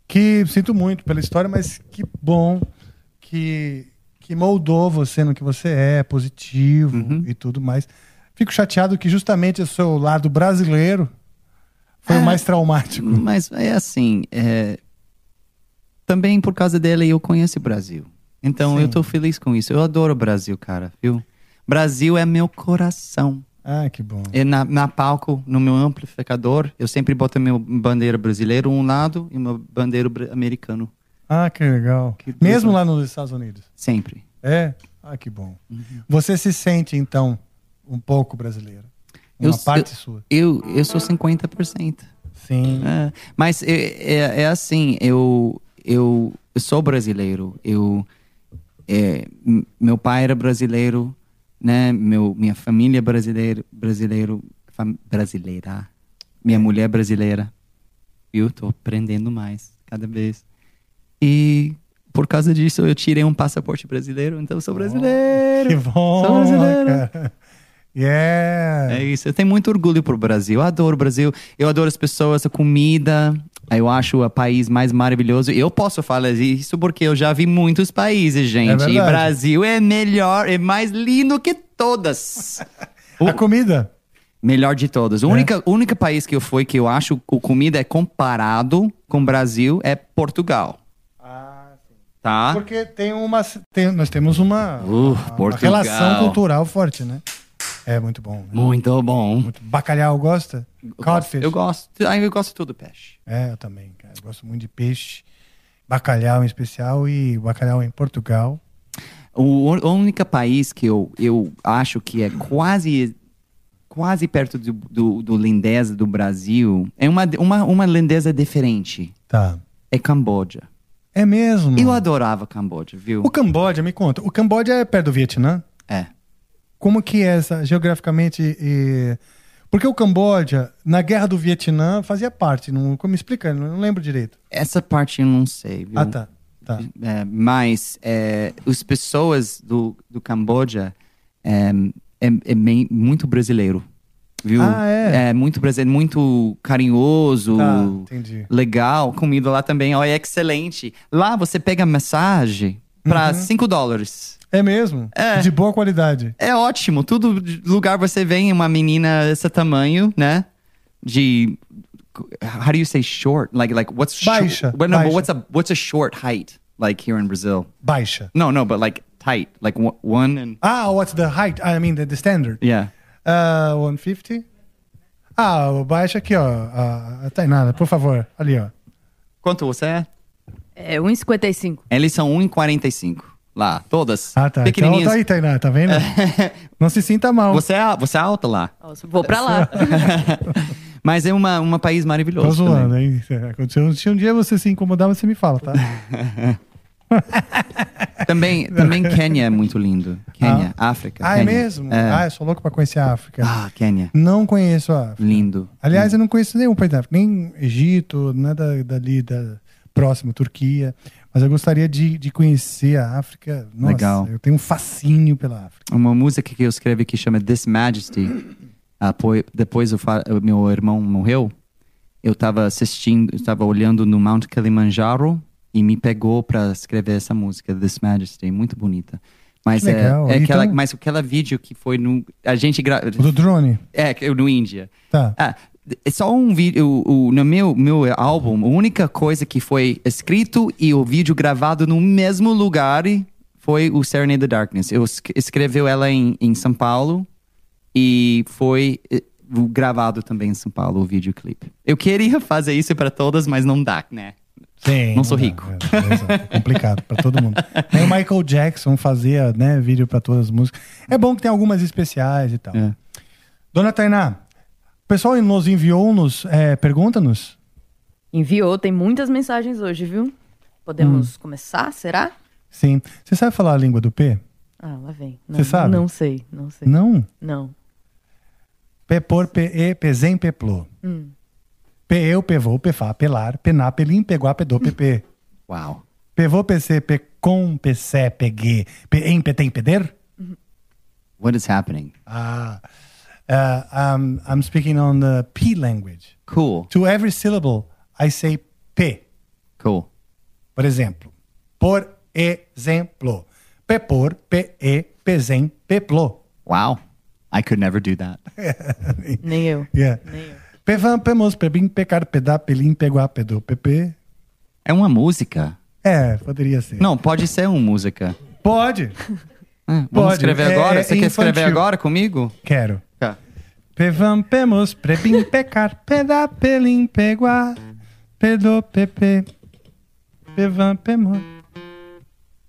Que sinto muito pela história, mas que bom que, que moldou você no que você é, positivo e tudo mais. Fico chateado que justamente o seu lado brasileiro foi o mais traumático. Mas é assim, é, também por causa dele eu conheço o Brasil. Então eu Sim. tô feliz com isso. Eu adoro o Brasil, cara, viu? Brasil é meu coração. Ah, que bom. E na, na palco, no meu amplificador, eu sempre boto meu bandeira brasileira um lado e uma bandeira bra- americano. Ah, que legal. Mesmo lá nos Estados Unidos? Sempre. É? Ah, que bom. Você se sente, então, um pouco brasileiro? Uma Eu- parte eu, sua? Eu, eu sou 50%. Sim. É, mas é, é, é assim, eu, eu, sou brasileiro. Eu, é, meu pai era brasileiro, né? Meu, minha família é brasileiro, brasileiro, fam- brasileira. Minha mulher é brasileira. Eu tô aprendendo mais cada vez. E por causa disso eu tirei um passaporte brasileiro, então eu sou brasileiro. Que bom, Sou brasileiro. cara. Yeah. É isso. Eu tenho muito orgulho pro Brasil. Eu adoro o Brasil. Eu adoro as pessoas, a comida. Eu acho o país mais maravilhoso. Eu posso falar isso porque eu já vi muitos países, gente. e verdade. Brasil é melhor, é mais lindo que todas. (laughs) A comida? Melhor de todos. O único, único país que eu fui que eu acho que a comida é comparado com o Brasil é Portugal. Tá? Porque tem uma. tem- nós temos uma, Uh, uma relação cultural forte, né? É muito bom. né? Muito bom. Bacalhau gosta? Codfish? Eu gosto. Ah, Eu gosto de tudo peixe. É, eu também, cara. Eu gosto muito de peixe. Bacalhau em especial e bacalhau em Portugal. O o único país que eu, eu acho que é quase quase perto do, do, do lindeza do Brasil é uma, uma, uma lindeza diferente. Tá. É Camboja. É mesmo? Eu adorava Camboja, viu? O Camboja, me conta. O Camboja é perto do Vietnã? É. Como que é essa, geograficamente? e- Porque o Camboja, na Guerra do Vietnã, fazia parte. Não... Me explica, não lembro direito. Essa parte eu não sei, viu? Ah, tá. tá. É, mas é, as pessoas do, do Camboja é, é, é bem- muito brasileiro, viu? Ah, é? muito brasileiro, muito carinhoso, Tá, legal. Comida lá também, ó, é excelente. Lá você pega massagem para Uhum. 5 dólares. É mesmo? É. De boa qualidade. É ótimo. Todo lugar você vem uma menina desse tamanho, né? De how do you say short? Like like what's short? Baixa, no, but baixa. what's a what's a short height like here in Brazil? Baixa. No, no, but like tight, like one- and Ah, what's the height? I mean, the, the standard. yeah. Uh, 150? Ah, o baixa aqui, ó. Ah, tá nada, por favor. Ali, ó. Quanto você é? É 1,55. Eles são 1,45 lá, todas. Ah, tá. Então, Pequenininhas. tá aí, Tainá, tá vendo? (laughs) Não se sinta mal. Você é, você é alta lá. Vou pra lá. (laughs) Mas é uma, um país maravilhoso. Tô zoando, hein? Aconteceu- Se um dia você se incomodar, você me fala, tá? (laughs) Também, também Quênia é muito lindo. Quênia, África. Ah, é Quênia. mesmo? É. Ah, eu sou louco pra conhecer a África. Ah, Quênia. Não conheço a África. Lindo. Aliás, eu não conheço nenhum país da África, nem Egito, nada dali da próximo, Turquia. Mas eu gostaria de, de conhecer a África. Nossa, Legal. Eu tenho um fascínio pela África. Uma música que eu escrevi que chama This Majesty. Apo- depois o, meu irmão morreu. Eu estava assistindo, estava olhando no Mount Kilimanjaro e me pegou para escrever essa música This Majesty, muito bonita. Mas é, é aquela, Então- mas aquela vídeo que foi no a gente gra... Do drone. é no Índia. Tá. Ah, é só um vídeo. O, o- no meu, meu álbum, a única coisa que foi escrito e o vídeo gravado no mesmo lugar foi o Serenade the Darkness. Eu es- escreveu ela em, em São Paulo e foi eh, gravado também em São Paulo o videoclipe. Eu queria fazer isso para todas, mas não dá, né? Sim. Não sou dá, rico. É, é, exato, é complicado pra todo mundo. (laughs) Nem o Michael Jackson fazia né, vídeo pra todas as músicas. É bom que tem algumas especiais e tal. É. Dona Tainá, o pessoal nos enviou-nos, é, pergunta-nos. Enviou, tem muitas mensagens hoje, viu? Hum. Podemos começar, será? Sim. Você sabe falar a língua do P? Ah, lá vem. Você Não, sabe? Não sei, não sei. Não? Não. P por P E, Pzem, Peplô. Hum. P eu, Pevô, Pefá, Pelar, Pená, Pelim, Peguá, Pedô, PP. (laughs) Uau. Pevô, PC, Pecom, Pecé, Peguê, Pem, Petem, Peder? What is happening? Ah. Uh, um, I'm speaking on the P language. Cool. To every syllable, I say P. Cool. Por exemplo. Por exemplo. P por, P E, Pzem, Peplô. Wow. I could never do that. (laughs) Nem eu. Yeah. Pemos, Pebim, Pecar, Pedá, Pelim, Peguá, Pedô, PP. É uma música. É, poderia ser. Não, pode ser uma música. Pode. (laughs) Ah, vamos Pode. escrever É- agora? é Você quer escrever agora comigo? Quero. Tá. Pevam, Pemos, Prebim, Pecar, Pedá, Pelim, Peguá, Pedô, PP. Pevam, Pemos.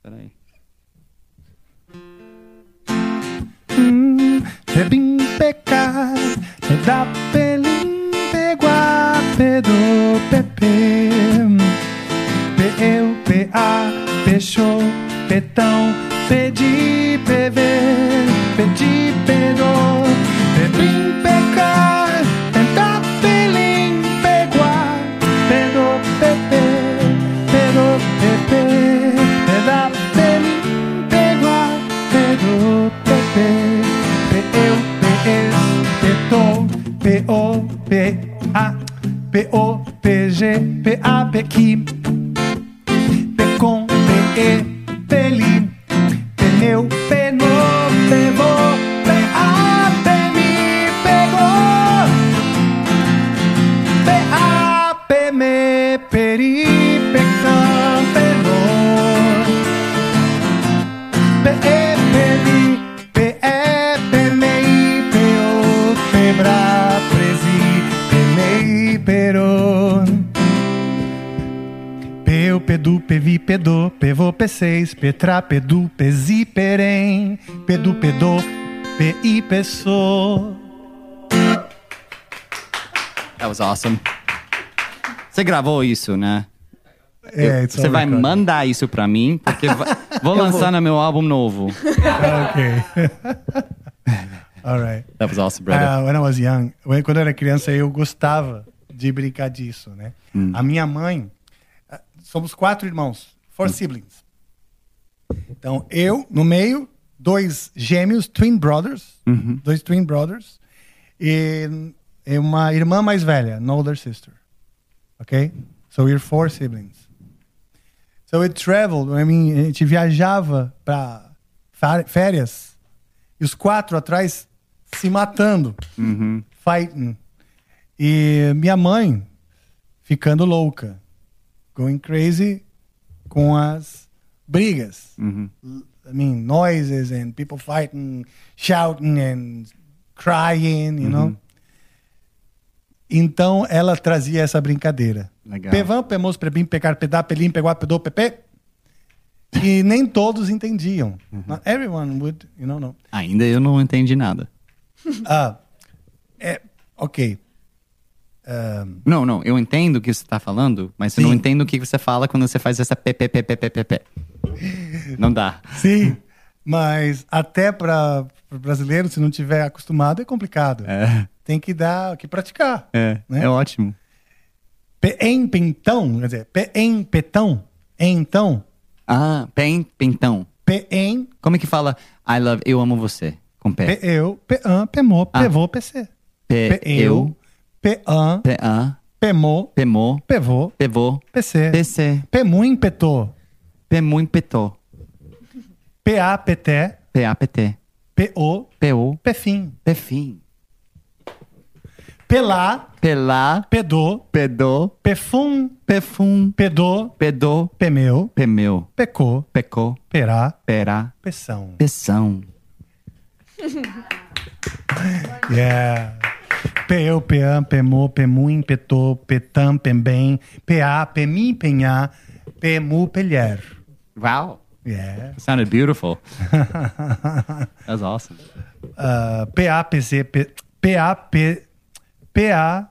Peraí. Hum, Pebim, Pecar, Pedá, Pelim, Peguá, Pedô, PP. P-eu, P-a, Peixô, Petão, Pedi, PV, Pedi, Pedô, Pebim, Pecar, Pedá, Pelim, Peguá, Pedô, PP, Pedô, PP, Pedá, Pelim, Peguá, Petra, Pedu, Pezi, Perem, Pedu, Pedô, P-I, Pessoa. That was awesome. Você gravou isso, né? É, você vai mandar isso pra mim, porque (laughs) vou lançar no meu álbum novo. ok. (laughs) All right. That was awesome, brother. Ah, when I was young, when- quando eu era criança, eu gostava de brincar disso, né? Hum. A minha mãe, ah, somos quatro irmãos, four siblings. Então, eu, no meio, dois gêmeos, twin brothers, Uhum. dois twin brothers, e, e uma irmã mais velha, an older sister. Ok? So we're four siblings. So we traveled, I mean, a gente viajava para férias, e os quatro atrás se matando, Uhum. fighting. E minha mãe ficando louca, going crazy com as brigas. Uhum. I mean, noises and people fighting, shouting and crying, you know? Uhum. Então ela trazia essa brincadeira. Legal. Pemos, prebim, pecar, pedá, pelim, peguá, pedô, pepe. E nem todos entendiam. Uhum. Not everyone would, you know, no. Ainda eu não entendi nada. (laughs) Ah, é, ok. Um, Não, não, eu entendo o que você está falando, mas eu não entendo o que você fala quando você faz essa PPPPPP. (laughs) Não dá. sim, mas até para brasileiro, se não tiver acostumado, é complicado. É, Tem que dar, que praticar. é, Né? é ótimo. P em pentão, quer dizer, P em petão, então, Ah, pen, pentão. P em, Como é que fala I love, eu amo você? Com P P. eu, P an, P mo, P Ah. vô, P c. P, P eu, P an, P, A, P mo, P, mo, P vô, P, vo, P c. P, C, P muito petô, P, muito, petô. P a, P té, P, A, P, T. P o, P, O, P fim. P, fim. P Pelá, Pelá, Pedô, Pedô, Pefum, Pefum, Pedô, Pedô, Pemeu, Pemeu, Pecô, Pecô, Perá, Perá, Peção. Peção. (laughs) Yeah. Peu, peam, pemô, pemuim, petô, petam, pembem, peá, pemi, penhá, pemu, pelher. Wow. Yeah. It sounded beautiful. (laughs) That was awesome. Uh, PA, PZ, P, PA.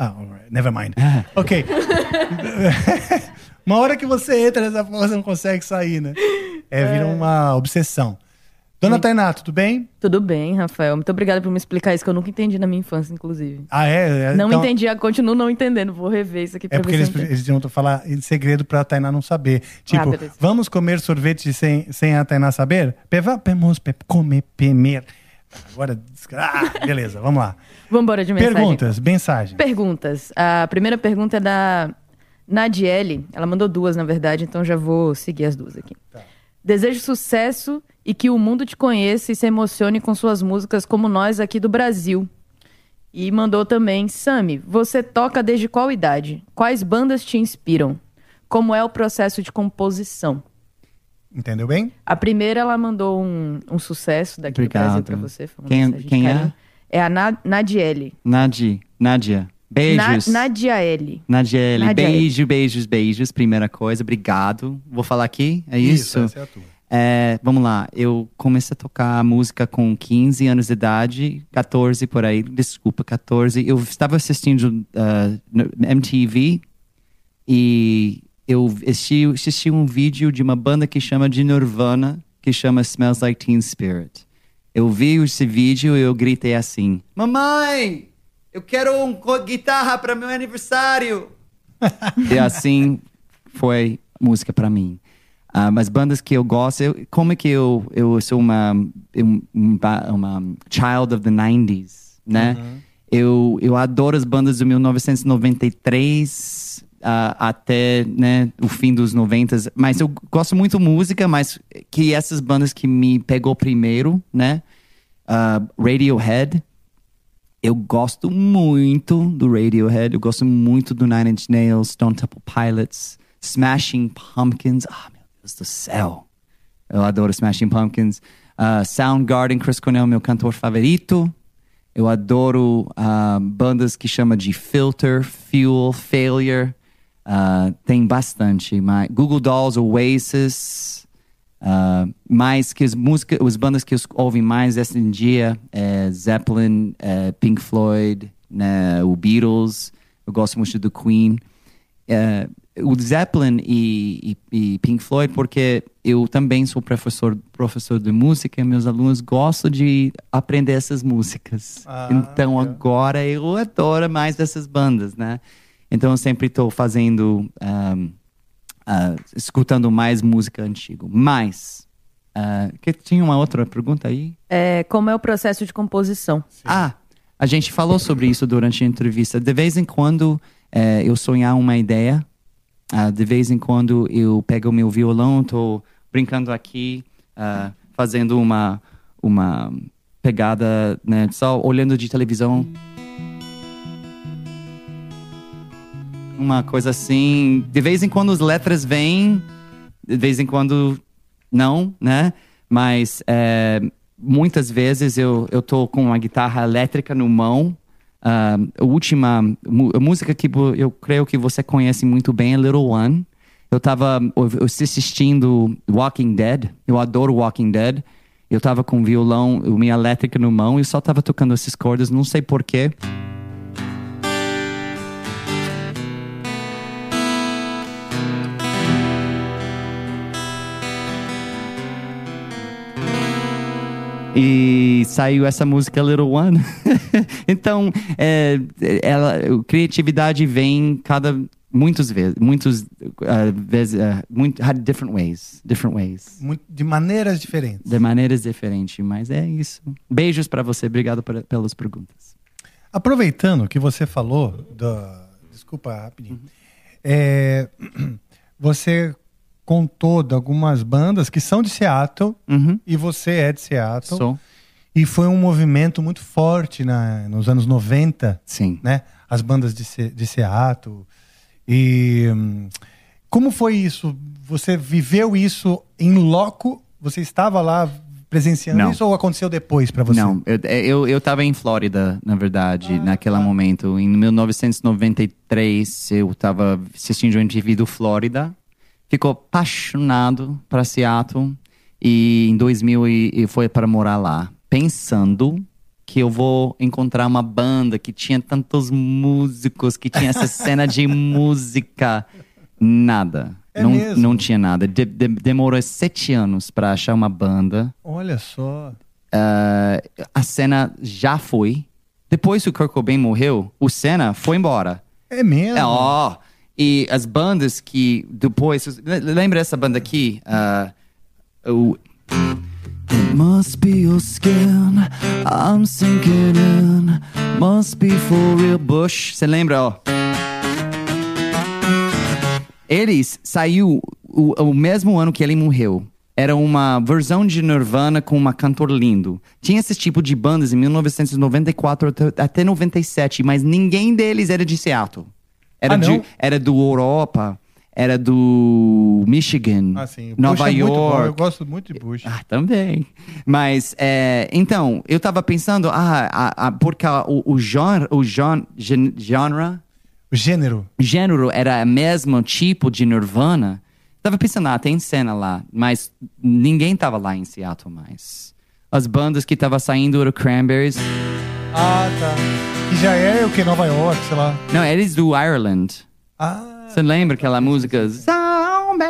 Ah, alright, never mind. (laughs) Ok. (laughs) uma hora que você entra nessa porra, você não consegue sair, né? É, vira uma obsessão. Dona Tainá, tudo bem? Tudo bem, Rafael. Muito obrigada por me explicar isso que eu nunca entendi na minha infância, inclusive. Ah, é? É, não então- entendi, continuo não entendendo. Vou rever isso aqui pra É porque eles, eles iam falar em segredo pra Tainá não saber. Tipo, beleza. vamos comer sorvete sem, sem a Tainá saber? Peva, pemos, pe, comer, pemer. Agora, ah, (laughs) beleza, vamos lá. Vambora de mensagem. Perguntas, mensagem. Perguntas. A primeira pergunta é da Nadiele. Ela mandou duas, na verdade, então já vou seguir as duas aqui. Desejo sucesso e que o mundo te conheça e se emocione com suas músicas como nós aqui do Brasil. E mandou também, Sami, você toca desde qual idade? Quais bandas te inspiram? Como é o processo de composição? Entendeu bem? A primeira ela mandou um, um sucesso daqui do Brasil Obrigado. pra você. Quem- quem é? É a Na Nadiele. Nadi, Nádia, beijos. Na, Nadiaele. Nadiele, Nadiele. beijo, beijos, beijos. Primeira coisa, obrigado. Vou falar aqui, é isso? essa é a tua. É, vamos lá, eu comecei a tocar música com 15 anos de idade, 14 por aí, desculpa, 14. Eu estava assistindo uh, no MTV e eu assisti, assisti um vídeo de uma banda que chama de Nirvana, que chama Smells Like Teen Spirit. Eu vi esse vídeo e eu gritei assim: Mamãe, eu quero uma guitarra para meu aniversário. (laughs) e assim foi música para mim. Ah, mas bandas que eu gosto, eu, como é que eu, eu sou uma, um- um ba- uma child of the 90s, né? Eu, eu adoro as bandas do 1993 ah, até né, o fim dos 90 mas eu gosto muito música, mas que essas bandas que me pegou primeiro, né? Ah, Radiohead, eu gosto muito do Radiohead, eu gosto muito do Nine Inch Nails, Stone Temple Pilots, Smashing Pumpkins. Ah, meu Deus do céu. Eu adoro Smashing Pumpkins. Uh, Soundgarden, Chris Cornell, meu cantor favorito. Eu adoro ah, bandas que chama de Filter, Fuel, Failure. Ah, tem bastante. Mas Google Dolls, Oasis. Ah, mais que as músicas, as bandas que eu ouvem mais esse dia é Zeppelin, é Pink Floyd, né, o Beatles. Eu gosto muito do Queen. É, o Zeppelin e, e- e Pink Floyd, porque eu também sou professor, professor de música e meus alunos gostam de aprender essas músicas. Ah, então agora eu adoro mais essas bandas, né? Então eu sempre estou fazendo, ahm, ah, escutando mais música antiga. Mas, ah, que tinha uma outra pergunta aí? É, como é o processo de composição? Ah, a gente falou sobre isso durante a entrevista. De vez em quando eh, eu sonhar uma ideia, ah, de vez em quando eu pego o meu violão, tô brincando aqui, ah, fazendo uma uma pegada, né, só olhando de televisão. Uma coisa assim. De vez em quando as letras vêm, de vez em quando não, né? Mas é, muitas vezes eu, eu tô com uma guitarra elétrica no mão. Ah, a última a música que eu creio que você conhece muito bem é Little One. Eu tava assistindo Walking Dead. Eu adoro Walking Dead. Eu tava com violão, minha elétrica no mão e só tava tocando essas cordas, não sei porquê. E saiu essa música Little One. (laughs) então, é, ela, criatividade vem cada muitas vezes, muitos uh, vezes, uh, muito, had different ways, different ways, de maneiras diferentes. de maneiras diferentes. Mas é isso. Beijos pra você, obrigado por- pelas perguntas. Aproveitando que você falou da. Desculpa, rapidinho. É, (clears throat) você contou de algumas bandas que são de Seattle Uhum. e você é de Seattle. Sou. E foi um movimento muito forte na, nos anos 90. Sim. Né? As bandas de, de Seattle. E hum, como foi isso? Você viveu isso em loco? Você estava lá presenciando Não. isso ou aconteceu depois para você? Não, eu, eu, eu tava em Flórida, na verdade, naquele momento. Em 1993, eu tava assistindo o MTV do Flórida. Ficou apaixonado para Seattle. E em 2000 e, e foi para morar lá. Pensando que eu vou encontrar uma banda que tinha tantos músicos, que tinha essa (laughs) cena de música. Nada. É não, mesmo? não tinha nada. De- de- demorou sete anos para achar uma banda. Olha só. Ah, a cena já foi. Depois que o Kurt Cobain morreu, o Senna foi embora. É mesmo? É, ó. E as bandas que depois. le- Lembra essa banda aqui? Ah, o. It must be your skin, I'm sinking in. Must be for real Bush. Você lembra, ó? Eles saiu o, o mesmo ano que ele morreu. Era uma versão de Nirvana com uma cantor lindo. Tinha esse tipo de bandas em 1994 até- até 97, mas ninguém deles era de Seattle. Era, Ah, de, era do Europa, era do Michigan, Ah, Nova é. York. Eu gosto muito de Bush. Ah, também. Mas, é, então, eu tava pensando, ah, a, a, porque o, o genre, o genre, gen- genre, O gênero. gênero era o mesmo tipo de Nirvana. Tava pensando, ah, tem cena lá, mas ninguém tava lá em Seattle mais. As bandas que tava saindo eram Cranberries. Ah, tá. Que já é o que? Nova York, sei lá. Não, eles do Ireland. Ah. Você lembra aquela música? Zombie.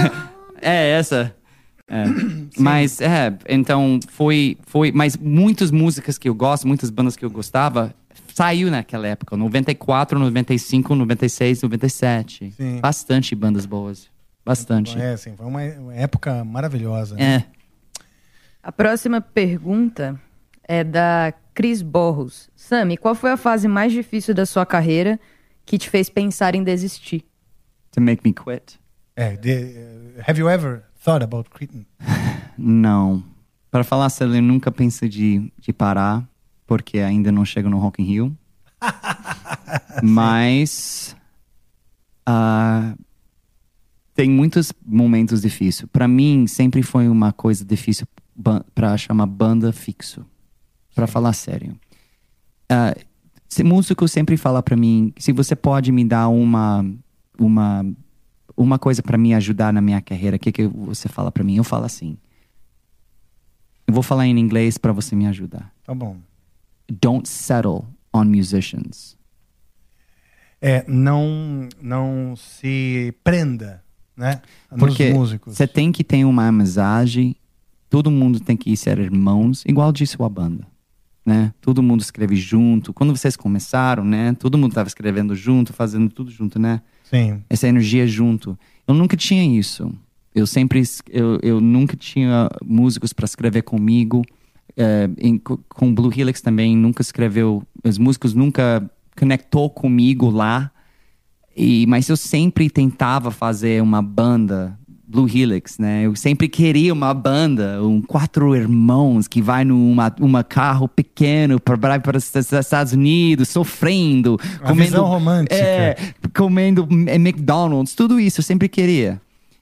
(laughs) é, essa. É. Mas, é, então foi, foi. Mas muitas músicas que eu gosto, muitas bandas que eu gostava, saiu naquela época. 94, 95, 96, 97. Sim. Bastante bandas boas. Bastante. É, sim. Foi uma uma época maravilhosa. né? É. A próxima pergunta é da Cris Borros. Sami, qual foi a fase mais difícil da sua carreira que te fez pensar em desistir? To make me quit? É, de- uh, have you ever thought about quitting? (laughs) Não. Para falar sério, eu nunca pensei de, de parar, porque ainda não chego no Rock in Rio. (laughs) Mas ah, tem muitos momentos difíceis. Para mim, sempre foi uma coisa difícil para achar uma banda fixo. Para falar sério. Ah, se músico sempre fala para mim, se você pode me dar uma uma uma coisa para me ajudar na minha carreira, o que que você fala para mim? Eu falo assim. Eu vou falar em inglês para você me ajudar. Tá bom. Don't settle on musicians. É, não, não se prenda, né? Porque nos músicos. você tem que ter uma amizade, todo mundo tem que ser irmãos, igual disse a banda. Né? Todo mundo escreve junto. Quando vocês começaram, né? Todo mundo estava escrevendo junto, fazendo tudo junto, né? Sim. Essa energia junto. Eu nunca tinha isso. Eu sempre, eu, eu nunca tinha músicos para escrever comigo. É, em- co- com Blue Helix também nunca escreveu. Os músicos nunca conectou comigo lá. E, mas eu sempre tentava fazer uma banda Blue Helix, né? Eu sempre queria uma banda, um quatro irmãos que vai numa uma carro pequeno para para os Estados Unidos, sofrendo, Uma visão romântica. É, comendo eh, McDonald's, tudo isso eu sempre queria.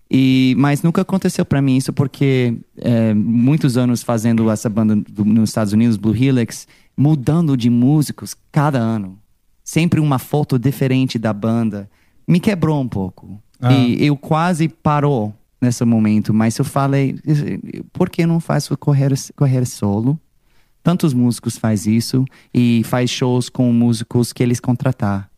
E, mas nunca aconteceu para mim isso porque é, muitos anos fazendo essa banda do- nos Estados Unidos, Blue Helix, mudando de músicos cada ano. Sempre uma foto diferente da banda. Me quebrou um pouco. Ah. E eu quase parou nesse momento, mas eu falei, por que não faço correr, correr solo? Tantos músicos faz isso e faz shows com músicos que eles contratar.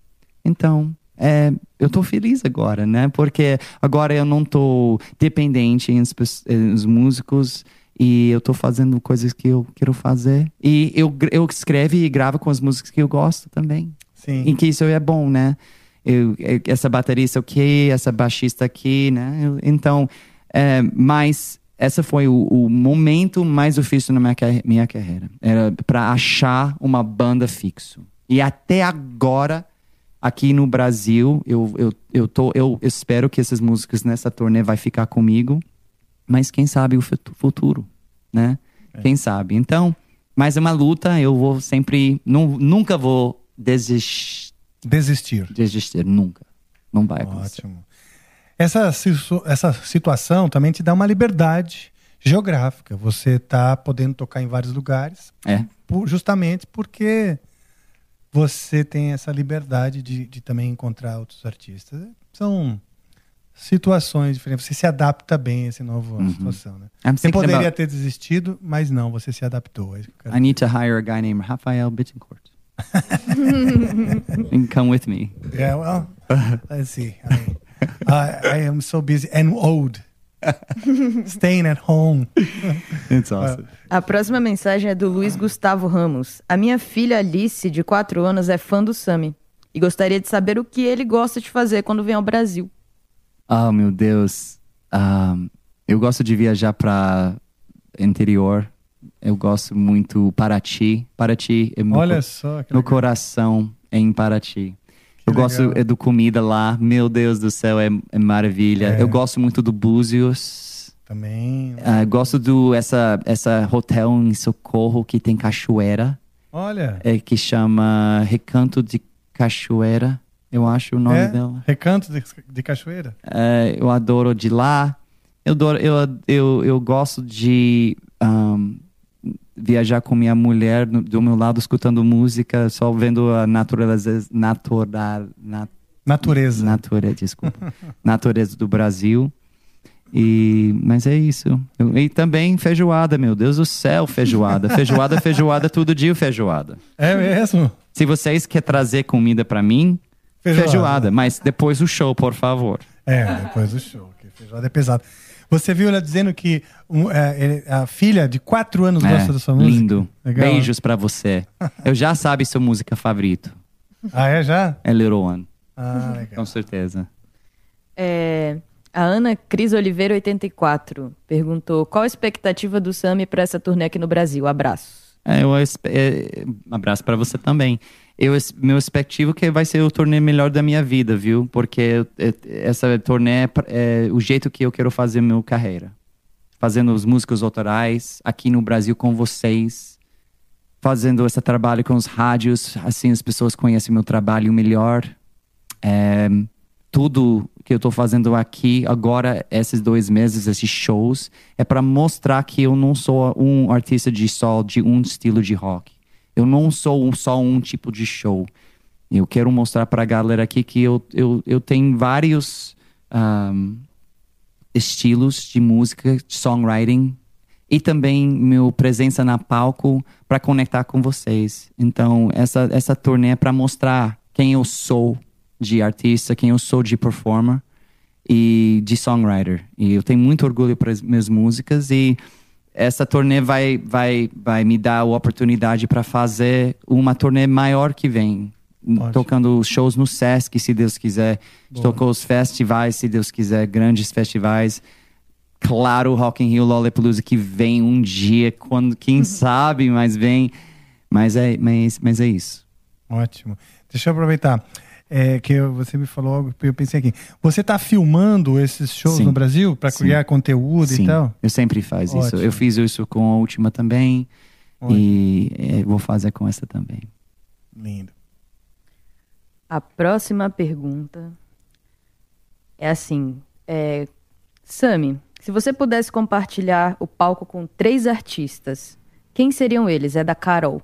Então, é, eu tô feliz agora, né? Porque agora eu não tô dependente em em os músicos e eu tô fazendo coisas que eu quero fazer. E eu, eu escrevo e gravo com as músicas que eu gosto também. Sim. Em que isso é bom, né? Eu, essa baterista aqui, essa baixista aqui, né? Então, é, mas essa foi o, o momento mais difícil na minha, minha carreira. Era para achar uma banda fixo. E até agora, aqui no Brasil, eu, eu, eu, tô, eu espero que essas músicas nessa turnê vai ficar comigo. Mas quem sabe o futu- futuro, né? Quem sabe? Então, Mas é uma luta, eu vou sempre. nu- nunca vou desistir. Desistir. Desistir, nunca. Não vai acontecer. Ótimo. Essa, essa situação também te dá uma liberdade geográfica. Você tá podendo tocar em vários lugares, É. por- justamente porque você tem essa liberdade de, de também encontrar outros artistas. São situações diferentes. Você se adapta bem a essa nova Uhum. situação. Né? I'm Você poderia about- ter desistido, mas não, você se adaptou. É I need to hire a guy named Rafael Bittencourt. And come with me. Yeah, well, let's see. I, mean, I, I am so busy and old. Staying at home. It's awesome. A próxima mensagem é do Luiz Gustavo Ramos. A minha filha Alice, de 4 anos, é fã do Sami e gostaria de saber o que ele gosta de fazer quando vem ao Brasil. Oh, meu Deus. Um, eu gosto de viajar para interior. Eu gosto muito Paraty. Paraty é meu, Olha só que meu coração é em Paraty. eu legal. gosto é do comida lá. Meu Deus do céu, é, é maravilha. É. Eu gosto muito do Búzios. Também. Ah, gosto do essa essa hotel em Socorro que tem cachoeira. Olha. É, que chama Recanto de Cachoeira. Eu acho o nome é, dela. Recanto de, de Cachoeira. É, eu adoro de lá. Eu, adoro, eu, eu, eu gosto de um, viajar com minha mulher do meu lado, escutando música, só vendo a natureza, natural, na, Natureza. natureza, desculpa, (laughs) natureza do Brasil. E, mas é isso. E também feijoada, meu Deus do céu, feijoada. (laughs) Feijoada, feijoada, todo dia feijoada. É mesmo? Se vocês querem trazer comida pra mim, Feijoada. feijoada. Mas depois do show, por favor. É, depois do show. Que feijoada é pesado. Você viu ela dizendo que um, é, ele- a filha de 4 anos É, gosta da sua música? Lindo. Legal, né? Beijos pra você. Eu já sabe sua música favorita. Ah, é já? É Little One. Ah, legal. Com certeza. É, a Ana Cris Oliveira, 84, perguntou qual a expectativa do Sami para essa turnê aqui no Brasil. Abraço. É, eu é, um abraço pra você também. Eu, meu expectativo é que vai ser o torneio melhor da minha vida, viu? Porque é, essa turnê é, é o jeito que eu quero fazer minha carreira. Fazendo as músicas autorais aqui no Brasil com vocês. Fazendo esse trabalho com os rádios, assim as pessoas conhecem meu trabalho melhor. É, tudo que eu tô fazendo aqui agora, esses dois meses, esses shows, é para mostrar que eu não sou um artista de só de um estilo de rock. Eu não sou um- só um tipo de show. Eu quero mostrar pra galera aqui que eu, eu, eu tenho vários ahm, estilos de música, de songwriting e também meu presença na palco para conectar com vocês. Então, essa essa turnê é para mostrar quem eu sou de artista, quem eu sou de performer e de songwriter. E eu tenho muito orgulho para as minhas músicas e essa turnê vai vai vai me dar a oportunidade para fazer uma turnê maior que vem. Tocando shows no Sesc, se Deus quiser. Tocou os festivais, se Deus quiser, grandes festivais claro, Rock in Rio, Lollapalooza que vem um dia, quando, quem sabe, mas vem. Mas é, mas, mas é isso. Ótimo. Deixa eu aproveitar. É, que você me falou algo que eu pensei aqui. Você está filmando esses shows Sim. no Brasil para criar conteúdo Sim, e tal? eu sempre faço isso. Ótimo. Eu fiz isso com a última também. E é, vou fazer com essa também. Lindo. A próxima pergunta é assim: é, Sami, se você pudesse compartilhar o palco com três artistas, quem seriam eles? É da Carol.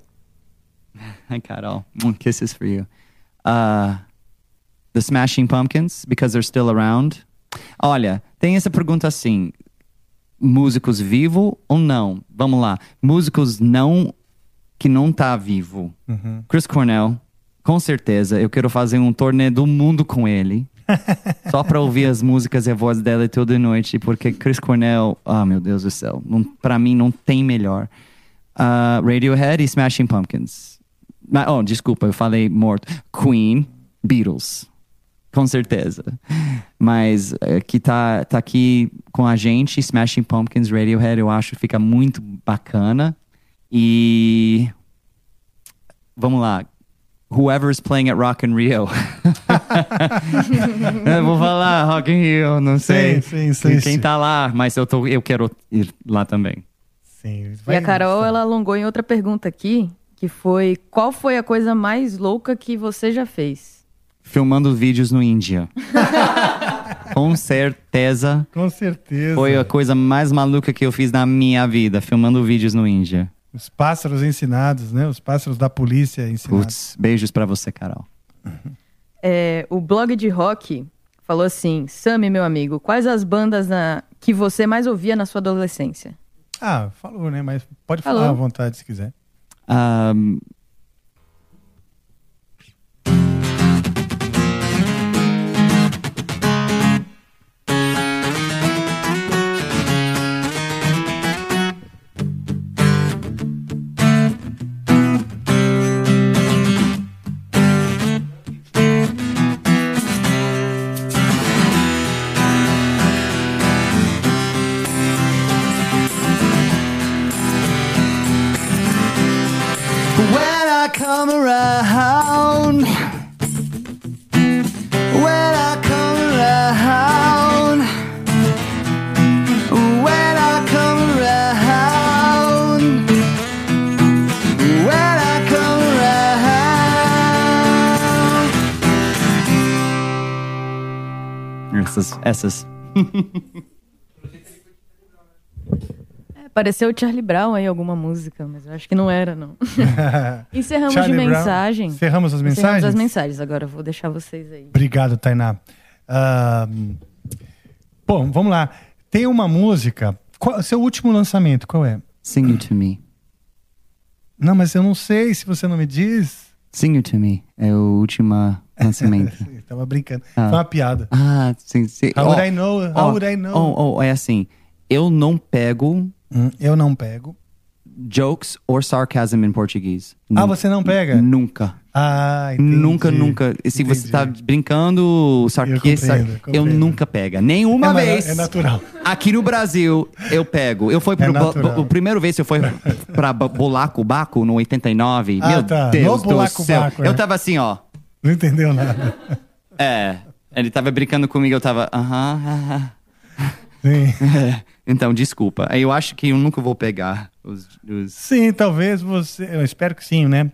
(laughs) Hi, Carol. One kisses for you. Uh, the Smashing Pumpkins, because they're still around. Olha, tem essa pergunta assim: músicos vivo ou não? Vamos lá. Músicos não que não tá vivo. Uhum. Chris Cornell, com certeza. Eu quero fazer um torneio do mundo com ele. (laughs) Só pra ouvir as músicas e a voz dela toda noite, porque Chris Cornell, ah, meu Deus do céu, não, pra mim não tem melhor. Ah, Radiohead e Smashing Pumpkins. Oh, desculpa, eu falei morto. Queen, Beatles. Com certeza. Mas eh, que tá, tá aqui com a gente, Smashing Pumpkins, Radiohead, eu acho que fica muito bacana. E vamos lá. Whoever's playing at Rock in Rio. (laughs) eu vou falar Rock in Rio, não sei Sim, sim, sim, quem, sim. quem tá lá, mas eu, tô, eu quero ir lá também. Sim. E a Carol, ela alongou em outra pergunta aqui, que foi: qual foi a coisa mais louca que você já fez? Filmando vídeos no Índia. (laughs) Com certeza. Com certeza. Foi a coisa mais maluca que eu fiz na minha vida, filmando vídeos no Índia. Os pássaros ensinados, né? Os pássaros da polícia ensinados. Putz, beijos pra você, Carol. É, o blog de rock falou assim: Sami, meu amigo, quais as bandas na- que você mais ouvia na sua adolescência? Ah, falou, né? Mas pode Falou. falar à vontade se quiser. Ahn, Essas, essas. (laughs) É, pareceu o Charlie Brown aí, alguma música, mas eu acho que não era, não. (laughs) Encerramos Charlie de Brown. mensagem. Encerramos as Encerramos mensagens? as mensagens. Agora vou deixar vocês aí. Obrigado, Tainá. Ahn, bom, vamos lá. Tem uma música. Qual, seu último lançamento, qual é? Sing You To Me. Não, mas eu não sei se você não me diz. Sing You To Me é o último lançamento. (laughs) Tava brincando. Ah. Foi uma piada. Ah, sim, sim. How would Ó, I know? How ó, would I know? ó, ó, é assim, eu não pego Hum, eu não pego. jokes or sarcasm em português. Ah, você não pega? Nunca. Ah, entendi. Nunca, nunca. Se você tá brincando compreendo, eu, compreendo. nunca pega. Nenhuma É, vez. é natural. Aqui no Brasil, eu pego. Eu fui pro. bo- natural. bo- o primeiro vez eu fui (laughs) pra Bo- Bolaco Baco no 89. Ah, Meu tá. Deus No do céu. Baco, eu é. tava assim, ó. Não entendeu nada. É. Ele tava brincando comigo, eu tava. Aham. aham. Sim. (laughs) É, então, desculpa. Eu acho que eu nunca vou pegar os. os- Sim, talvez você. Eu espero que sim, né?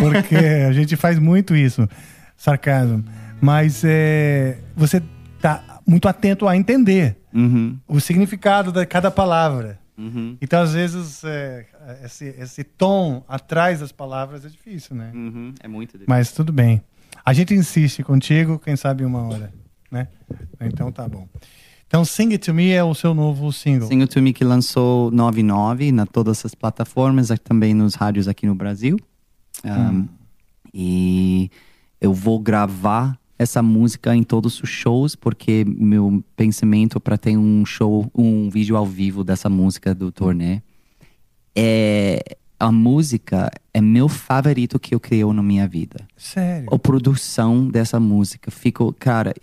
Porque a (laughs) gente faz muito isso, sarcasmo. Mas é, você tá muito atento a entender Uhum, o significado de cada palavra. uhum, Então, às vezes, é, esse, esse tom atrás das palavras é difícil, né? uhum. É muito difícil. Mas tudo bem. A gente insiste contigo, quem sabe uma hora, né? Então tá bom. Então, Sing It To Me é o seu novo single. Sing It To Me que lançou 99 na todas as plataformas, e também nos rádios aqui no Brasil. Um, E eu vou gravar essa música em todos os shows, porque meu pensamento para ter um show, um vídeo ao vivo dessa música do turnê é a música é meu favorito que eu criou na minha vida. Sério? A produção dessa música ficou, cara,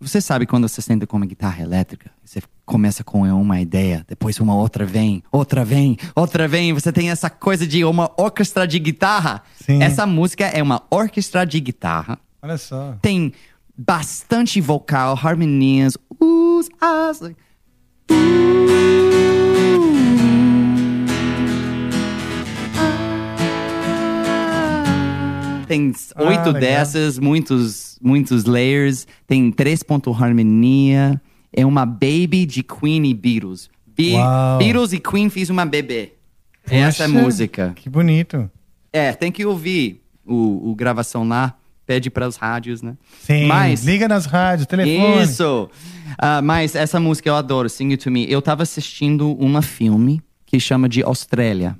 você sabe quando você senta com uma guitarra elétrica, você começa com uma ideia, depois uma outra vem, outra vem, outra vem, você tem essa coisa de uma orquestra de guitarra. Sim. Essa música é uma orquestra de guitarra. Olha só. Tem bastante vocal, harmonias, us, as, Tem Ah, oito legal. dessas, muitos, muitos layers. Tem três pontos harmonia. É uma baby de Queen e Beatles. Be Uau. Beatles e Queen fiz uma bebê. Essa é a Poxa, música. Que bonito. É, tem que ouvir o, o gravação lá. Pede para os rádios, né? Sim. Mas Liga nas rádios, telefone. isso! Ah, mas essa música eu adoro, Sing It To Me. Eu tava assistindo um filme que chama de Austrália.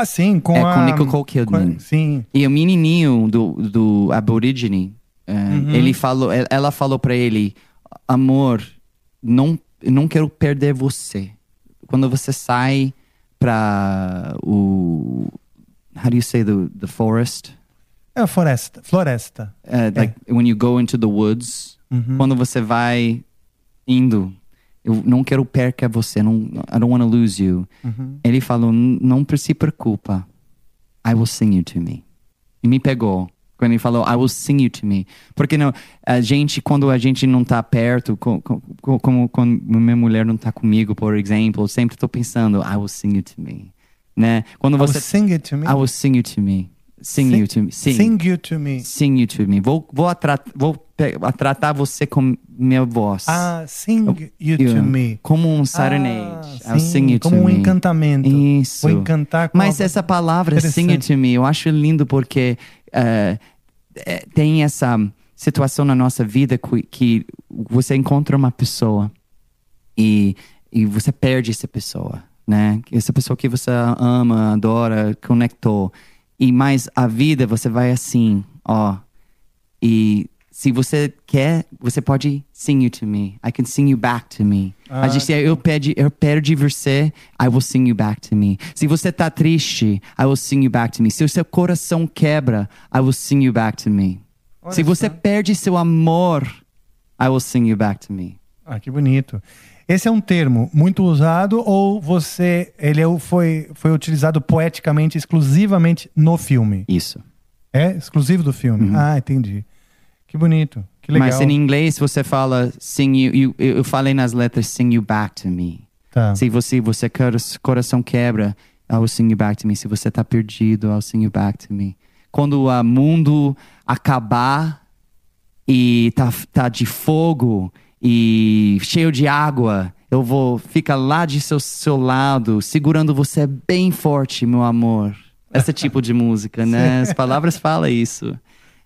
Ah, sim, com é a... com Nicole Kidman. com- Sim. E o menininho do, do Aborigine, eh, Uhum. ele falou, el- ela falou pra ele, amor, não, não quero perder você. Quando você sai pra o, how do you say the, the forest? É a floresta. Floresta. Uh, like when you go into the woods, Uhum. quando você vai indo, eu não quero perca você, não, I don't want to lose you. Uhum. Ele falou, "N- não se preocupa, I will sing you to me. E me pegou. Quando ele falou, I will sing you to me. Porque não, a gente, quando a gente não tá perto, co- co- co- como quando minha mulher não tá comigo, por exemplo, eu sempre tô pensando, I will sing you to me. né? Quando I will você sing it to me. I will sing you to me. Sing, Sing- you to me. Sing. sing you to me. Sing you to me. Vou, vou, atra- vou pe- tratar você com minha voz. Ah, sing you to me. Como um serenade. Ah, sim, como um me. encantamento. Isso. Vou encantar com Mas essa palavra sing you to me, eu acho lindo porque eh, tem essa situação na nossa vida que, que você encontra uma pessoa e, e você perde essa pessoa, né? Essa pessoa que você ama, adora, conectou. E mais a vida você vai assim, ó. E se você quer, você pode sing you to me. I can sing you back to me. Ah, a gente, eu pede, eu pego de você, I will sing you back to me. Se você tá triste, I will sing you back to me. Se o seu coração quebra, I will sing you back to me. Olha Se você perde seu amor, I will sing you back to me. Ah, que bonito. Esse é um termo muito usado ou você ele é foi foi utilizado poeticamente exclusivamente no filme? Isso. É exclusivo do filme. Ah, entendi. Que bonito. Que legal. Mas em inglês você fala sing you, you- eu falei nas letras sing you back to me. Tá. Se você você cor- coração quebra, I will sing you back to me. Se você tá perdido, I'll sing you back to me. Quando o mundo acabar e tá, tá de fogo e cheio de água, eu vou ficar lá de seu, seu lado, segurando você bem forte, meu amor. Esse tipo de música, né? As palavras falam isso.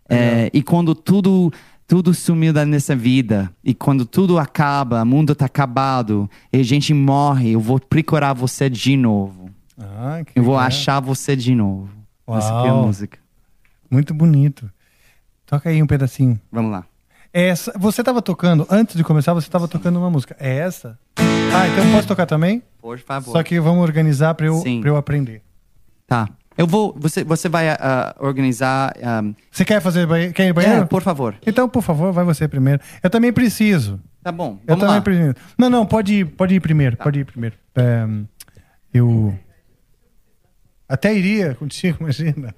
É, e quando tudo tudo sumiu da nessa vida e quando tudo acaba, o mundo tá acabado e a gente morre, eu vou procurar você de novo. Ah, Eu vou legal. achar você de novo. Essa que é a Uau. música. Muito bonito. Toca aí um pedacinho. Vamos lá. Essa, você estava tocando, antes de começar, você estava tocando uma música. É essa? Ah, então posso tocar também? Por favor. Só que vamos organizar para eu, pra eu aprender. Tá. Eu vou. Você, você vai ah, organizar. ah, Você quer fazer banhe- quer ir banheiro? É, por favor. Então, por favor, vai você primeiro. Eu também preciso. Tá bom. Eu também lá. preciso. Não, não, pode ir, pode ir primeiro. Pode ir primeiro. É, eu. Até iria contigo, (laughs) imagina.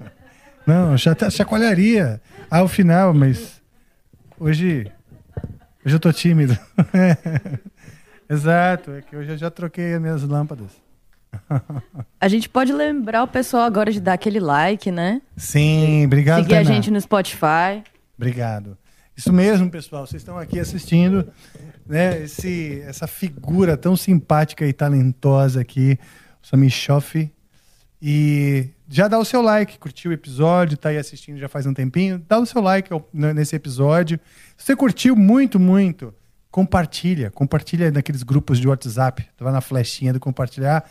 Não, já tá- chacoalharia ao final, mas hoje. Hoje eu tô tímido. (laughs) Exato, é que hoje eu já troquei as minhas lâmpadas. (laughs) A gente pode lembrar o pessoal agora de dar aquele like, né? Sim, obrigado, Seguir a Tainá. gente no Spotify. Obrigado. Isso mesmo, pessoal. Vocês estão aqui assistindo, né? Esse, essa figura tão simpática e talentosa aqui, o Sami Schoff. E já dá o seu like, curtiu o episódio, tá aí assistindo já faz um tempinho. Dá o seu like nesse episódio. Se você curtiu muito, muito, compartilha. Compartilha naqueles grupos de WhatsApp. Vai na flechinha do compartilhar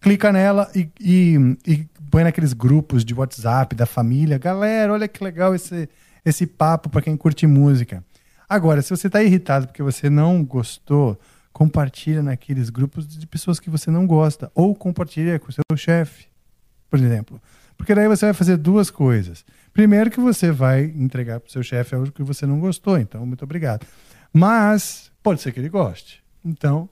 clica nela e, e, e põe naqueles grupos de WhatsApp da família. Galera, olha que legal esse, esse papo para quem curte música. Agora, se você está irritado porque você não gostou, compartilha naqueles grupos de pessoas que você não gosta. Ou compartilha com o seu chefe, por exemplo. Porque daí você vai fazer duas coisas. Primeiro que você vai entregar para o seu chefe algo que você não gostou. Então, muito obrigado. Mas pode ser que ele goste. Então,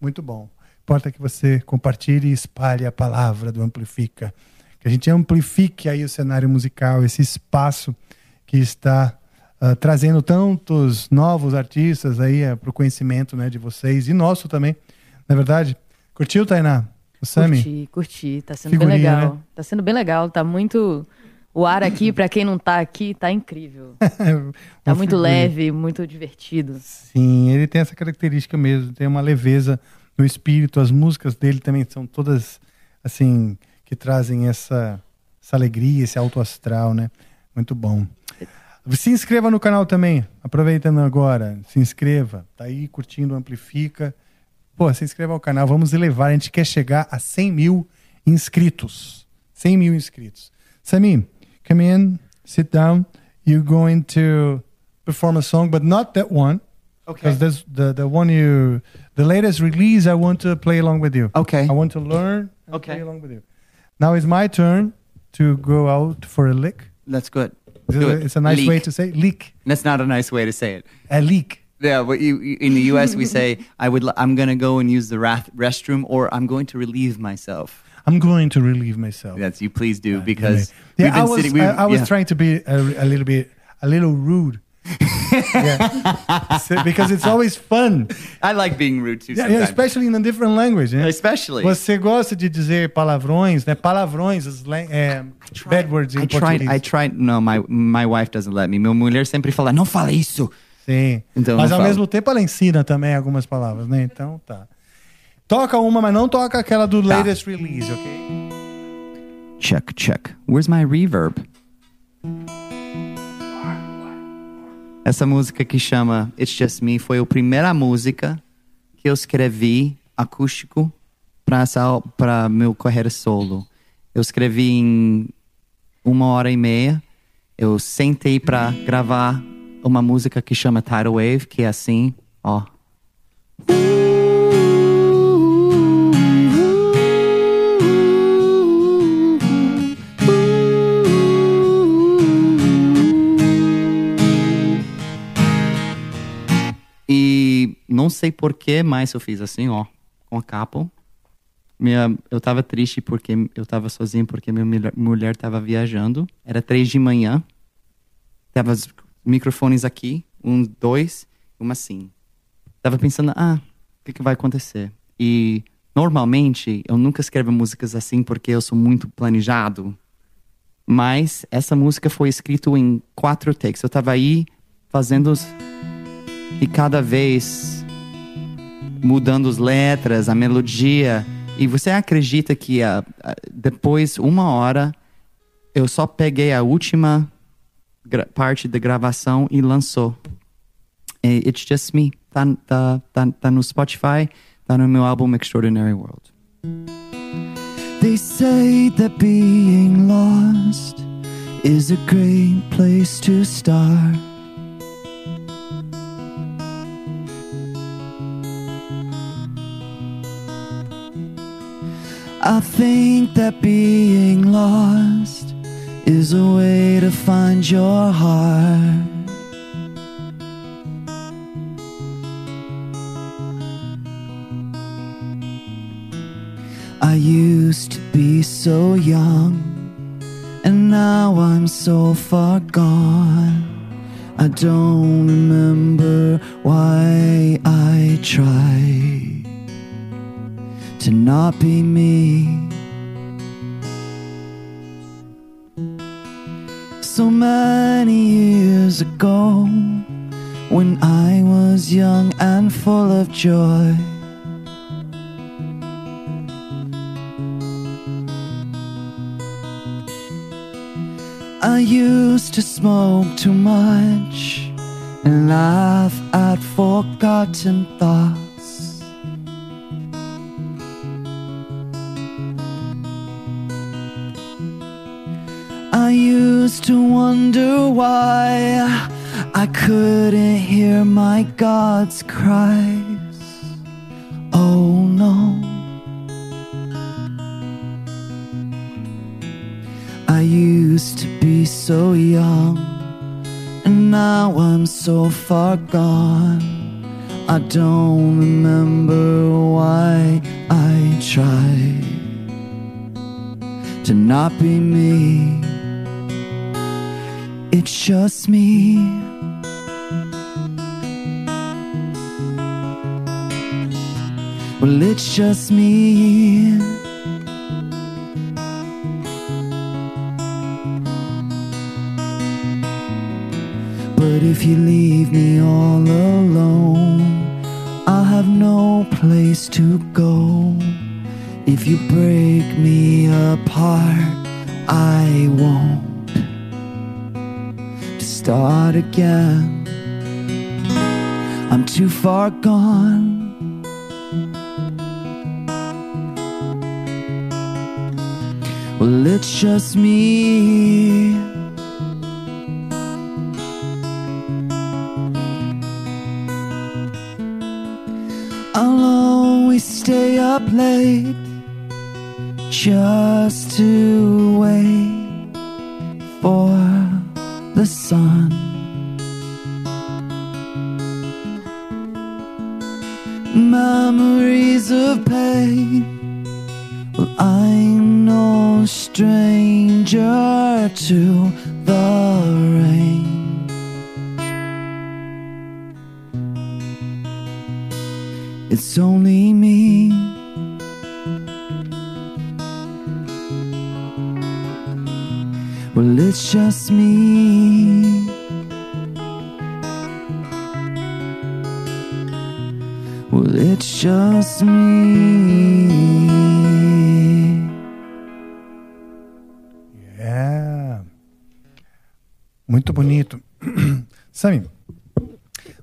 muito bom. Importa que você compartilhe e espalhe a palavra do Amplifica. Que a gente amplifique aí o cenário musical, esse espaço que está ah, trazendo tantos novos artistas aí para o conhecimento né, de vocês e nosso também. Na verdade, curtiu, Tainá? Sami? Curti, curti. Tá sendo Figurinha, bem legal. né? Tá sendo bem legal. Tá muito. O ar aqui, pra quem não tá aqui, tá incrível. (laughs) Tá Uma muito figurinha. leve, muito divertido. Sim, ele tem essa característica mesmo, tem uma leveza no espírito. As músicas dele também são todas assim que trazem essa, essa alegria, esse alto astral, né? Muito bom. Se inscreva no canal também, aproveitando agora, se inscreva, tá aí curtindo Amplifica. Pô, se inscreva ao canal, vamos elevar, a gente quer chegar a 100 mil inscritos. 100 mil inscritos. Sami, come in, sit down. You're going to perform a song, but not that one. Okay. Because there's the, the one you, the latest release, I want to play along with you. Okay. I want to learn and Okay. play along with you. Now it's my turn to go out for a lick. That's good. It's a- it. It's a nice Leak. way to say leak. That's not a nice way to say it. A leak. Yeah, but you, you- in the (laughs) U.S. we say I would. l- I'm gonna go and use the rath- restroom, or I'm going to relieve myself. I'm going to relieve myself. Yes, you please do because yeah, we've been I was, sitting. we- I, I was yeah. trying to be a, a little bit, a little rude. (laughs) yeah. So- because it's always fun. I like being rude too. Yeah, yeah, sometimes. especially in a different language. Né? Especially. Você gosta de dizer palavrões, né? Palavrões, slang, é, eh, bad words em I tried. português. I tried. No, my my wife doesn't let me. Minha mulher sempre fala, não fala isso. Sim. Então, mas ao falo. mesmo tempo ela ensina também algumas palavras, né? Então tá. Toca uma, mas não toca aquela do Tá. latest release, ok? Check, check. Where's my reverb? Essa música que chama It's Just Me foi a primeira música que eu escrevi acústico para meu carreira solo. Eu escrevi em uma hora e meia. Eu sentei para gravar uma música que chama Tidal Wave, que é assim, ó. E não sei porquê, mas eu fiz assim, ó, com a capa. Minha, eu tava triste porque eu tava sozinho porque minha mulher, tava viajando. Era três de manhã. Tava microfones aqui, um, dois, uma assim. Tava pensando, ah, o que, que vai acontecer? E normalmente eu nunca escrevo músicas assim porque eu sou muito planejado. Mas essa música foi escrita em quatro takes. Eu tava aí fazendo os, e cada vez mudando as letras, a melodia. E você acredita que ah, ah, depois, uma hora, eu só peguei a última parte da gravação e lançou. É, It's Just Me. Tá, tá, tá, tá no Spotify, tá no meu álbum Extraordinary World. They say that being lost is a great place to start. I think that being lost is a way to find your heart. I used to be so young, and now I'm so far gone. I don't remember why I tried to not be me. So many years ago, when I was young and full of joy. I used to smoke too much and laugh at forgotten thoughts. I used to wonder why I couldn't hear my God's cries. Oh no. I used to be so young, and now I'm so far gone. I don't remember why I tried to not be me. It's just me. Well, it's just me. But if you leave me all alone, I'll have no place to go. If you break me apart, I won't start again. I'm too far gone. Well, it's just me. I'll always stay up late just to wait for the sun. Memories of pain. Well, I'm no stranger to the rain. It's only me. Well, it's just me. Well, it's just me. É. Muito bonito. (clears throat) Sami,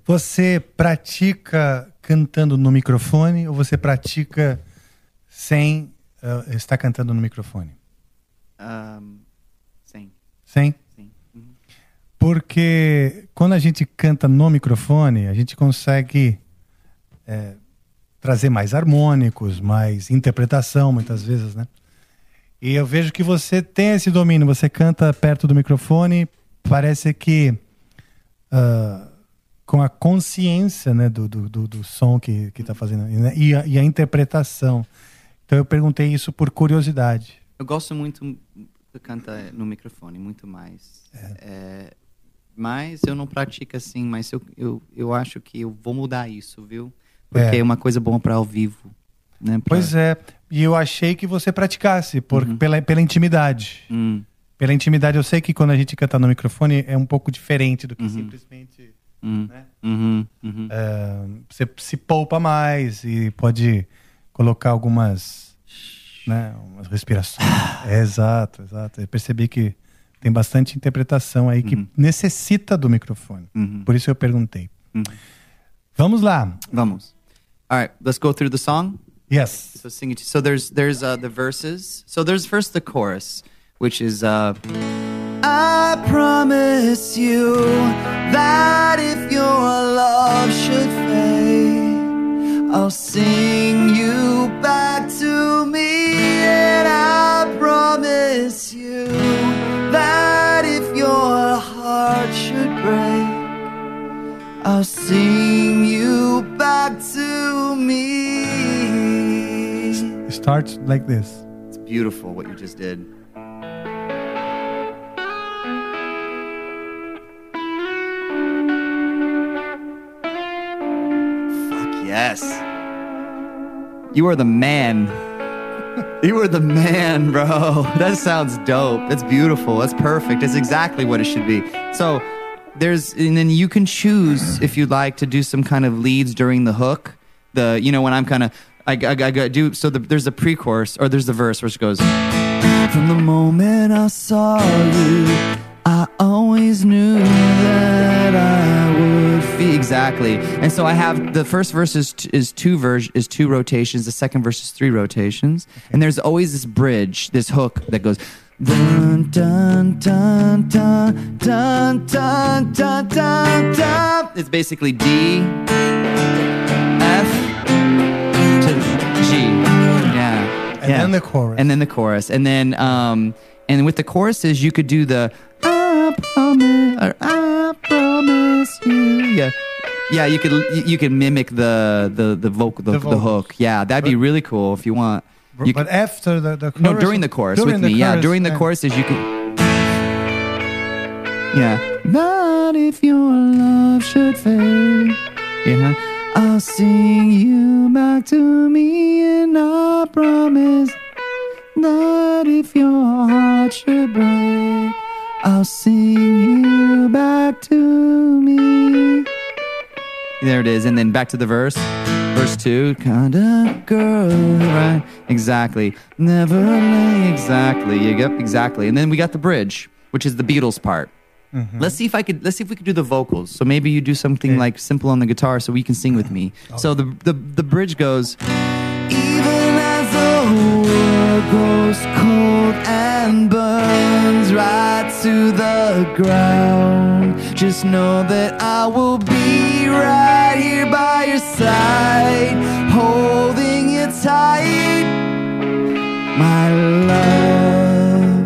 você pratica cantando no microfone ou você pratica sem uh, estar cantando no microfone? Um, sim. Sim. Uhum. Porque quando a gente canta no microfone, a gente consegue é, trazer mais harmônicos, mais interpretação, muitas vezes, né? E eu vejo que você tem esse domínio, você canta perto do microfone, parece que uh, com a consciência né, do, do, do, do som que está fazendo né, e, a, e a interpretação. Então eu perguntei isso por curiosidade. Eu gosto muito de cantar no microfone, muito mais. É. É, mas eu não pratico assim, mas eu, eu, eu acho que eu vou mudar isso, viu? Porque é, é uma coisa boa para ao vivo. Né, pra... Pois é, e eu achei que você praticasse por, uhum. pela, pela intimidade. Uhum. Pela intimidade, eu sei que quando a gente canta no microfone é um pouco diferente do que uhum. simplesmente. Né? É, você se poupa mais e pode colocar algumas né, umas respirações. é, exato, exato. Eu percebi que tem bastante interpretação aí que necessita do microfone. Por isso eu perguntei. Vamos lá. Vamos. All right, let's go through the song. Yes. So sing it. So there's there's uh, the verses. So there's first the chorus, which is uh, I promise you that if your love should fade, I'll sing you back I'll sing you back to me. It starts like this. It's beautiful what you just did. Fuck yes. You are the man. (laughs) You are the man, bro. That sounds dope. That's beautiful. That's perfect. That's exactly what it should be. So, there's and then you can choose mm-hmm. if you'd like to do some kind of leads during the hook. The you know when I'm kind of I, I, I, do so the, there's a pre-chorus or there's the verse which goes from the moment I saw you I always knew that I would feel exactly. And so I have the first verse is, t- is two vers- is two rotations. The second verse is three rotations. And there's always this bridge this hook that goes Dun dun dun dun dun dun dun dun dun. It's basically D, F to G. Yeah. And yeah. then the chorus. And then the chorus. And then um and with the choruses you could do the I promise or I promise you. Yeah. Yeah, you could you could mimic the the the vocal the, The the, hook. Yeah, that'd be really cool if you want. You but after the, the chorus, no, during the chorus during with the me. yeah, during the yeah. choruses you can. Yeah. Not if your love should fade. Yeah. I'll sing you back to me, and I promise that if your heart should break, I'll sing you back to me. There it is, and then back to the verse. Verse two, kind of girl, right? Exactly. Never lay exactly. Yep, exactly. And then we got the bridge, which is the Beatles part. Mm-hmm. Let's see if I could. Let's see if we could do the vocals. So maybe you do something like simple on the guitar, so we can sing with me. Oh. So the the the bridge goes. Even as the world grows cold and burns right to the ground, just know that I will be right here by your side, holding you tight, my love.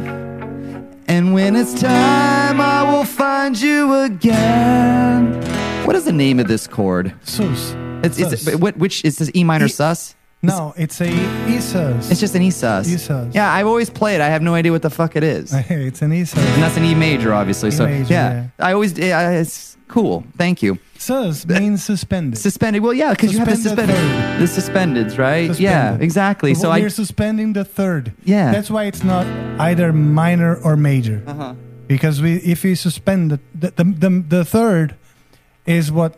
And when it's time, I will find you again. What is the name of this chord? Sus. It's, it's Sus. what which is this E minor sus? No, it's a ESUS. It's just an E sus. E sus. Yeah, I've always played. I have no idea what the fuck it is. and (laughs) it's an ESUS. that's an E major, obviously. so major, yeah, I always. Yeah, it's cool. Thank you. Sus means suspended. Suspended. Well, yeah, because you have the the suspendeds, right? Yeah, Suspended. exactly. So we're I. suspending the third. Yeah. That's why it's not either minor or major. Uh-huh. Because we, if we suspend the the, the the the third, is what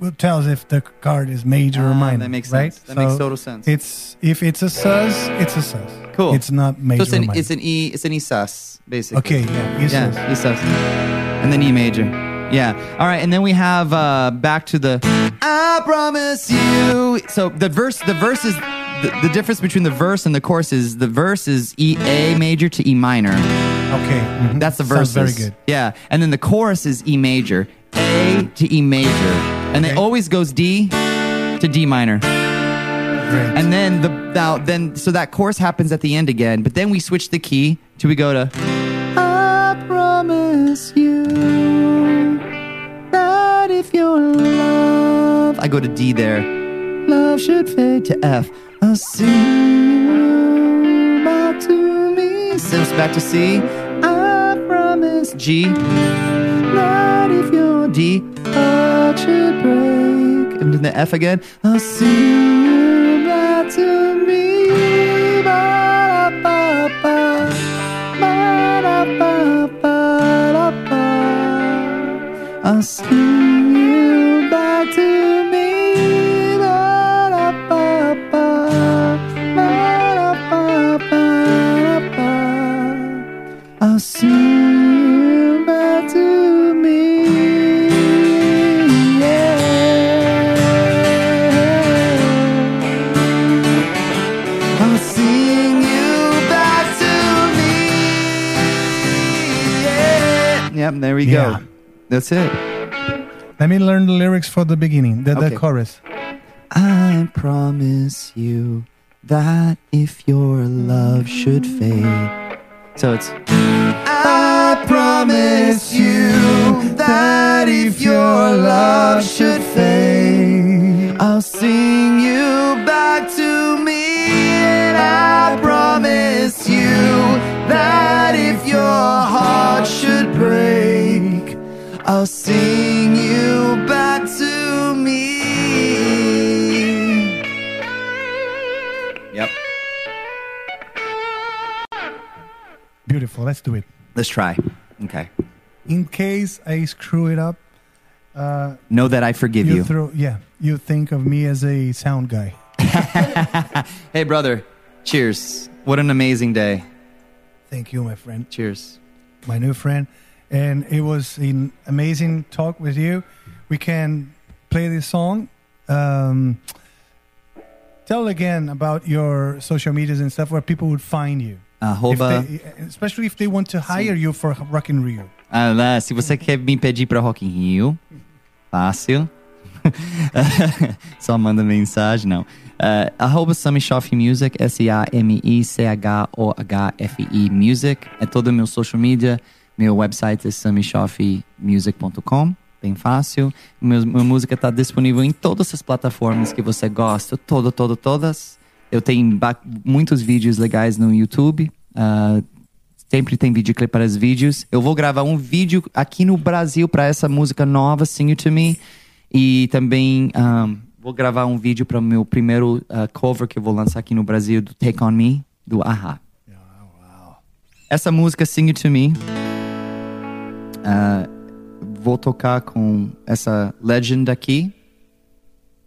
will tells if the card is major or Ah, minor. that makes right? sense. That makes total sense. It's if it's a sus, it's a sus. Cool. It's not major. So it's or an, minor. it's an E. It's an E sus, basically. Okay, yeah, E sus. Yeah, E sus, and then E major. Yeah. All right, and then we have uh back to the I promise you. So the verse, the verse is the, the difference between the verse and the chorus is the verse is E A major to E minor. Okay, mhm. That's the verse. very good. Yeah, and then the chorus is E major, to E major, and it always goes D to D minor. Great. And then the now then so that chorus happens at the end again, but then we switch the key till we go to I promise you that if your love I go to D there. Love should fade to F. I'll see you back to me. It's back to C. I promise G. That if your D should break. And then the F again. I'll see you back to me. I'll see we Yeah. go. That's it. Let me learn the lyrics for the beginning, the, Okay. the chorus. I promise you that if your love should fade. So it's I promise you that if your love should fade, I'll sing you back to me. And I promise you that if your heart should break, I'll sing you back to me. Yep. Beautiful. Let's do it. Let's try. Okay. In case I screw it up, uh, Know that I forgive you. Throw, yeah, you think of me as a sound guy. (laughs) hey, brother. Cheers. What an amazing day. Thank you, my friend. Cheers. My new friend. And it was an amazing talk with you. We can play this song. Um, tell again about your social medias and stuff where people would find you. Arroba. If they- especially if they want to hire you for Rock in Rio. Ah, lá, se você quer me pedir pra Rock in Rio, fácil. (laughs) Só manda mensagem, não. Uh, arroba Samishoff Music, S-A-M-I-C-H-O-H-F-I Music. É todo o meu social media. Meu website é samishoffmusic.com. Bem fácil. Meu, minha música está disponível em todas as plataformas que você gosta. Todo, todo, todas. Eu tenho muitos vídeos legais no YouTube. Ah, Sempre tem videoclipe para os vídeos. Eu vou gravar um vídeo aqui no Brasil para essa música nova, Sing It To Me. E também um, vou gravar um vídeo para o meu primeiro uh, cover que eu vou lançar aqui no Brasil, do Take On Me, do Aha. Essa música, Sing It To Me, uh, vou tocar com essa legend aqui.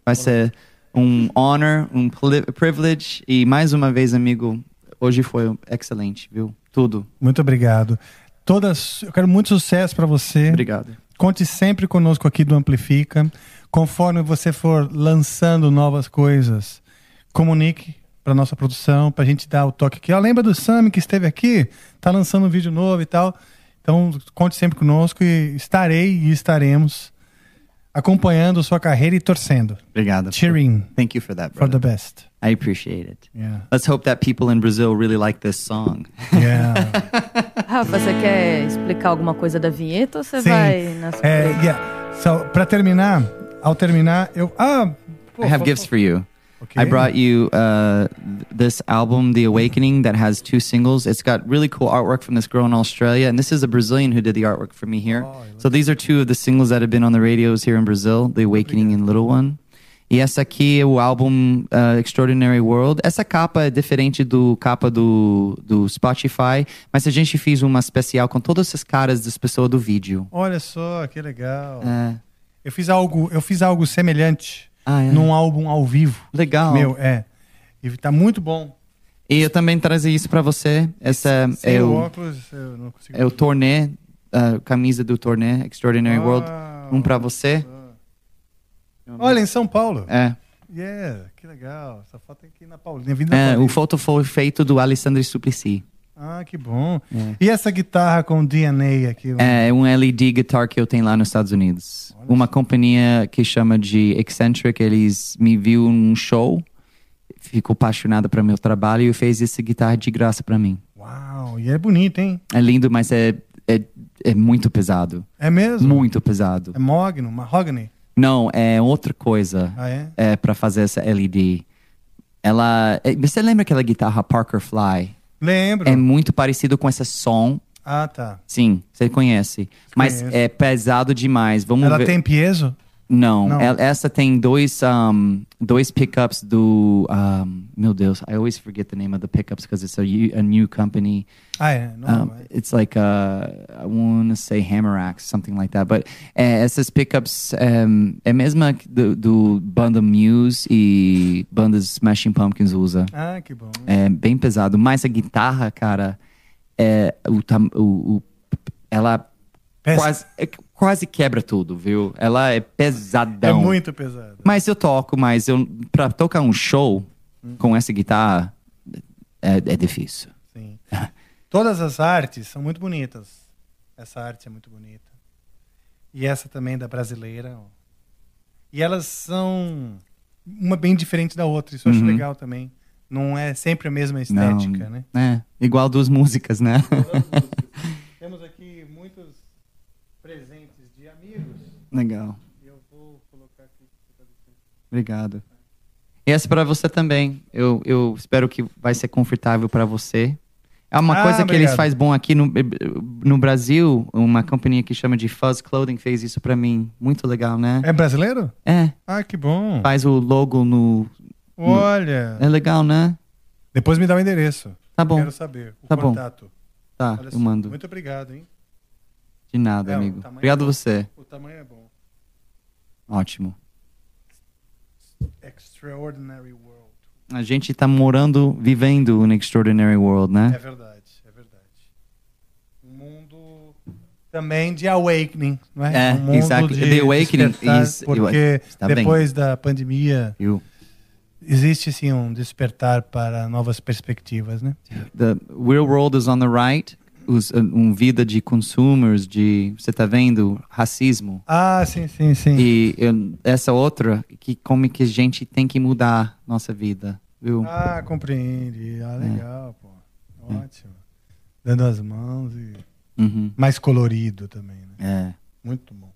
Vai ser um honor, um privilege. E mais uma vez, amigo, hoje foi excelente, viu? Tudo. Muito obrigado. Todas, eu quero muito sucesso para você. Obrigado. Conte sempre conosco aqui do Amplifica. Conforme você for lançando novas coisas, comunique para nossa produção, para a gente dar o toque aqui. Ó, lembra do Sami que esteve aqui? Tá lançando um vídeo novo e tal. Então, conte sempre conosco e estarei e estaremos acompanhando sua carreira e torcendo. Obrigado. Cheering Thank you for that, for brother. the best. I appreciate it. Yeah. Let's hope that people in Brazil really like this song. Yeah. Rafa, (laughs) você quer explicar alguma coisa da vinheta ou você Sim. vai na É, surpresa? yeah. So, para terminar, ao terminar, eu. Ah! pô, I have fa- gifts for you. Okay. I brought you uh, this album, The Awakening, that has two singles. It's got really cool artwork from this girl in Australia, and this is a Brazilian who did the artwork for me here. so these are two of the singles that have been on the radios here in Brazil, The Awakening and Little One. E essa aqui é o álbum uh, Extraordinary World. Essa capa é diferente do capa do, do Spotify, mas a gente fez uma especial com todas essas caras das pessoas do vídeo. Olha só, que legal. É. Eu fiz algo, eu fiz algo semelhante Ah, é? num álbum ao vivo. Legal. Meu, é. E tá muito bom. E eu também trazi isso pra você. Essa Sem é o óculos, eu não consigo. é o torné, a camisa do torné Extraordinary World. Um pra você. Olha, em São Paulo. É. Yeah, que legal. Essa foto tem que ir na Paulinha. Vindo da É, Paulinha. o foto foi feito do Alessandro Suplicy. Ah, que bom. É. E essa guitarra com DNA aqui? É um LED guitar que eu tenho lá nos Estados Unidos. Uma companhia que chama de Eccentric, eles me viu num show, ficou apaixonada para meu trabalho e fez essa guitarra de graça para mim. Uau, e é bonito, hein? É lindo, mas é, é, é muito pesado. É mesmo? Muito pesado. É mogno, mahogany. Não, é outra coisa. Ah, é? É para fazer essa LED. Ela, é- você lembra aquela guitarra Parker Fly? Lembro. É muito parecido com esse som. Ah, tá. Sim, você conhece. Mas Conheço. é pesado demais. Vamos Ela ver. tem peso? Não, Não. essa tem dois um, dois pickups do um, meu Deus, I always forget the name of the pickups because it's a, u- a new company. Ah, é? Não, Um, it's like uh, I want to say Hammer Axe, something like that. But é, essas pickups um, é a mesma que do, do banda Muse e bandas Smashing Pumpkins usa. Ah, que bom. É bem pesado, mas a guitarra, cara, é o, tam- o, o- ela quase, é- quase quebra tudo, viu? Ela é É pesadão. muito pesado. Mas eu toco, mas eu para tocar um show com essa guitarra é, é difícil. Sim. Todas as artes são muito bonitas. Essa arte é muito bonita. E essa também da brasileira. ó. E elas são uma bem diferente da outra. Isso eu acho Uhum. legal também. Não é sempre a mesma estética, Não, né? É, igual duas músicas, né? (laughs) Temos aqui muitos presentes de amigos. Legal. Eu vou colocar aqui. Obrigado. E essa para você também. Eu, eu espero que vai ser confortável para você. É uma Ah, coisa que obrigado. eles fazem bom aqui no, no Brasil. Uma companhia que chama de Fuzz Clothing fez isso para mim. Muito legal, né? É brasileiro? É. Ah, que bom. Faz o logo no. no- Olha. É legal, né? Depois me dá o endereço. Tá bom. Quero saber. O Tá bom. contato. Tá, Olha eu só. mando. Muito obrigado, hein? De nada, É, amigo. Obrigado é você. O tamanho é bom. Ótimo. Extraordinary World. A gente tá morando, vivendo no Extraordinary World, É né? verdade, é verdade. Um mundo também de awakening, não é? É, um mundo exactly. de The awakening is- porque Está bem. depois da pandemia You. existe sim um despertar para novas perspectivas, né? The real world is on the right. Os, um vida de consumers, de você tá vendo racismo. Ah, sim, sim, sim. E eu- essa outra que como que a gente tem que mudar nossa vida, viu? Ah, compreendi. É. Ah, legal, pô. Ótimo. Dando as mãos e Uhum. mais colorido também, né? É. Muito bom.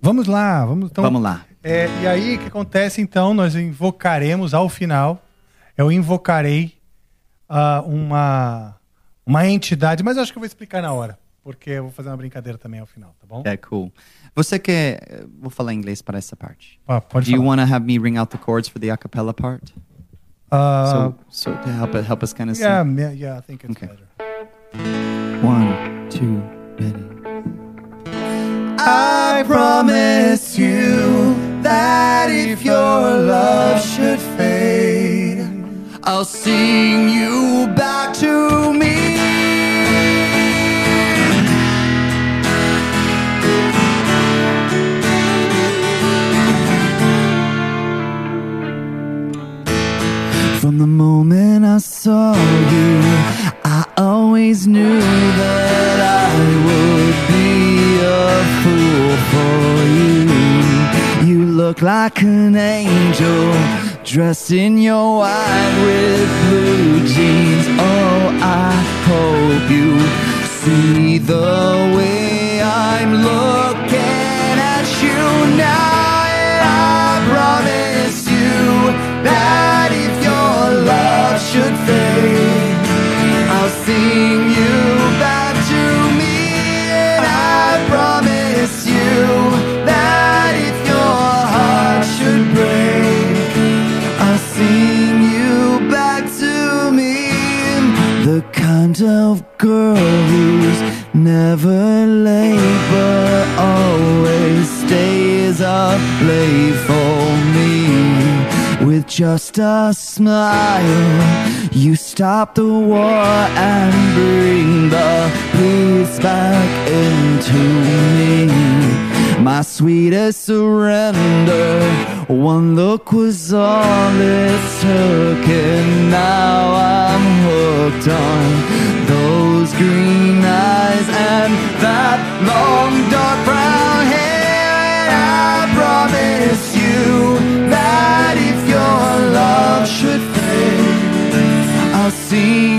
Vamos lá, vamos então. Vamos lá. É, e aí, o que acontece então? Nós invocaremos ao final, eu invocarei ah, uma, uma entidade, mas acho que eu vou explicar na hora, porque eu vou fazer uma brincadeira também ao final, tá bom? É cool. Você quer vou falar em inglês para essa parte. Ah, pode Do you want to have me ring out the chords for the a cappella part? Ah, so, so to help help us kind of yeah, sing. yeah, yeah, I think it's Okay. better. One, two, ready. I promise you that if your love should fade, I'll sing you back to me. From the moment I saw you, I always knew that I would be a fool for you. You look like an angel Dressed in your white with blue jeans. Oh, I hope you see the way I'm looking at you now. And I promise you that if your love should fade, I'll sing you. Of girl who's never late but always stays up late for me with just a smile. You stop the war and bring the peace back into me. My sweetest surrender. One look was all it took, and now I'm hooked on those green eyes and that long dark brown hair. And I promise you that if your love should fade, I'll sing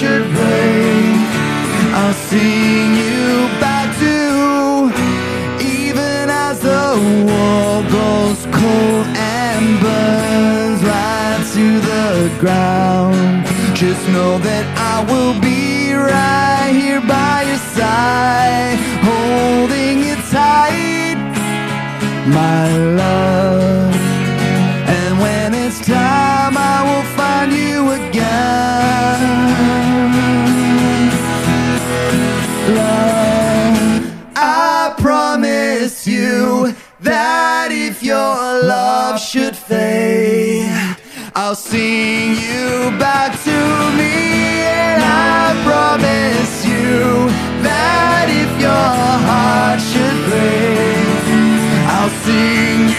should break, I'll sing you back to even as the world goes cold and burns right to the ground. Just know that I will be right here by your side, holding you tight, my love. That if your love should fade, I'll sing you back to me. And I promise you that if your heart should break, I'll sing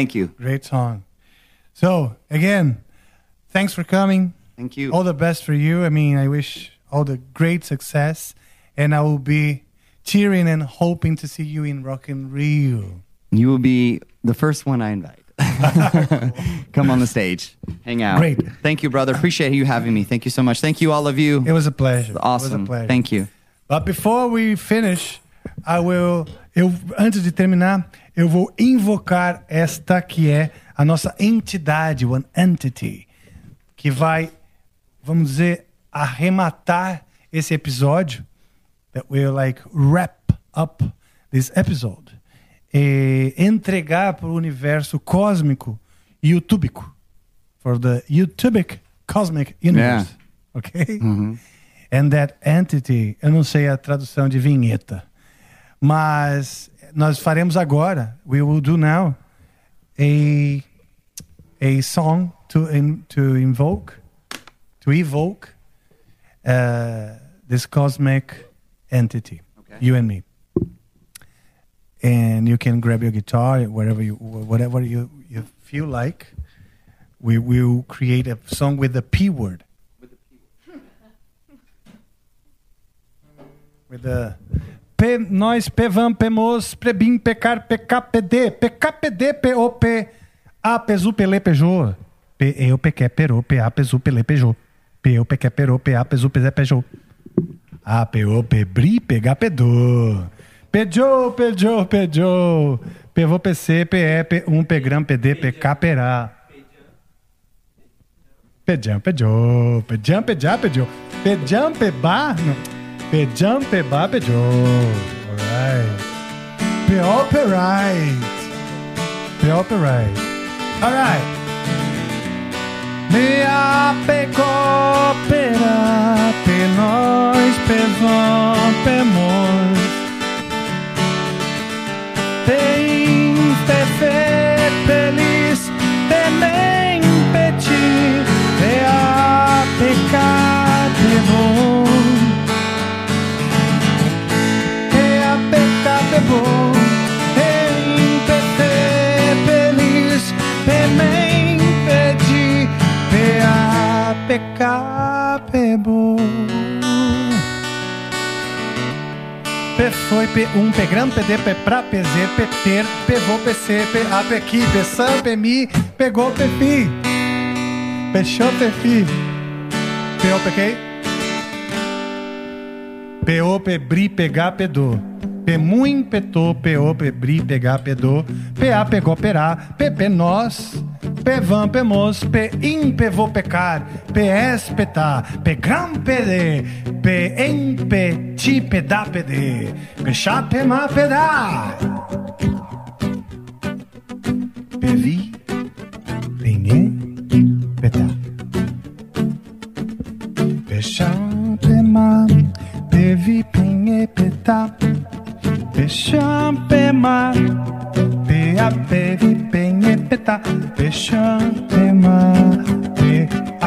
Thank you. Great song. So, again, thanks for coming. Thank you. All the best for you. I mean, I wish all the great success. And I will be cheering and hoping to see you in Rock in Rio. You will be the first one I invite. (laughs) Come on the stage, hang out. Great. Thank you, brother. Appreciate you having me. Thank you so much. Thank you, all of you. It was a pleasure. Awesome. It was a pleasure. Thank you. But before we finish, I will. Eu, antes de terminar, eu vou invocar esta que é a nossa entidade, one entity, que vai, vamos dizer, arrematar esse episódio. That will like wrap up this episode. E entregar para o universo cósmico youtubico. For the youtubic cosmic universe. Ok? And that entity, eu não sei a tradução de vinheta, mas nós faremos agora, we will do now, a, a song to, in, to invoke, to evoke uh, this cosmic entity, you and me. And you can grab your guitar, wherever you, whatever you, you feel like. We will create a song with the P word. With the P, (laughs) nós, Pevam, Pemos, Prebim, Pecar, PKPD, PKPD, POP, A, Pezu, Pele, Pejô, P, Eu, Pequé, Perô, PA, Pezu, Pele, Pejô, P, Eu, Pequé, Perô, PA, Pezu, Pezé, Pejô, A, P-O, Pebri, Pegá, Pedô, Pejô, Pejô, Pejô, Pevô, PC, PE, P1, Pegram, PD, PK, Perá, Pejam, pejou. Pejam, pejá, pejou. Pejam, pebá. Não. Pejam, pebá, pejou. Alright. Peoperite. Peoperite. Alright. Mea pecopera, pe nós, pevam, pemos. Tem fe pecate bom. P foi P1, P gram, PD, P pra, PZ, P ter, P vou, PC, P a, P aqui, P sam, P mi, pegou, P fi. Fechou, P fi. P o, P quem? P o, P bri, pegar, P do. P muito, P to, P o, P bri, pegar, P do. P a, pegou, perá, P P nós. P van, P mos, P in, P vou pecar. P es, P tá, P gram, P de. P em, P ti, P da, P de. P chá, P ma, P da. P vi, P nhê, P tá. P chá, P ma, P vi, P nhê, P tá. P chá, P ma, P a, P vi, P nhê, P tá. P chá, P ma, P a,